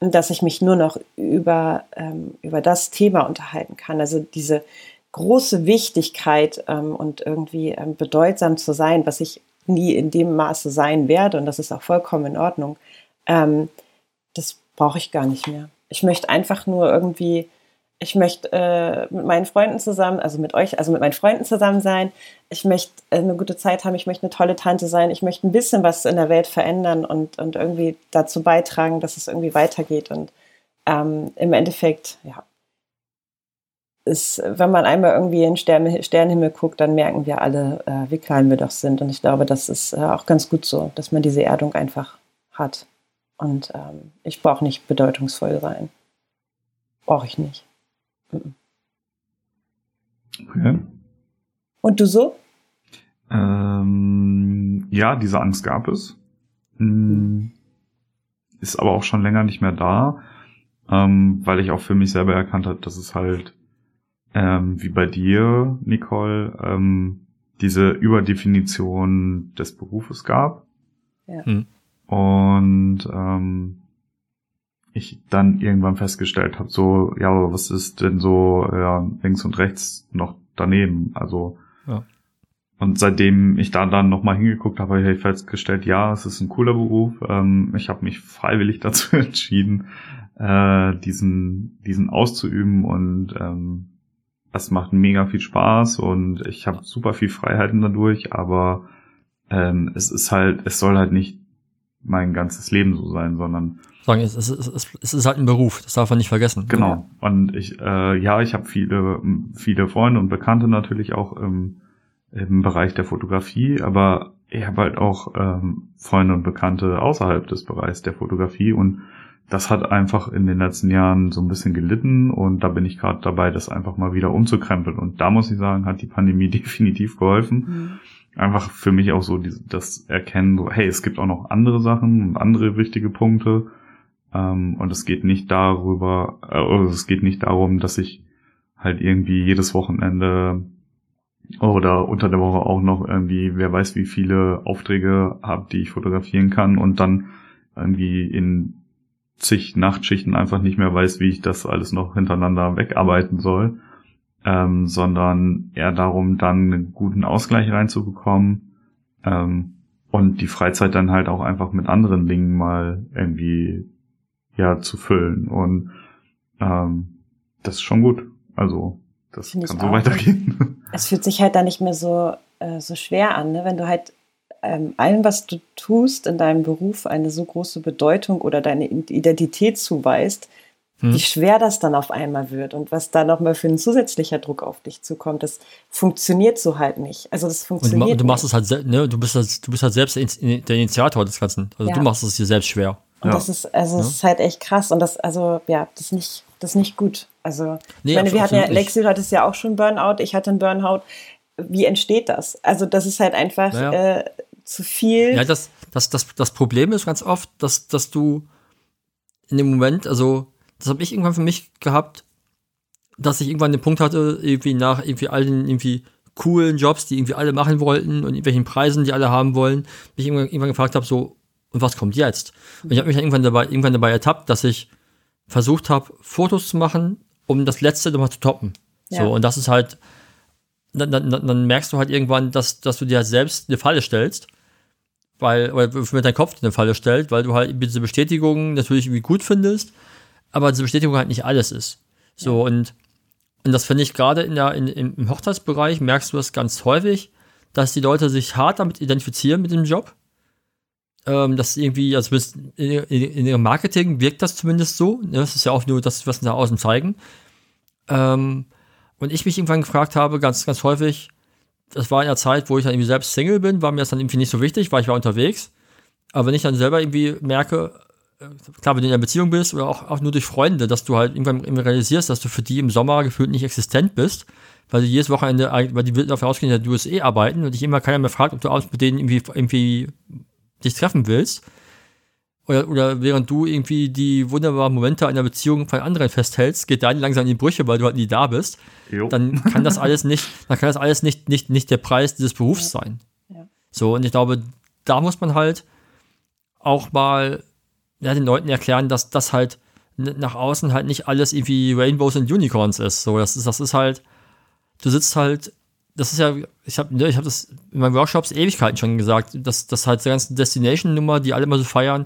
und dass ich mich nur noch über, ähm, über das Thema unterhalten kann. Also diese große Wichtigkeit ähm, und irgendwie ähm, bedeutsam zu sein, was ich nie in dem Maße sein werde und das ist auch vollkommen in Ordnung. Ähm, das brauche ich gar nicht mehr. Ich möchte einfach nur irgendwie, ich möchte äh, mit meinen Freunden zusammen, also mit euch, also mit meinen Freunden zusammen sein. Ich möchte äh, eine gute Zeit haben. Ich möchte eine tolle Tante sein. Ich möchte ein bisschen was in der Welt verändern und, und irgendwie dazu beitragen, dass es irgendwie weitergeht. Und ähm, im Endeffekt, ja, ist, wenn man einmal irgendwie in Sterne, Sternenhimmel guckt, dann merken wir alle, äh, wie klein wir doch sind. Und ich glaube, das ist äh, auch ganz gut so, dass man diese Erdung einfach hat. Und ähm, ich brauche nicht bedeutungsvoll sein. Brauche ich nicht. Okay. Und du so? Ähm, ja, diese Angst gab es. Hm, ist aber auch schon länger nicht mehr da, ähm, weil ich auch für mich selber erkannt habe, dass es halt ähm, wie bei dir, Nicole, ähm, diese Überdefinition des Berufes gab. Ja. Hm. Und ähm, ich dann irgendwann festgestellt habe, so, ja, aber was ist denn so ja, links und rechts noch daneben? Also ja. und seitdem ich da dann nochmal hingeguckt habe, habe ich festgestellt, ja, es ist ein cooler Beruf. Ähm, ich habe mich freiwillig dazu entschieden, äh, diesen, diesen auszuüben und ähm, es macht mega viel Spaß und ich habe super viel Freiheiten dadurch, aber ähm, es ist halt, es soll halt nicht mein ganzes Leben so sein, sondern sagen, es, es, es, es ist halt ein Beruf, das darf man nicht vergessen. Genau. Und ich, äh, ja, ich habe viele, viele Freunde und Bekannte natürlich auch im, im Bereich der Fotografie, aber ich habe halt auch ähm, Freunde und Bekannte außerhalb des Bereichs der Fotografie und das hat einfach in den letzten Jahren so ein bisschen gelitten und da bin ich gerade dabei, das einfach mal wieder umzukrempeln. Und da muss ich sagen, hat die Pandemie definitiv geholfen. Mhm. Einfach für mich auch so das Erkennen, so, hey, es gibt auch noch andere Sachen und andere wichtige Punkte. Ähm, und es geht nicht darüber, äh, es geht nicht darum, dass ich halt irgendwie jedes Wochenende oder unter der Woche auch noch irgendwie, wer weiß, wie viele Aufträge habe, die ich fotografieren kann und dann irgendwie in zig Nachtschichten einfach nicht mehr weiß, wie ich das alles noch hintereinander wegarbeiten soll, ähm, sondern eher darum, dann einen guten Ausgleich reinzubekommen ähm, und die Freizeit dann halt auch einfach mit anderen Dingen mal irgendwie ja zu füllen und ähm, das ist schon gut. Also das Find kann so weitergehen. Es fühlt sich halt da nicht mehr so äh, so schwer an, ne? wenn du halt ähm, allem, was du tust in deinem Beruf, eine so große Bedeutung oder deine Identität zuweist, hm. wie schwer das dann auf einmal wird und was da nochmal für ein zusätzlicher Druck auf dich zukommt, das funktioniert so halt nicht. Also das funktioniert. Und du, machst es halt, ne, du bist halt, du bist halt selbst der Initiator des Ganzen. Also ja. du machst es dir selbst schwer. Und ja. das ist, also das ist halt echt krass und das, also ja, das ist nicht, das ist nicht gut. Also, nee, ich meine, wir hatten ja, Lexi, du hattest ja auch schon Burnout, ich hatte einen Burnout. Wie entsteht das? Also, das ist halt einfach, naja. äh, zu viel. Ja, das, das, das, das Problem ist ganz oft, dass, dass du in dem Moment, also das habe ich irgendwann für mich gehabt, dass ich irgendwann den Punkt hatte, irgendwie nach irgendwie allen irgendwie coolen Jobs, die irgendwie alle machen wollten und irgendwelchen Preisen, die alle haben wollen, mich irgendwann, irgendwann gefragt habe, so, und was kommt jetzt? Und ich habe mich dann irgendwann dabei, irgendwann dabei ertappt, dass ich versucht habe, Fotos zu machen, um das letzte nochmal zu toppen. Ja. So, und das ist halt, dann, dann, dann merkst du halt irgendwann, dass, dass du dir halt selbst eine Falle stellst weil, oder mit deinem Kopf eine Falle stellt, weil du halt diese Bestätigung natürlich irgendwie gut findest, aber diese Bestätigung halt nicht alles ist. So, ja. und, und das finde ich gerade in der, in, im Hochzeitsbereich merkst du das ganz häufig, dass die Leute sich hart damit identifizieren mit dem Job. Ähm, das irgendwie, also in, in, ihrem Marketing wirkt das zumindest so. Ne? Das ist ja auch nur das, was sie da außen zeigen. Ähm, und ich mich irgendwann gefragt habe, ganz, ganz häufig, das war in der Zeit, wo ich dann irgendwie selbst Single bin, war mir das dann irgendwie nicht so wichtig, weil ich war unterwegs. Aber wenn ich dann selber irgendwie merke, äh, klar, wenn du in einer Beziehung bist oder auch, auch nur durch Freunde, dass du halt irgendwann realisierst, dass du für die im Sommer gefühlt nicht existent bist, weil sie jedes Wochenende, weil die davon ausgehen, dass du es eh arbeiten und dich immer keiner mehr fragt, ob du abends mit denen irgendwie, irgendwie dich treffen willst. Oder, oder während du irgendwie die wunderbaren Momente einer Beziehung von anderen festhältst, geht deine langsam in die Brüche, weil du halt nie da bist. Jo. Dann kann das alles nicht, dann kann das alles nicht, nicht, nicht der Preis dieses Berufs ja. sein. Ja. So, und ich glaube, da muss man halt auch mal ja, den Leuten erklären, dass das halt nach außen halt nicht alles irgendwie Rainbows und Unicorns ist. So, das ist, das ist halt, du sitzt halt, das ist ja, ich habe ne, ich hab das in meinen Workshops Ewigkeiten schon gesagt, dass das halt die ganze Destination-Nummer, die alle immer so feiern,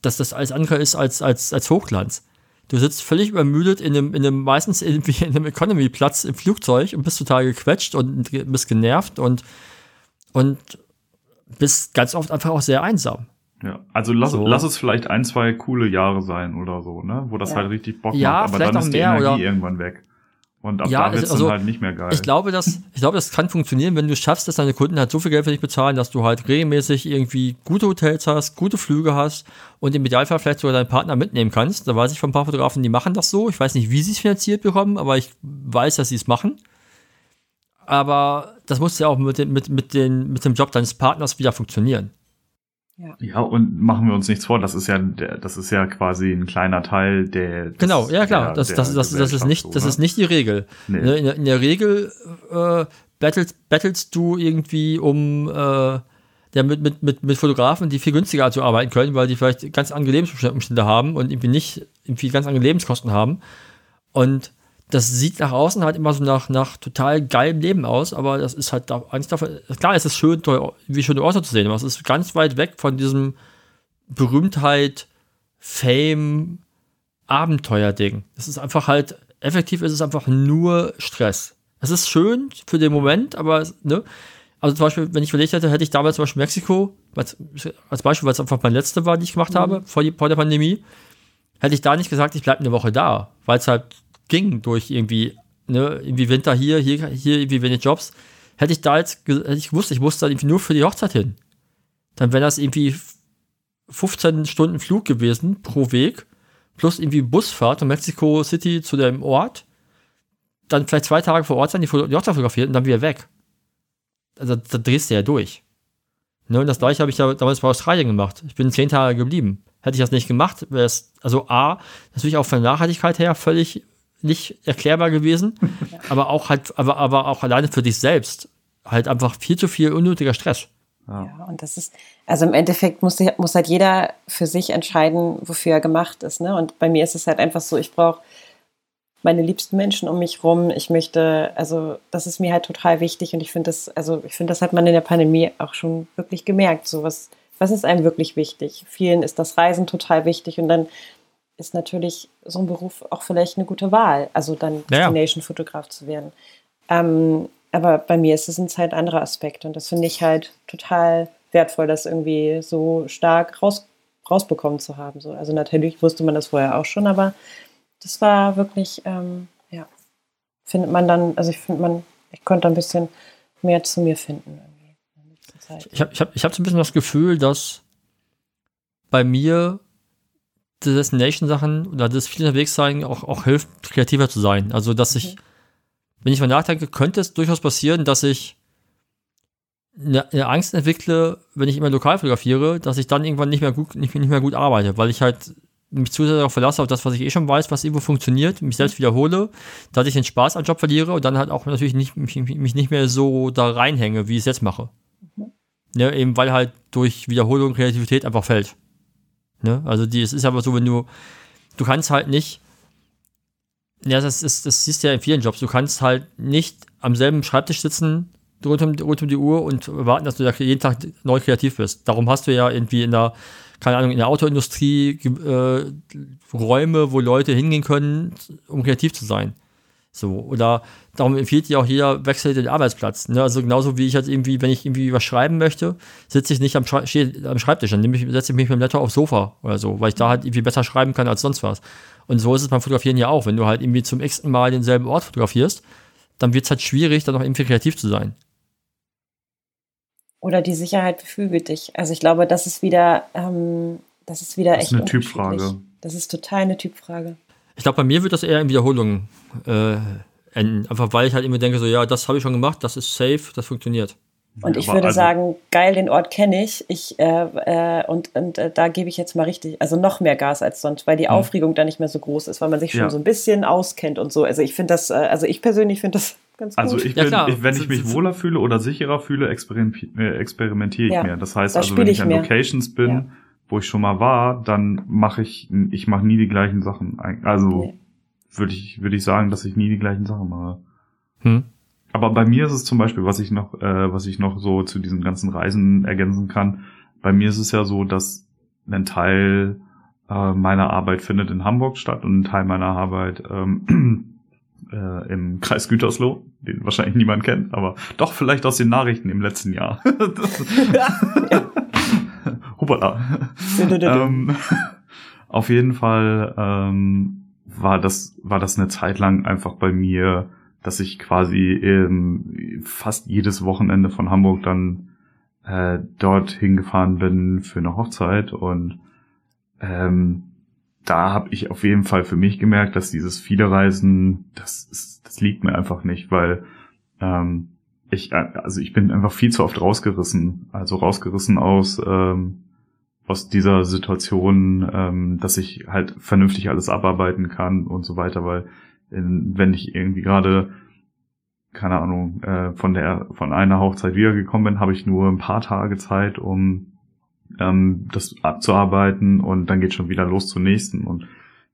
dass das alles andere ist als, als, als Hochglanz. Du sitzt völlig übermüdet in einem, in einem meistens irgendwie in einem Economy-Platz im Flugzeug und bist total gequetscht und bist genervt und, und bist ganz oft einfach auch sehr einsam. Ja, also lass, so. lass es vielleicht ein, zwei coole Jahre sein oder so, ne? Wo das ja. halt richtig Bock ja, macht, aber dann ist die Energie irgendwann weg. Und ab ja, da wird es also, dann halt nicht mehr geil. Ich glaube, das, ich glaube, das kann funktionieren, wenn du schaffst, dass deine Kunden halt so viel Geld für dich bezahlen, dass du halt regelmäßig irgendwie gute Hotels hast, gute Flüge hast und im Idealfall vielleicht sogar deinen Partner mitnehmen kannst. Da weiß ich von ein paar Fotografen, die machen das so. Ich weiß nicht, wie sie es finanziert bekommen, aber ich weiß, dass sie es machen. Aber das muss ja auch mit, den, mit, mit, den, mit dem Job deines Partners wieder funktionieren. Ja. ja, und machen wir uns nichts vor, das ist ja, das ist ja quasi ein kleiner Teil der. Des, genau, ja klar, der, das, das, das, das, ist nicht, das ist nicht die Regel. Nee. Ne, in, der, in, der, Regel äh, battlest, battlest du irgendwie um äh, ja, mit, mit, mit, mit Fotografen, die viel günstiger zu arbeiten können, weil die vielleicht ganz andere Lebensumstände haben und irgendwie nicht irgendwie ganz andere Lebenskosten haben. Und das sieht nach außen halt immer so nach, nach total geilem Leben aus, aber das ist halt eigentlich davon, klar, es ist schön, wie schöne Orte zu sehen, aber es ist ganz weit weg von diesem Berühmtheit, Fame, Abenteuer-Ding. Es ist einfach halt, effektiv ist es einfach nur Stress. Es ist schön für den Moment, aber, ne, also zum Beispiel, wenn ich überlegt hätte, hätte ich damals zum Beispiel Mexiko, als, als Beispiel, weil es einfach mein letzte war, die ich gemacht mhm. habe, vor, die, vor der Pandemie, hätte ich da nicht gesagt, ich bleibe eine Woche da, weil es halt ging durch irgendwie, ne, irgendwie Winter hier, hier, hier irgendwie wenig Jobs, hätte ich da jetzt, hätte ich gewusst, ich muss da irgendwie nur für die Hochzeit hin. Dann wäre das irgendwie 15 Stunden Flug gewesen pro Weg, plus irgendwie Busfahrt von Mexico City zu dem Ort, dann vielleicht zwei Tage vor Ort sein, die, die Hochzeit fotografiert und dann wieder weg. Also da drehst du ja durch. Ne, und das gleiche habe ich ja damals bei Australien gemacht. Ich bin zehn Tage geblieben. Hätte ich das nicht gemacht, wäre es, also A, natürlich auch von der Nachhaltigkeit her völlig nicht erklärbar gewesen, ja. aber auch halt, aber, aber auch alleine für dich selbst halt einfach viel zu viel unnötiger Stress. Ja. ja, und das ist, also im Endeffekt muss, muss halt jeder für sich entscheiden, wofür er gemacht ist. Ne? Und bei mir ist es halt einfach so, ich brauche meine liebsten Menschen um mich rum. Ich möchte, also das ist mir halt total wichtig und ich finde das, also ich finde, das hat man in der Pandemie auch schon wirklich gemerkt. So was, was ist einem wirklich wichtig? Vielen ist das Reisen total wichtig und dann ist natürlich so ein Beruf auch vielleicht eine gute Wahl, also dann. Destination-Fotograf zu werden. Ähm, aber bei mir ist es ein Zeit anderer Aspekt und das finde ich halt total wertvoll, das irgendwie so stark raus, rausbekommen zu haben. So. Also natürlich wusste man das vorher auch schon, aber das war wirklich, ähm, ja, findet man dann, also ich finde man, ich konnte ein bisschen mehr zu mir finden. Ich habe ich hab, ich hab so ein bisschen das Gefühl, dass bei mir Destination-Sachen oder das viel unterwegs sein auch, auch hilft, kreativer zu sein. Also, dass ich, mhm. wenn ich mal nachdenke, könnte es durchaus passieren, dass ich eine, eine, Angst entwickle, wenn ich immer lokal fotografiere, dass ich dann irgendwann nicht mehr gut, nicht, nicht mehr gut arbeite, weil ich halt mich zu sehr darauf verlasse, auf das, was ich eh schon weiß, was irgendwo funktioniert, mich selbst wiederhole, dass ich den Spaß am Job verliere und dann halt auch natürlich nicht, mich, mich nicht mehr so da reinhänge, wie ich es jetzt mache. Mhm. Ja, eben weil halt durch Wiederholung Kreativität einfach fällt. Ne? Also die, es ist aber so, wenn du, du kannst halt nicht, ja, das ist, das siehst du ja in vielen Jobs, du kannst halt nicht am selben Schreibtisch sitzen, rund um, rund um die Uhr und warten, dass du da jeden Tag neu kreativ bist. Darum hast du ja irgendwie in der, keine Ahnung, in der Autoindustrie äh, Räume, wo Leute hingehen können, um kreativ zu sein. So, oder darum empfiehlt dir auch jeder Wechsel den Arbeitsplatz. Ne? Also genauso wie ich jetzt irgendwie, wenn ich irgendwie was schreiben möchte, sitze ich nicht am, Schrei am Schreibtisch, dann ich, setze ich mich mit dem Laptop aufs Sofa oder so, weil ich da halt irgendwie besser schreiben kann als sonst was. Und so ist es beim Fotografieren ja auch. Wenn du halt irgendwie zum x Mal denselben Ort fotografierst, dann wird es halt schwierig, dann noch irgendwie kreativ zu sein. Oder die Sicherheit beflügelt dich. Also ich glaube, das ist wieder, ähm, das ist wieder das ist echt eine Typfrage. Das ist total eine Typfrage. Ich glaube, bei mir wird das eher in Wiederholungen äh, enden. Einfach weil ich halt immer denke, so, ja, das habe ich schon gemacht, das ist safe, das funktioniert. Und ich würde also, sagen, geil, den Ort kenne ich. ich äh, äh, und und äh, da gebe ich jetzt mal richtig, also noch mehr Gas als sonst, weil die hm. Aufregung da nicht mehr so groß ist, weil man sich schon ja. so ein bisschen auskennt und so. Also ich finde das, äh, also ich persönlich finde das ganz also gut. Also ich bin, ja, ich, wenn ich mich wohler fühle oder sicherer fühle, experimentiere, experimentiere ich ja, mehr. Das heißt also, wenn ich an mehr. Locations bin, wo ich schon mal war, dann mache ich, ich mache nie die gleichen Sachen. Also nee. würde ich, würde ich sagen, dass ich nie die gleichen Sachen mache. Hm. Aber bei mir ist es zum Beispiel, was ich noch, äh, was ich noch so zu diesen ganzen Reisen ergänzen kann. Bei mir ist es ja so, dass ein Teil äh, meine Arbeit findet in Hamburg statt und ein Teil meiner Arbeit ähm, äh, im Kreis Gütersloh, den wahrscheinlich niemand kennt, aber doch vielleicht aus den Nachrichten im letzten Jahr. Hoppala. ähm, auf jeden Fall ähm, war das war das eine Zeit lang einfach bei mir, dass ich quasi ähm, fast jedes Wochenende von Hamburg dann äh, dort hingefahren bin für eine Hochzeit und ähm, da habe ich auf jeden Fall für mich gemerkt, dass dieses viele Reisen, das, ist, das liegt mir einfach nicht, weil ähm, ich, also ich bin einfach viel zu oft rausgerissen, also rausgerissen aus ähm, aus dieser Situation, ähm, dass ich halt vernünftig alles abarbeiten kann und so weiter, weil in, wenn ich irgendwie gerade keine Ahnung äh, von der von einer Hochzeit wiedergekommen bin, habe ich nur ein paar Tage Zeit, um ähm, das abzuarbeiten und dann geht schon wieder los zur nächsten. Und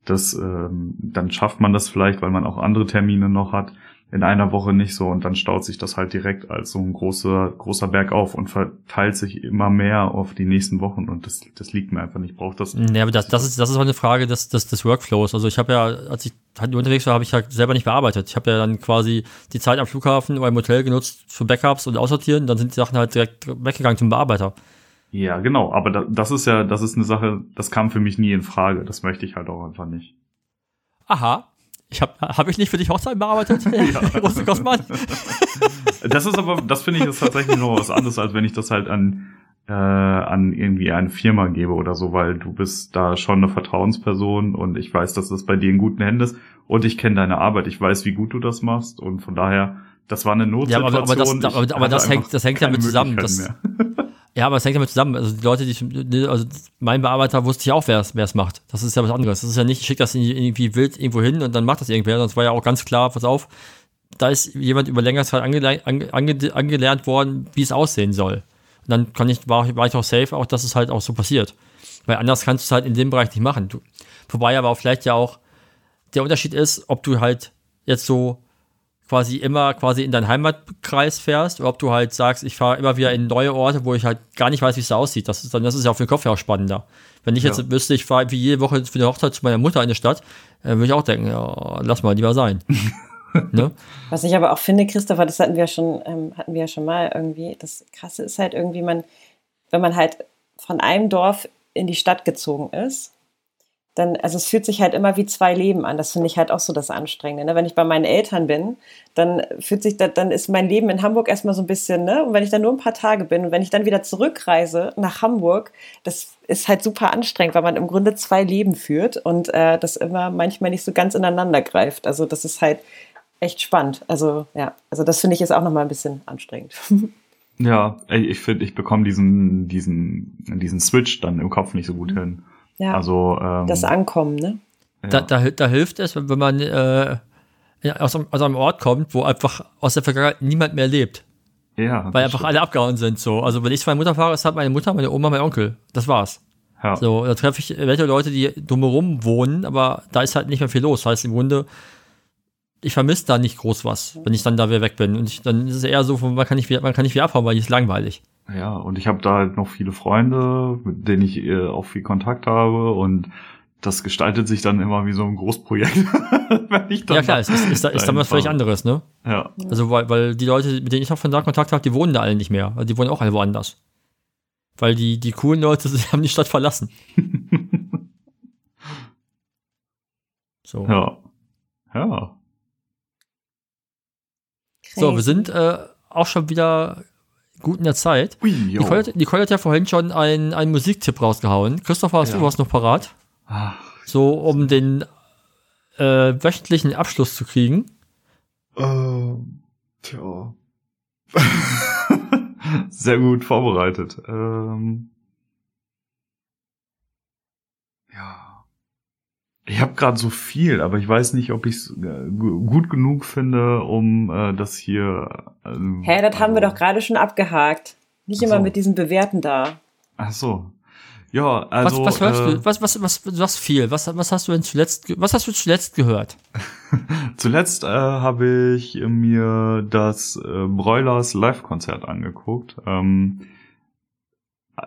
das ähm, dann schafft man das vielleicht, weil man auch andere Termine noch hat in einer Woche nicht so und dann staut sich das halt direkt als so ein großer großer Berg auf und verteilt sich immer mehr auf die nächsten Wochen und das das liegt mir einfach nicht braucht das ja aber das, das ist das ist auch eine Frage des des, des Workflows also ich habe ja als ich halt unterwegs war habe ich halt selber nicht bearbeitet ich habe ja dann quasi die Zeit am Flughafen oder im Hotel genutzt für Backups und aussortieren dann sind die Sachen halt direkt weggegangen zum Bearbeiter ja, genau. Aber da, das ist ja, das ist eine Sache, das kam für mich nie in Frage. Das möchte ich halt auch einfach nicht. Aha. Ich habe hab ich nicht für dich Hochzeit bearbeitet? ja. Große Kostmann. das ist aber, das finde ich ist tatsächlich noch was anderes, als wenn ich das halt an, äh, an irgendwie eine Firma gebe oder so, weil du bist da schon eine Vertrauensperson und ich weiß, dass das bei dir in guten Händen ist und ich kenne deine Arbeit. Ich weiß, wie gut du das machst und von daher, das war eine Notsituation. Ja, aber, aber das, aber, aber das hängt, das hängt ja mit zusammen. Das, ja, aber es hängt damit zusammen. Also die Leute, die also mein Bearbeiter wusste ich auch, wer es macht. Das ist ja was anderes. Das ist ja nicht, ich schicke das irgendwie wild irgendwo hin und dann macht das irgendwer. Sonst war ja auch ganz klar, pass auf, da ist jemand über längere Zeit angelernt, ange, angelernt worden, wie es aussehen soll. Und dann kann ich, war, war ich auch safe, auch dass es halt auch so passiert. Weil anders kannst du es halt in dem Bereich nicht machen. Du, wobei aber auch vielleicht ja auch der Unterschied ist, ob du halt jetzt so quasi immer quasi in deinen Heimatkreis fährst, oder ob du halt sagst, ich fahre immer wieder in neue Orte, wo ich halt gar nicht weiß, wie es da aussieht. Das ist dann, das ist ja auch für den Kopf ja auch spannender. Wenn ich jetzt ja. wüsste, ich fahre wie jede Woche für eine Hochzeit zu meiner Mutter in die Stadt, äh, würde ich auch denken, ja, lass mal lieber sein. ne? Was ich aber auch finde, Christopher, das hatten wir schon, ähm, hatten wir ja schon mal irgendwie. Das Krasse ist halt irgendwie, man, wenn man halt von einem Dorf in die Stadt gezogen ist, dann, also es fühlt sich halt immer wie zwei Leben an. Das finde ich halt auch so das Anstrengende. Ne? Wenn ich bei meinen Eltern bin, dann fühlt sich, das, dann ist mein Leben in Hamburg erstmal so ein bisschen, ne? Und wenn ich dann nur ein paar Tage bin und wenn ich dann wieder zurückreise nach Hamburg, das ist halt super anstrengend, weil man im Grunde zwei Leben führt und äh, das immer manchmal nicht so ganz ineinander greift. Also das ist halt echt spannend. Also ja, also das finde ich ist auch nochmal ein bisschen anstrengend. Ja, ich finde, ich bekomme diesen, diesen, diesen Switch dann im Kopf nicht so gut hin. Ja, also ähm, das Ankommen, ne? Da, da, da hilft es, wenn man äh, aus, aus einem Ort kommt, wo einfach aus der Vergangenheit niemand mehr lebt. Ja. Weil einfach stimmt. alle abgehauen sind. So. Also wenn ich zu meiner Mutter fahre, ist halt meine Mutter, meine Oma, mein Onkel. Das war's. Ja. So, da treffe ich welche Leute, die drumherum wohnen, aber da ist halt nicht mehr viel los. Das heißt im Grunde, ich vermisse da nicht groß was, wenn ich dann da wieder weg bin. Und ich, dann ist es eher so, man kann nicht wieder, man kann nicht wieder abhauen, weil die ist langweilig. Ja, und ich habe da halt noch viele Freunde, mit denen ich äh, auch viel Kontakt habe und das gestaltet sich dann immer wie so ein Großprojekt. wenn ich dann ja klar, es ist, ist, ist dann was völlig anderes, ne? Ja. Also weil, weil die Leute, mit denen ich noch von da Kontakt habe, die wohnen da alle nicht mehr. Also die wohnen auch alle woanders. Weil die, die coolen Leute die haben die Stadt verlassen. so. Ja. Ja. So, wir sind äh, auch schon wieder gut in der Zeit. Ui, Nicole, Nicole, hat ja vorhin schon einen, einen Musiktipp rausgehauen. Christopher, hast ja. du was noch parat? Ach. So, um den äh, wöchentlichen Abschluss zu kriegen. Ähm, tja. Sehr gut vorbereitet. Ähm, ja. Ich habe gerade so viel, aber ich weiß nicht, ob ich es äh, gut genug finde, um äh, das hier. Äh, Hä, das haben wir doch gerade schon abgehakt. Nicht immer so. mit diesen Bewerten da. Ach so. Ja, also. Was, was hörst äh, du? Was, was, was, hast viel. Was, was hast du denn zuletzt, was hast du zuletzt gehört? zuletzt äh, habe ich mir das äh, Broilers Live-Konzert angeguckt. Ähm,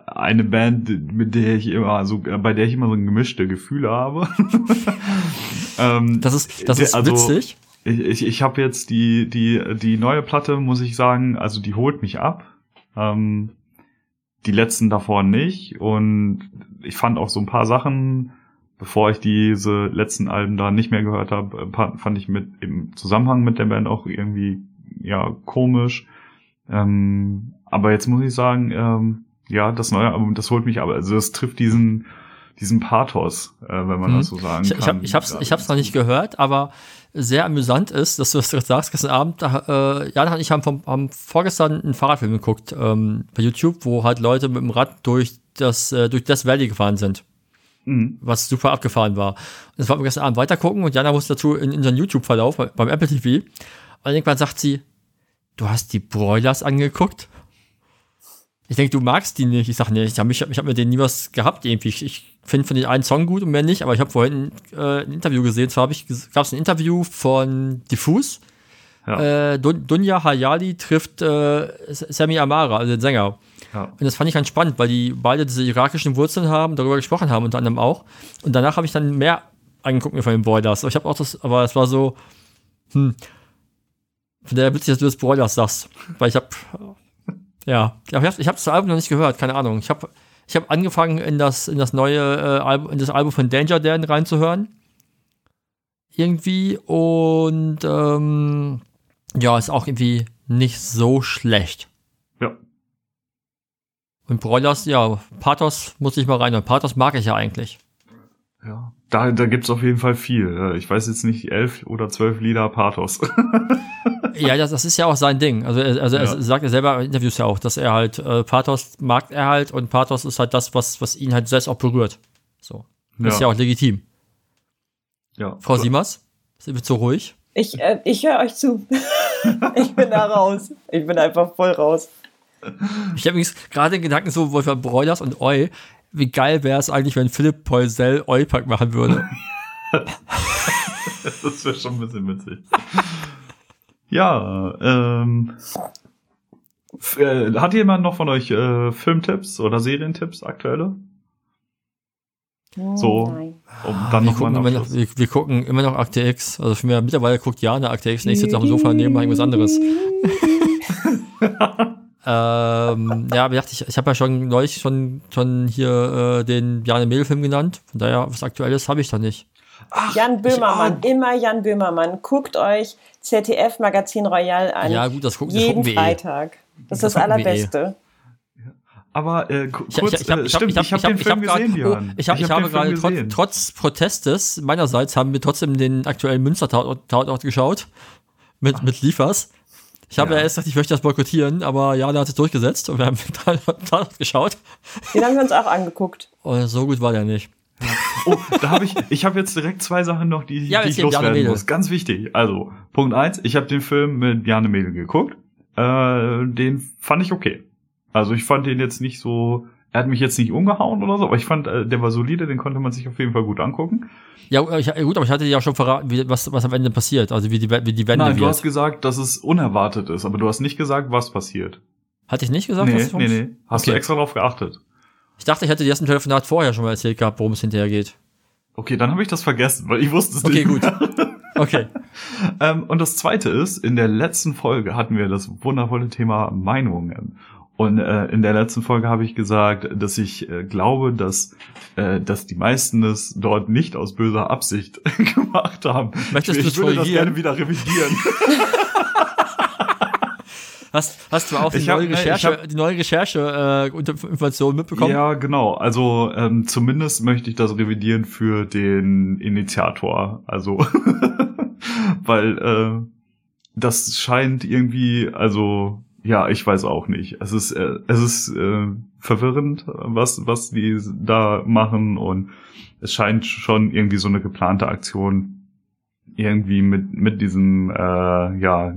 eine Band, mit der ich immer so, bei der ich immer so ein gemischte Gefühle habe. ähm, das ist, das ist also, witzig. Ich, ich, ich habe jetzt die, die, die neue Platte, muss ich sagen, also die holt mich ab. Ähm, die letzten davor nicht. Und ich fand auch so ein paar Sachen, bevor ich diese letzten Alben da nicht mehr gehört habe, fand ich mit im Zusammenhang mit der Band auch irgendwie ja komisch. Ähm, aber jetzt muss ich sagen, ähm, ja, das neue Album, das holt mich aber, also das trifft diesen diesen Pathos, äh, wenn man hm. das so sagen ich, kann. Ich, ich habe ich hab's noch nicht gehört, aber sehr amüsant ist, dass du das gerade sagst, gestern Abend, äh, Jan und ich haben, vom, haben vorgestern einen Fahrradfilm geguckt ähm, bei YouTube, wo halt Leute mit dem Rad durch das, äh, durch das Valley gefahren sind. Mhm. Was super abgefahren war. Und das wollten wir gestern Abend weitergucken und Jana musste dazu in, in unseren YouTube-Verlauf beim Apple TV. Und irgendwann sagt sie, du hast die Broilers angeguckt? Ich denke, du magst die nicht. Ich sage, nee, ich habe ich hab mit denen nie was gehabt irgendwie. Ich, ich finde von den einen Song gut und mehr nicht, aber ich habe vorhin äh, ein Interview gesehen. Zwar gab es ein Interview von Diffus. Ja. Äh, Dun Dunja Hayali trifft äh, Sammy Amara, also den Sänger. Ja. Und das fand ich ganz spannend, weil die beide diese irakischen Wurzeln haben, darüber gesprochen haben, unter anderem auch. Und danach habe ich dann mehr angeguckt mir von den Boilers. Aber ich habe auch das, aber es war so, hm, von der witzig, dass du das Boilers sagst. Weil ich habe ja, ich habe ich hab das Album noch nicht gehört, keine Ahnung. Ich habe ich hab angefangen, in das, in das neue äh, Album, in das Album von Danger Dan reinzuhören. Irgendwie. Und ähm, ja, ist auch irgendwie nicht so schlecht. Ja. Und Broilers, ja, Pathos muss ich mal rein. Und Pathos mag ich ja eigentlich. Ja, da, da gibt's auf jeden Fall viel. Ich weiß jetzt nicht, elf oder zwölf Lieder Pathos. ja, das, das ist ja auch sein Ding. Also, also ja. er sagt ja selber in Interviews ja auch, dass er halt äh, Pathos mag er halt und Pathos ist halt das, was, was ihn halt selbst auch berührt. So. Das ja. ist ja auch legitim. Ja. Frau Siemers, sind wir zu ruhig? Ich, äh, ich höre euch zu. ich bin da raus. Ich bin einfach voll raus. Ich habe übrigens gerade den Gedanken so, Wolfgang Broilers und Eu, wie geil wäre es eigentlich, wenn Philipp Poisel Eupack machen würde? das wäre schon ein bisschen witzig. Ja, ähm, äh, hat jemand noch von euch äh, Filmtipps oder Serientipps aktuelle? Oh, so, um dann wir, gucken immer noch, wir, wir, gucken immer noch Akte X. Also für mich mittlerweile guckt Jana Akte X und ich sitze auf dem Sofa neben irgendwas anderes. ähm, ja, wie gesagt, ich, ich habe ja schon neulich schon, schon hier äh, den Jane Mädel Film genannt. Von daher, was Aktuelles habe ich da nicht. Ach, Jan Böhmermann, immer Jan Böhmermann. Guckt euch ZDF Magazin Royal an. Ja, gut, das gucken Jeden das Freitag. Das, das ist das Allerbeste. Aber äh, kurz, ich, ich, ich, hab, stimmt, ich habe hab, den Film hab gesehen, grad, oh, ich, hab, ich, habe gerade trotz, trotz Protestes meinerseits haben wir trotzdem den aktuellen Münster-Tatort geschaut mit, Ach. mit Liefers. Ich habe ja. ja erst gesagt, ich möchte das boykottieren, aber ja, der hat es durchgesetzt und wir haben den Tatort geschaut. Den haben wir uns auch angeguckt. Und so gut war der nicht. Oh, da habe ich, ich habe jetzt direkt zwei Sachen noch, die, ja, die ich loswerden muss. Ganz wichtig. Also, Punkt eins, ich habe den Film mit Bjarne Mädel geguckt. Äh, den fand ich okay. Also ich fand den jetzt nicht so, er hat mich jetzt nicht umgehauen oder so, aber ich fand, äh, der war solide, den konnte man sich auf jeden Fall gut angucken. Ja, ich, gut, aber ich hatte dir ja schon verraten, wie, was, was am Ende passiert, also wie die, wie die Wende Nein, wird. du hast gesagt, dass es unerwartet ist, aber du hast nicht gesagt, was passiert. Hatte ich nicht gesagt? Nee, was nee, nee. Hast okay. du extra drauf geachtet? Ich dachte, ich hätte dir das im Telefonat vorher schon mal erzählt gehabt, worum es hinterher geht. Okay, dann habe ich das vergessen, weil ich wusste es okay, nicht. Okay, gut. Okay. ähm, und das zweite ist, in der letzten Folge hatten wir das wundervolle Thema Meinungen. Und äh, in der letzten Folge habe ich gesagt, dass ich äh, glaube, dass, äh, dass die meisten es dort nicht aus böser Absicht gemacht haben. Möchtest ich, ich würde das gerne wieder revidieren. Hast, hast du auch die, hab, neue, Recherche, hab, die neue Recherche äh, Information mitbekommen? Ja, genau. Also ähm, zumindest möchte ich das revidieren für den Initiator. Also, weil äh, das scheint irgendwie, also ja, ich weiß auch nicht. Es ist, äh, es ist äh, verwirrend, was, was die da machen und es scheint schon irgendwie so eine geplante Aktion irgendwie mit, mit diesem äh, ja,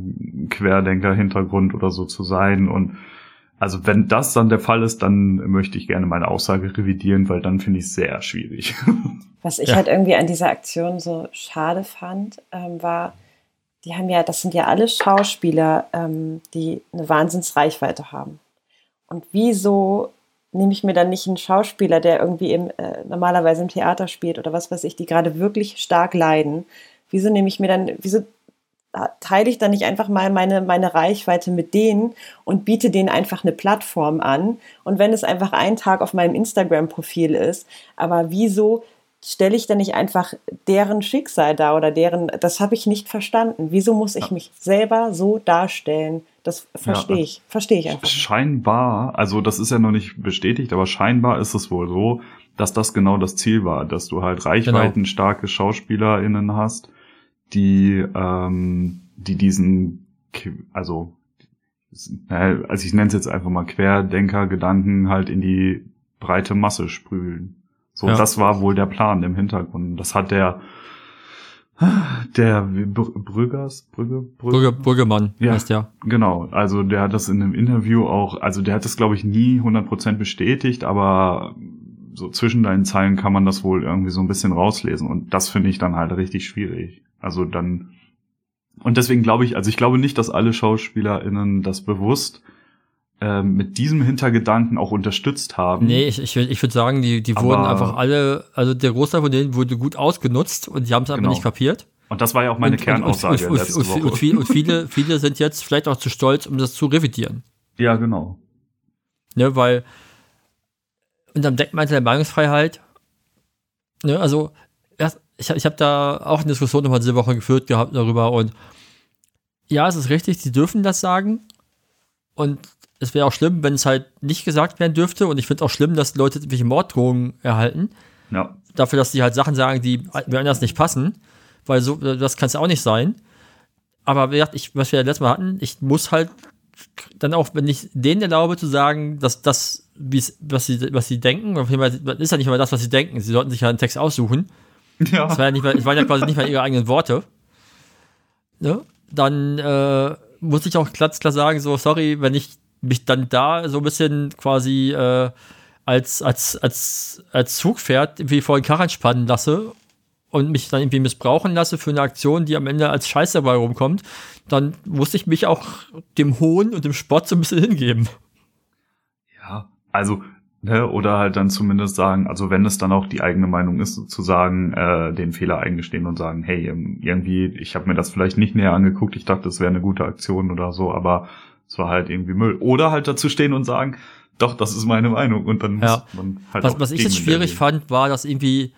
Querdenker-Hintergrund oder so zu sein. Und also wenn das dann der Fall ist, dann möchte ich gerne meine Aussage revidieren, weil dann finde ich es sehr schwierig. Was ich ja. halt irgendwie an dieser Aktion so schade fand, ähm, war, die haben ja, das sind ja alle Schauspieler, ähm, die eine Wahnsinnsreichweite haben. Und wieso nehme ich mir dann nicht einen Schauspieler, der irgendwie im, äh, normalerweise im Theater spielt oder was weiß ich, die gerade wirklich stark leiden? Wieso nehme ich mir dann, wieso teile ich dann nicht einfach mal meine, meine Reichweite mit denen und biete denen einfach eine Plattform an? Und wenn es einfach ein Tag auf meinem Instagram-Profil ist, aber wieso stelle ich dann nicht einfach deren Schicksal dar oder deren, das habe ich nicht verstanden. Wieso muss ich ja. mich selber so darstellen? Das verstehe ja, ich, verstehe ich einfach. Scheinbar, also das ist ja noch nicht bestätigt, aber scheinbar ist es wohl so, dass das genau das Ziel war, dass du halt reichweitenstarke genau. SchauspielerInnen hast, die, ähm, die diesen, also, also ich nenne es jetzt einfach mal Querdenker-Gedanken halt in die breite Masse sprühen. So, ja. das war wohl der Plan im Hintergrund. Das hat der, der Brüggers, Brügge, Brügge, Brüggemann ja, heißt ja. Genau, also der hat das in einem Interview auch, also der hat das glaube ich nie 100% bestätigt, aber so zwischen deinen Zeilen kann man das wohl irgendwie so ein bisschen rauslesen und das finde ich dann halt richtig schwierig. Also dann und deswegen glaube ich, also ich glaube nicht, dass alle SchauspielerInnen das bewusst mit diesem Hintergedanken auch unterstützt haben. Nee, ich, ich, ich würde sagen, die, die wurden einfach alle, also der Großteil von denen wurde gut ausgenutzt und die haben es einfach genau. nicht kapiert. Und das war ja auch meine und, Kernaussage. Und, und, und, und, viel, viele, viele sind jetzt vielleicht auch zu stolz, um das zu revidieren. Ja, genau. Ne, weil unterm Deckmantel der Meinungsfreiheit, ne, also ich, ich habe da auch eine Diskussion nochmal diese Woche geführt gehabt darüber und ja, es ist richtig, sie dürfen das sagen und es wäre auch schlimm, wenn es halt nicht gesagt werden dürfte. Und ich finde es auch schlimm, dass Leute irgendwelche Morddrohungen erhalten. Ja. Dafür, dass die halt Sachen sagen, die mir anders nicht passen. Weil so, das kann es auch nicht sein. Aber wie gesagt, ich, was wir letztes Mal hatten, ich muss halt dann auch, wenn ich denen erlaube zu sagen, dass das, was sie, was sie denken, ist ja nicht mal das, was sie denken. Sie sollten sich ja einen Text aussuchen. Ja. Das, war ja nicht mal, das waren ja quasi nicht mal ihre eigenen Worte. Ne? Dann äh, muss ich auch ganz klar sagen, so, sorry, wenn ich mich dann da so ein bisschen quasi äh, als, als, als, als Zugpferd irgendwie vor den Karren spannen lasse und mich dann irgendwie missbrauchen lasse für eine Aktion, die am Ende als Scheiße dabei rumkommt, dann muss ich mich auch dem Hohn und dem Spott so ein bisschen hingeben. Ja, also, ne, oder halt dann zumindest sagen, also wenn es dann auch die eigene Meinung ist, zu sagen, äh, den Fehler eingestehen und sagen, hey, irgendwie, ich habe mir das vielleicht nicht näher angeguckt, ich dachte, das wäre eine gute Aktion oder so, aber es war halt irgendwie Müll. Oder halt dazu stehen und sagen, doch, das ist meine Meinung. Und dann ja. muss man halt. Was, was ich jetzt schwierig gehen. fand, war, dass irgendwie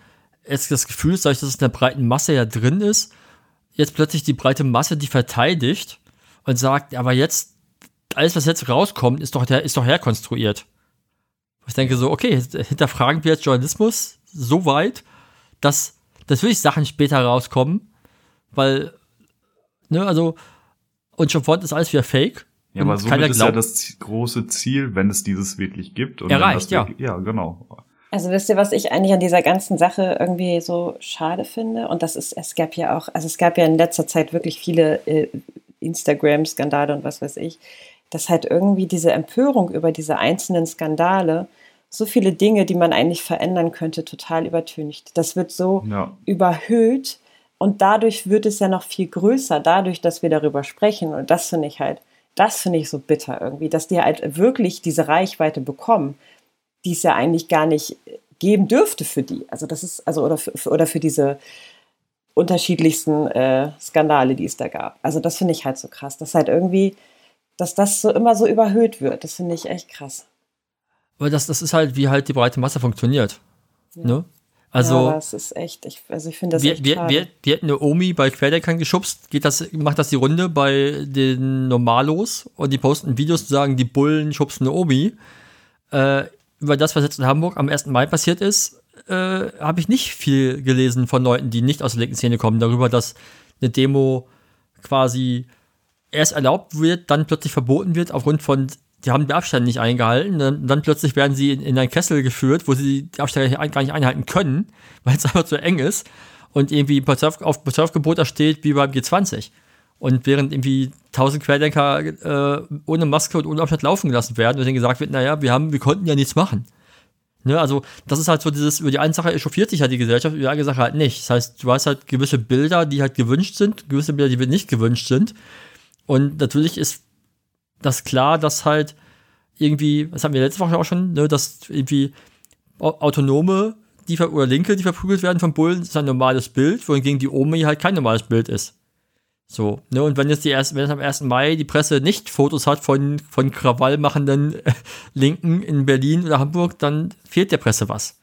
jetzt das Gefühl ist, dass es in der breiten Masse ja drin ist, jetzt plötzlich die breite Masse die verteidigt und sagt, aber jetzt, alles, was jetzt rauskommt, ist doch, der, ist doch herkonstruiert. Ich denke so, okay, hinterfragen wir jetzt Journalismus so weit, dass natürlich Sachen später rauskommen, weil, ne, also, und schon fort ist alles wieder fake. Ja, aber so ist ja das große Ziel, wenn es dieses wirklich gibt. Und Erreicht, ja. Wirklich, ja, genau. Also wisst ihr, was ich eigentlich an dieser ganzen Sache irgendwie so schade finde? Und das ist, es gab ja auch, also es gab ja in letzter Zeit wirklich viele äh, Instagram-Skandale und was weiß ich, dass halt irgendwie diese Empörung über diese einzelnen Skandale so viele Dinge, die man eigentlich verändern könnte, total übertüncht. Das wird so ja. überhöht und dadurch wird es ja noch viel größer, dadurch, dass wir darüber sprechen. Und das finde ich halt das finde ich so bitter irgendwie, dass die halt wirklich diese Reichweite bekommen, die es ja eigentlich gar nicht geben dürfte für die. Also das ist, also oder für, oder für diese unterschiedlichsten äh, Skandale, die es da gab. Also das finde ich halt so krass, dass halt irgendwie, dass das so immer so überhöht wird. Das finde ich echt krass. Aber das, das ist halt, wie halt die breite Masse funktioniert. Ja. Ne? Also, ja, das ist echt, ich, also ich finde das wir, echt wir, wir, wir hätten eine Omi bei Querdeckern geschubst, geht das, macht das die Runde bei den Normalos und die posten Videos zu sagen, die Bullen schubsen eine Omi. Äh, über das, was jetzt in Hamburg am 1. Mai passiert ist, äh, habe ich nicht viel gelesen von Leuten, die nicht aus der linken Szene kommen, darüber, dass eine Demo quasi erst erlaubt wird, dann plötzlich verboten wird aufgrund von die haben den Abstand nicht eingehalten. Dann, dann plötzlich werden sie in, in einen Kessel geführt, wo sie die Abstände gar nicht einhalten können, weil es einfach zu eng ist. Und irgendwie auf Surfgebot da steht wie beim G20. Und während irgendwie tausend Querdenker äh, ohne Maske und ohne Abstand laufen gelassen werden und denen gesagt wird, naja, wir haben, wir konnten ja nichts machen. Ne, also, das ist halt so dieses, über die eine Sache echauffiert sich halt die Gesellschaft, über die andere Sache halt nicht. Das heißt, du hast halt gewisse Bilder, die halt gewünscht sind, gewisse Bilder, die nicht gewünscht sind. Und natürlich ist das klar, dass halt irgendwie, das haben wir letzte Woche auch schon, ne, dass irgendwie Autonome die oder Linke, die verprügelt werden von Bullen, ist ein normales Bild, wohingegen die Omi halt kein normales Bild ist. So, ne, und wenn jetzt die erst, wenn es am 1. Mai die Presse nicht Fotos hat von, von krawallmachenden äh, Linken in Berlin oder Hamburg, dann fehlt der Presse was.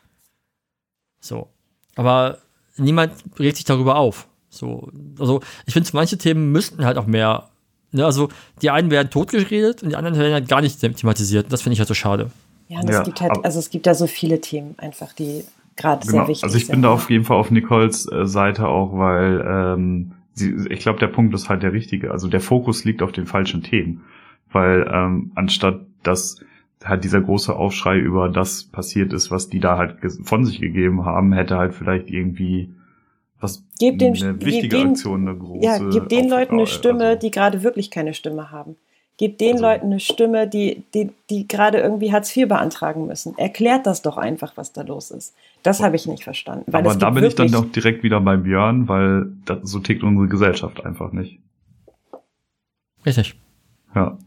So. Aber niemand regt sich darüber auf. So, also ich finde, manche Themen müssten halt auch mehr, ne, also die einen werden totgeredet und die anderen werden halt gar nicht thematisiert. Das finde ich halt so schade. Ja, und ja, es gibt halt, also es gibt da so viele Themen einfach, die gerade genau, sehr wichtig sind. Also ich bin da auf jeden Fall auf Nicoles äh, Seite auch, weil ähm, sie, ich glaube, der Punkt ist halt der richtige. Also der Fokus liegt auf den falschen Themen. Weil ähm, anstatt dass halt dieser große Aufschrei über das passiert ist, was die da halt von sich gegeben haben, hätte halt vielleicht irgendwie was gib den, eine wichtige den, Aktion, eine große. Ja, gib den Leuten eine Stimme, also, die gerade wirklich keine Stimme haben. Gib den also, Leuten eine Stimme, die, die, die gerade irgendwie Hartz IV beantragen müssen. Erklärt das doch einfach, was da los ist. Das habe ich nicht verstanden. aber da bin ich dann doch direkt wieder beim Björn, weil das, so tickt unsere Gesellschaft einfach nicht. Richtig. Ja.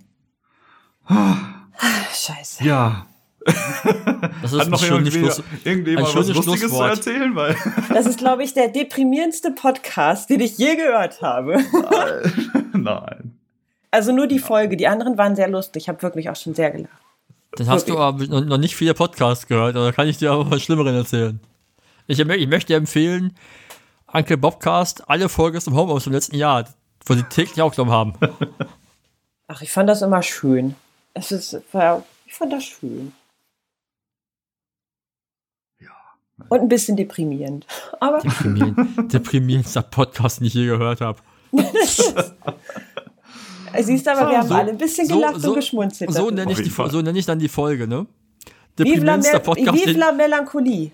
Scheiße. Ja. Das ist Hat noch ein Schluss, irgendjemand was Lustiges zu erzählen? Weil das ist, glaube ich, der deprimierendste Podcast, den ich je gehört habe. Nein. Also nur die Folge. Die anderen waren sehr lustig. Ich habe wirklich auch schon sehr gelacht. Dann hast du aber noch nicht viele Podcasts gehört, oder kann ich dir aber was Schlimmeren erzählen? Ich, ich möchte dir empfehlen, Uncle Bobcast, alle Folgen zum Homeoffice im letzten Jahr, wo sie täglich aufgenommen haben. Ach, ich fand das immer schön. Es ist, ich fand das schön. Ja. Und ein bisschen deprimierend. Aber deprimierend. Deprimierendster Podcast, den ich je gehört habe. Siehst du, aber wir haben alle ein bisschen gelacht so, und geschmunzelt. So nenne, ich die, so nenne ich dann die Folge, ne? Vive la, Vive la Melancholie.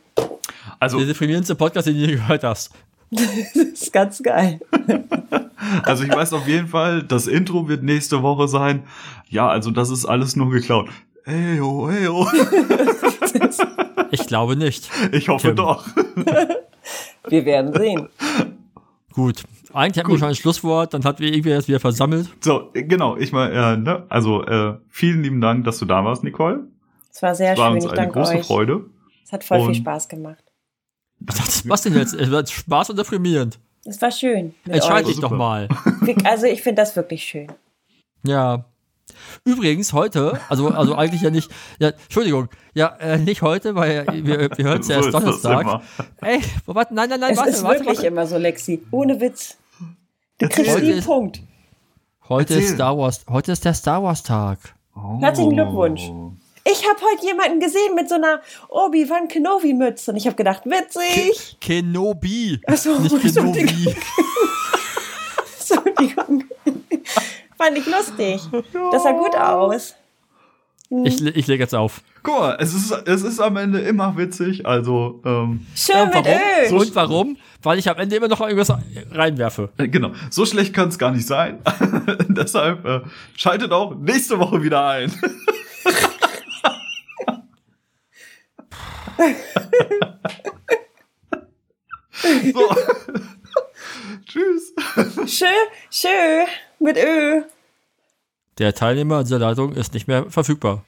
Also, der deprimierendste Podcast, den du je gehört hast. das ist ganz geil. Also ich weiß auf jeden Fall, das Intro wird nächste Woche sein. Ja, also das ist alles nur geklaut. Hey, oh, hey, oh. Ich glaube nicht. Ich hoffe Tim. doch. Wir werden sehen. Gut. Eigentlich hatten wir schon ein Schlusswort, dann hat wir irgendwie das wieder versammelt. So, genau. Ich mal, äh, ne, also äh, vielen lieben Dank, dass du da warst, Nicole. Es war sehr es war schön. Uns ich eine danke große euch. Freude. Es hat voll Und viel Spaß gemacht. Was, was denn jetzt? Es wird Spaß und deprimierend. Es war schön. Entscheide dich doch mal. Also ich finde das wirklich schön. Ja. Übrigens heute, also also eigentlich ja nicht, ja, Entschuldigung, ja, äh, nicht heute, weil wir, wir hören es ja erst So Donnerstag. Ey, warte, nein, nein, nein, Es warte, ist warte, wirklich warte. immer so, Lexi. Ohne Witz. Du Erzähl. kriegst Heute den ist- Punkt. Heute ist. Star Wars, heute ist der Star Wars Tag. Oh. Herzlichen Glückwunsch. Ich habe heute jemanden gesehen mit so einer Obi-Wan Kenobi-Mütze und ich habe gedacht, witzig. Kenobi, Ach so, nicht Entschuldigung. Kenobi. Fand ich lustig. Das sah gut aus. Ich, le- ich lege jetzt auf. Guck mal, es ist, es ist am Ende immer witzig, also, ähm, Schön Ja, mit warum? Öl. Und warum? Weil ich am Ende immer noch irgendwas reinwerfe. äh, genau, so schlecht kann es gar nicht sein. Deshalb äh, schaltet auch nächste Woche wieder ein. so. Tschüss. Schön, schön mit Öl. Der Teilnehmer dieser Leitung ist nicht mehr verfügbar.